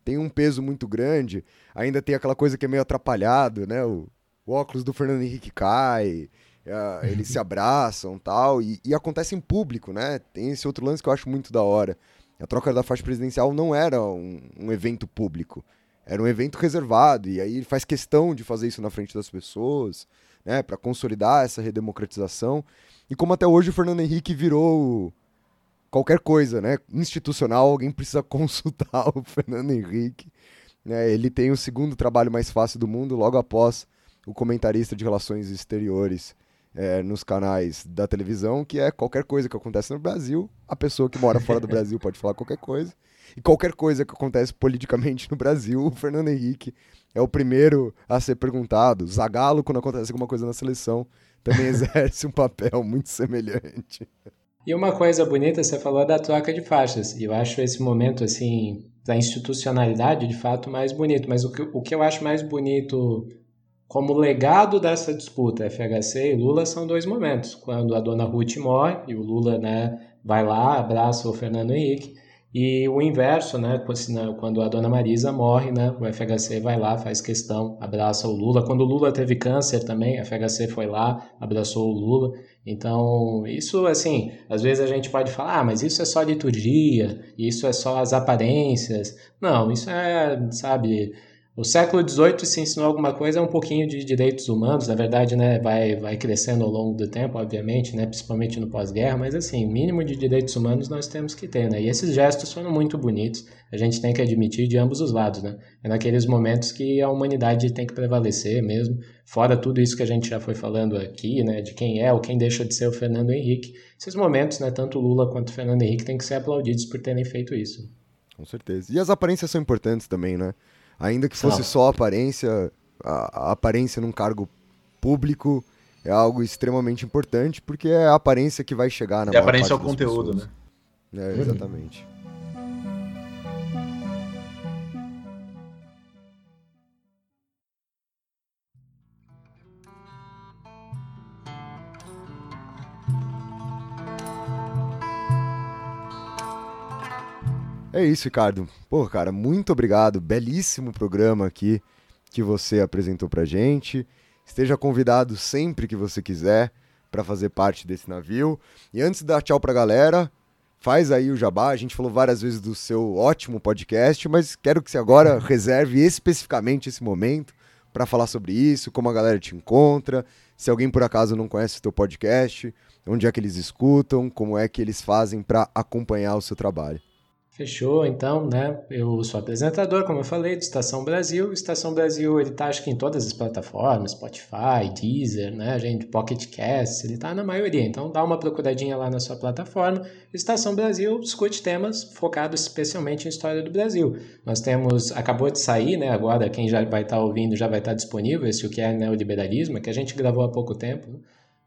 tem um peso muito grande. Ainda tem aquela coisa que é meio atrapalhado, né? O, o óculos do Fernando Henrique cai, uh, eles se abraçam tal, e, e acontece em público, né? Tem esse outro lance que eu acho muito da hora. A troca da faixa presidencial não era um, um evento público, era um evento reservado, e aí ele faz questão de fazer isso na frente das pessoas, né, para consolidar essa redemocratização. E como até hoje o Fernando Henrique virou qualquer coisa, né, institucional, alguém precisa [LAUGHS] consultar o Fernando Henrique. Né, ele tem o segundo trabalho mais fácil do mundo, logo após o comentarista de relações exteriores é, nos canais da televisão, que é qualquer coisa que acontece no Brasil, a pessoa que mora fora do [LAUGHS] Brasil pode falar qualquer coisa. E qualquer coisa que acontece politicamente no Brasil, o Fernando Henrique é o primeiro a ser perguntado. Zagallo, quando acontece alguma coisa na seleção, também [LAUGHS] exerce um papel muito semelhante. E uma coisa bonita, você falou da troca de faixas. E eu acho esse momento, assim, da institucionalidade, de fato, mais bonito. Mas o que, o que eu acho mais bonito como legado dessa disputa, FHC e Lula são dois momentos. Quando a dona Ruth morre e o Lula né, vai lá, abraça o Fernando Henrique, e o inverso, né, quando a dona Marisa morre, né, o FHC vai lá, faz questão, abraça o Lula. Quando o Lula teve câncer também, a FHC foi lá, abraçou o Lula. Então, isso, assim, às vezes a gente pode falar, ah, mas isso é só liturgia, isso é só as aparências. Não, isso é, sabe, o século XVIII se ensinou alguma coisa é um pouquinho de direitos humanos, na verdade, né, vai, vai crescendo ao longo do tempo, obviamente, né, principalmente no pós-guerra, mas assim, mínimo de direitos humanos nós temos que ter, né, e esses gestos foram muito bonitos, a gente tem que admitir de ambos os lados, né, é naqueles momentos que a humanidade tem que prevalecer mesmo, fora tudo isso que a gente já foi falando aqui, né, de quem é ou quem deixa de ser o Fernando Henrique, esses momentos, né, tanto Lula quanto Fernando Henrique têm que ser aplaudidos por terem feito isso. Com certeza. E as aparências são importantes também, né? Ainda que fosse só aparência, a, a, aparência num cargo público é algo extremamente importante, porque é a aparência que vai chegar na E a aparência é o conteúdo, pessoas. né? É, exatamente. É isso, Ricardo. Pô, cara, muito obrigado. Belíssimo programa aqui que você apresentou pra gente. Esteja convidado sempre que você quiser para fazer parte desse navio. E antes de dar tchau pra galera, faz aí o jabá. A gente falou várias vezes do seu ótimo podcast, mas quero que você agora [LAUGHS] reserve especificamente esse momento para falar sobre isso, como a galera te encontra, se alguém por acaso não conhece o teu podcast, onde é que eles escutam, como é que eles fazem para acompanhar o seu trabalho. Fechou, então, né? Eu sou apresentador, como eu falei, de Estação Brasil. Estação Brasil, ele tá acho que em todas as plataformas, Spotify, Deezer, né, gente, Pocket Cast, ele tá na maioria. Então dá uma procuradinha lá na sua plataforma. Estação Brasil discute temas focados especialmente em história do Brasil. Nós temos, acabou de sair, né, agora quem já vai estar tá ouvindo já vai estar tá disponível esse o que é neoliberalismo, que a gente gravou há pouco tempo.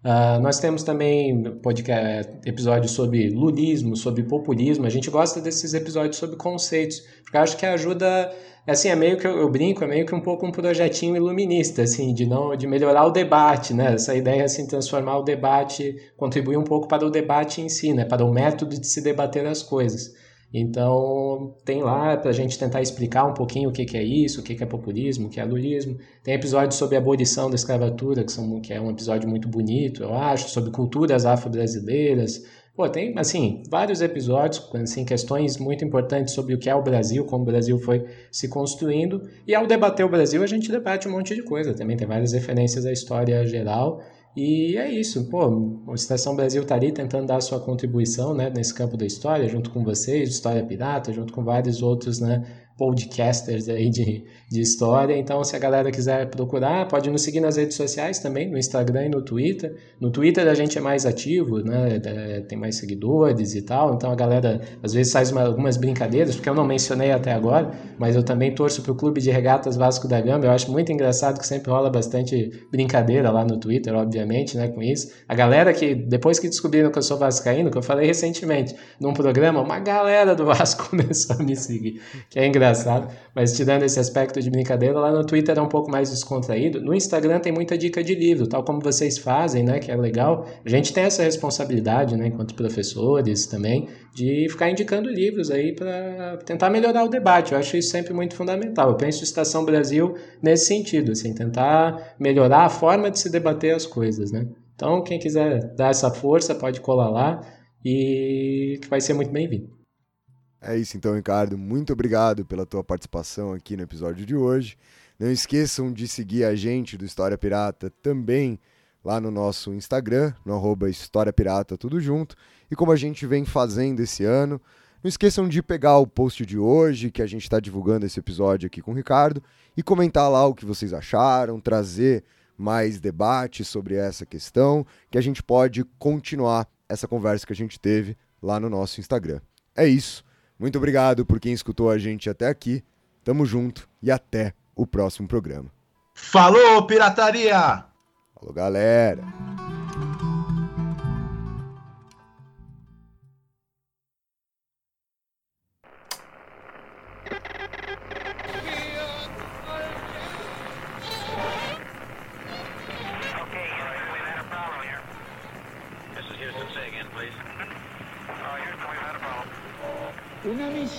Uh, nós temos também podcast, episódios sobre lulismo, sobre populismo. A gente gosta desses episódios sobre conceitos, porque acho que ajuda. Assim, é meio que eu, eu, brinco, é meio que um pouco um projetinho iluminista, assim, de não, de melhorar o debate, né? Essa ideia assim transformar o debate, contribuir um pouco para o debate em si, né? Para o método de se debater as coisas. Então, tem lá para a gente tentar explicar um pouquinho o que, que é isso, o que, que é populismo, o que é lulismo. Tem episódios sobre a abolição da escravatura, que, são, que é um episódio muito bonito, eu acho, sobre culturas afro-brasileiras. Pô, tem, assim, vários episódios, assim, questões muito importantes sobre o que é o Brasil, como o Brasil foi se construindo. E ao debater o Brasil, a gente debate um monte de coisa. Também tem várias referências à história geral. E é isso, pô, a Estação Brasil está ali tentando dar a sua contribuição, né, nesse campo da história, junto com vocês, História Pirata, junto com vários outros, né, podcasters aí de, de história. Então, se a galera quiser procurar, pode nos seguir nas redes sociais também, no Instagram e no Twitter. No Twitter a gente é mais ativo, né? É, tem mais seguidores e tal. Então a galera às vezes faz uma, algumas brincadeiras, porque eu não mencionei até agora, mas eu também torço para o Clube de Regatas Vasco da Gama. Eu acho muito engraçado que sempre rola bastante brincadeira lá no Twitter, obviamente, né? Com isso. A galera que, depois que descobriram que eu sou vascaíno, que eu falei recentemente num programa, uma galera do Vasco [LAUGHS] começou a me seguir. Que é engraçado engraçado. Mas tirando esse aspecto de brincadeira, lá no Twitter é um pouco mais descontraído. No Instagram tem muita dica de livro, tal como vocês fazem, né? Que é legal. A gente tem essa responsabilidade, né? Enquanto professores também, de ficar indicando livros aí para tentar melhorar o debate. Eu acho isso sempre muito fundamental. Eu penso Estação Brasil nesse sentido, assim, tentar melhorar a forma de se debater as coisas, né? Então, quem quiser dar essa força, pode colar lá e que vai ser muito bem-vindo. É isso então, Ricardo. Muito obrigado pela tua participação aqui no episódio de hoje. Não esqueçam de seguir a gente do História Pirata também lá no nosso Instagram, no arroba História Pirata, tudo junto. E como a gente vem fazendo esse ano, não esqueçam de pegar o post de hoje, que a gente está divulgando esse episódio aqui com o Ricardo, e comentar lá o que vocês acharam, trazer mais debate sobre essa questão, que a gente pode continuar essa conversa que a gente teve lá no nosso Instagram. É isso. Muito obrigado por quem escutou a gente até aqui. Tamo junto e até o próximo programa. Falou, pirataria! Falou, galera!